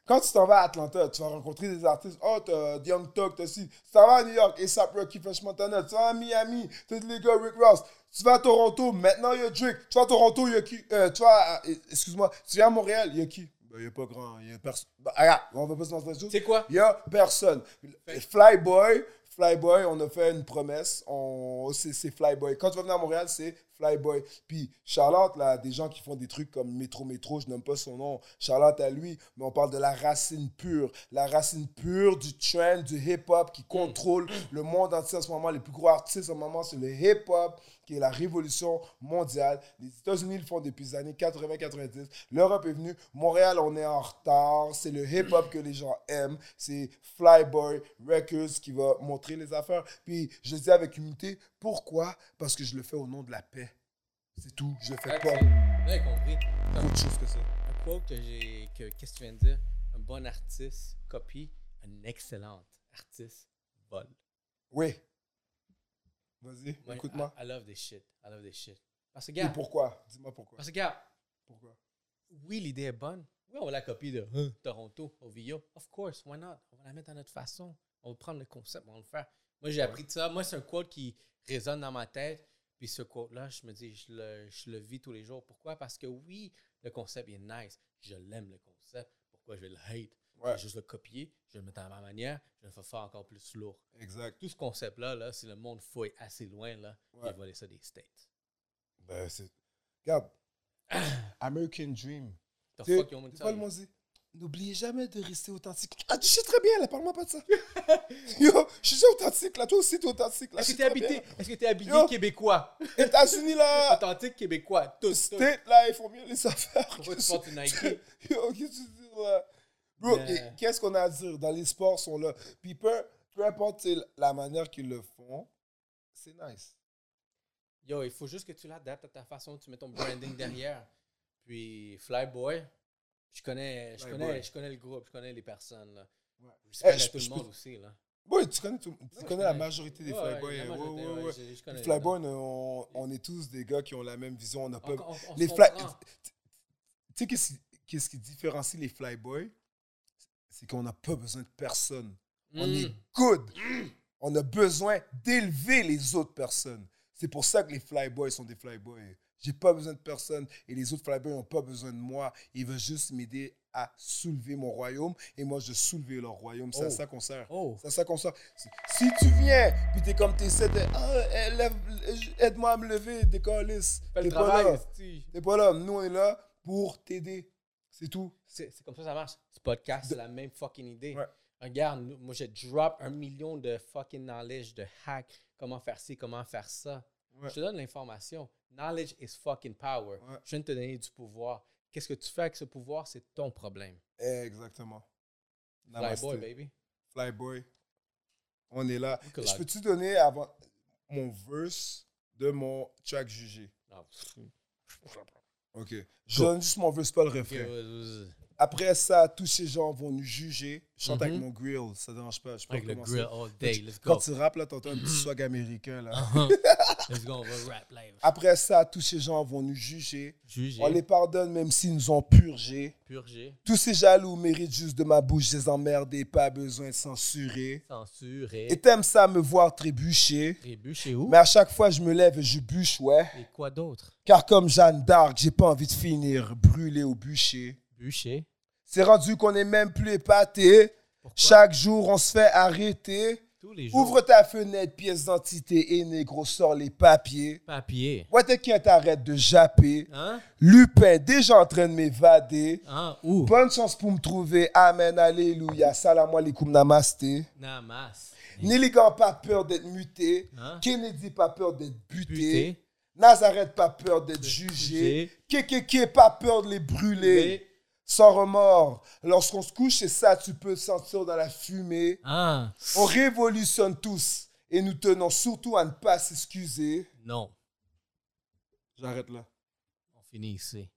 quand tu t'en vas à Atlanta, tu vas rencontrer des artistes. Oh, t'as Young Thug, t'as ci. Tu t'en vas à New York, A$AP Rocky, Fresh Montana. Tu vas à Miami, t'as les gars Rick Ross. Tu vas à Toronto, maintenant il y a Drake. Tu vas à Toronto, il y a qui? Euh, Tu vas à- excuse-moi, tu viens à Montréal, il y a qui? Ben, il n'y a pas grand, il y a personne. Ben, regarde, on va pas se lancer Tu sais quoi? il y a personne. Flyboy, Flyboy, on a fait une promesse. On, c'est, Flyboy. Quand tu vas venir à Montréal, c'est Flyboy. Puis Charlotte, là, des gens qui font des trucs comme Métro Métro, je nomme pas son nom. Charlotte à lui, mais on parle de la racine pure. La racine pure du trend, du hip-hop qui contrôle le monde entier en ce moment. Les plus gros artistes en ce moment, c'est le hip-hop qui est la révolution mondiale. Les États-Unis le font depuis les années 80-90. L'Europe est venue. Montréal, on est en retard. C'est le hip-hop que les gens aiment. C'est Flyboy Records qui va montrer les affaires. Puis je dis avec humilité, pourquoi? Parce que je le fais au nom de la paix. C'est tout. Je le fais pas avez compris. autre chose que ça. Un quote que j'ai. que- Qu'est-ce que tu viens de dire? Un bon artiste copie, un excellent artiste vole. Oui. Vas-y, Moi, écoute-moi. I, I love this shit. I love this shit. Parce que, Et gars, pourquoi? Dis-moi pourquoi. parce que, gars, Pourquoi? oui, l'idée est bonne. Oui, on la copie de hein, Toronto, OVO. Of course, why not? On va la mettre à notre façon. On va prendre le concept, on va le faire. Moi, j'ai appris de ça. Moi, c'est un quote qui résonne dans ma tête. Puis ce quote-là, je me dis, je le, je le vis tous les jours. Pourquoi? Parce que oui, le concept est nice. Je l'aime, le concept. Pourquoi je vais le hate? Je Ouais, vais juste le copier, je vais le mettre à ma manière, je vais le faire faire encore plus lourd. exact. Tout ce concept-là, là, si le monde fouille assez loin, là, Ouais. il va laisser des States. Ben, c'est. Regarde. American Dream. Quoi tell le dit? N'oubliez jamais de rester authentique. Ah, tu sais très bien, là, parle-moi pas de ça. Yo, je suis authentique, là. Toi aussi, t'es authentique, là. Est-ce que t'es habité, est-ce que t'es habillé Yo. québécois? États-Unis, là. Authentique québécois. Tous. State, là, il faut mieux les affaires. Pourquoi tu portes une Nike? Yo, qu'est-ce que tu dis, là? Bro, et qu'est-ce qu'on a à dire? Dans les sports, sont là. Puis peu, peu importe la manière qu'ils le font, c'est nice. Yo, il faut juste que tu l'adaptes à ta façon, tu mets ton branding derrière. Puis Flyboy, je connais, je Flyboy. connais, je connais le groupe, je connais les personnes. Là. Ouais. Eh, je- à tout je le peux- monde aussi. Là. Oui, tu connais, tout- tu Ouais, connais la connais. majorité des Flyboys. Ouais, ouais, ouais, connais Flyboys, on, on est tous des gars qui ont la même vision. On pas... On- on- on les fly... Tu sais, qu'est-ce qui différencie les Flyboys? C'est qu'on n'a pas besoin de personne. On Mm. est good. On a besoin d'élever les autres personnes. C'est pour ça que les Flyboys sont des Flyboys. J'ai pas besoin de personne et les autres Flyboys n'ont pas besoin de moi. Ils veulent juste m'aider à soulever mon royaume et moi je soulever leur royaume. C'est à Oh. ça qu'on sert. Oh, C'est à ça qu'on sert. Si- tu viens, puis t'es comme t'essaies de. Lève- aide-moi à me lever, décalisse. fais le T'es pas là. T'es pas là. Nous, on est là pour t'aider. C'est tout. C'est comme ça que ça marche. Ce podcast, c'est la même fucking idée. Ouais. Regarde, moi, j'ai drop un million de fucking knowledge, de hack, comment faire ci, comment faire ça. Ouais. Je te donne l'information. Knowledge is fucking power. Ouais. Je viens de te donner du pouvoir. Qu'est-ce que tu fais avec ce pouvoir, c'est ton problème. Exactement. Flyboy, baby. Flyboy. On est là. Je peux-tu donner avant mon verse de mon track jugé? Ah. Ok. Je donne juste mon verse, pas le refrain. Après ça, tous ces gens vont nous juger. Je chante avec Mhm. mon grill, ça dérange pas. Je peux Avec le grill all day, let's Quand go. tu rappes, là, t'entends un petit swag américain, là. let's go, on va rap live. Après ça, tous ces gens vont nous juger. Juger, On les pardonne même s'ils nous ont purgé. purger, Tous ces jaloux méritent juste de ma bouche des emmerdés, pas besoin de censurer. censurer. Et t'aimes ça me voir trébucher. Trébucher où? Mais à chaque fois, je me lève et je bûche, ouais. Et quoi d'autre? Car comme Jeanne d'Arc, j'ai pas envie de finir brûlé au bûcher. Bûcher. C'est rendu qu'on est même plus épaté. Pourquoi? Chaque jour, on se fait arrêter. Tous les jours. Ouvre ta fenêtre, pièce d'identité et négro, sors les papiers. Papier. Ouais, t'es qui t'arrête de japper. Hein? Lupin, déjà en train de m'évader. Hein? Où? Bonne chance pour me trouver. Amen, alléluia. Salam alaikum, namasté. Namas. Niligan, pas peur d'être muté. Hein? Kennedy, pas peur d'être buté. Buté. Nazareth, pas peur d'être jugé. Jugé. Pas peur de les brûler. Sans remords. Lorsqu'on se couche, c'est ça, tu peux sentir dans la fumée. Ah. On révolutionne tous et nous tenons surtout à ne pas s'excuser. Non. J'arrête là. On finit ici.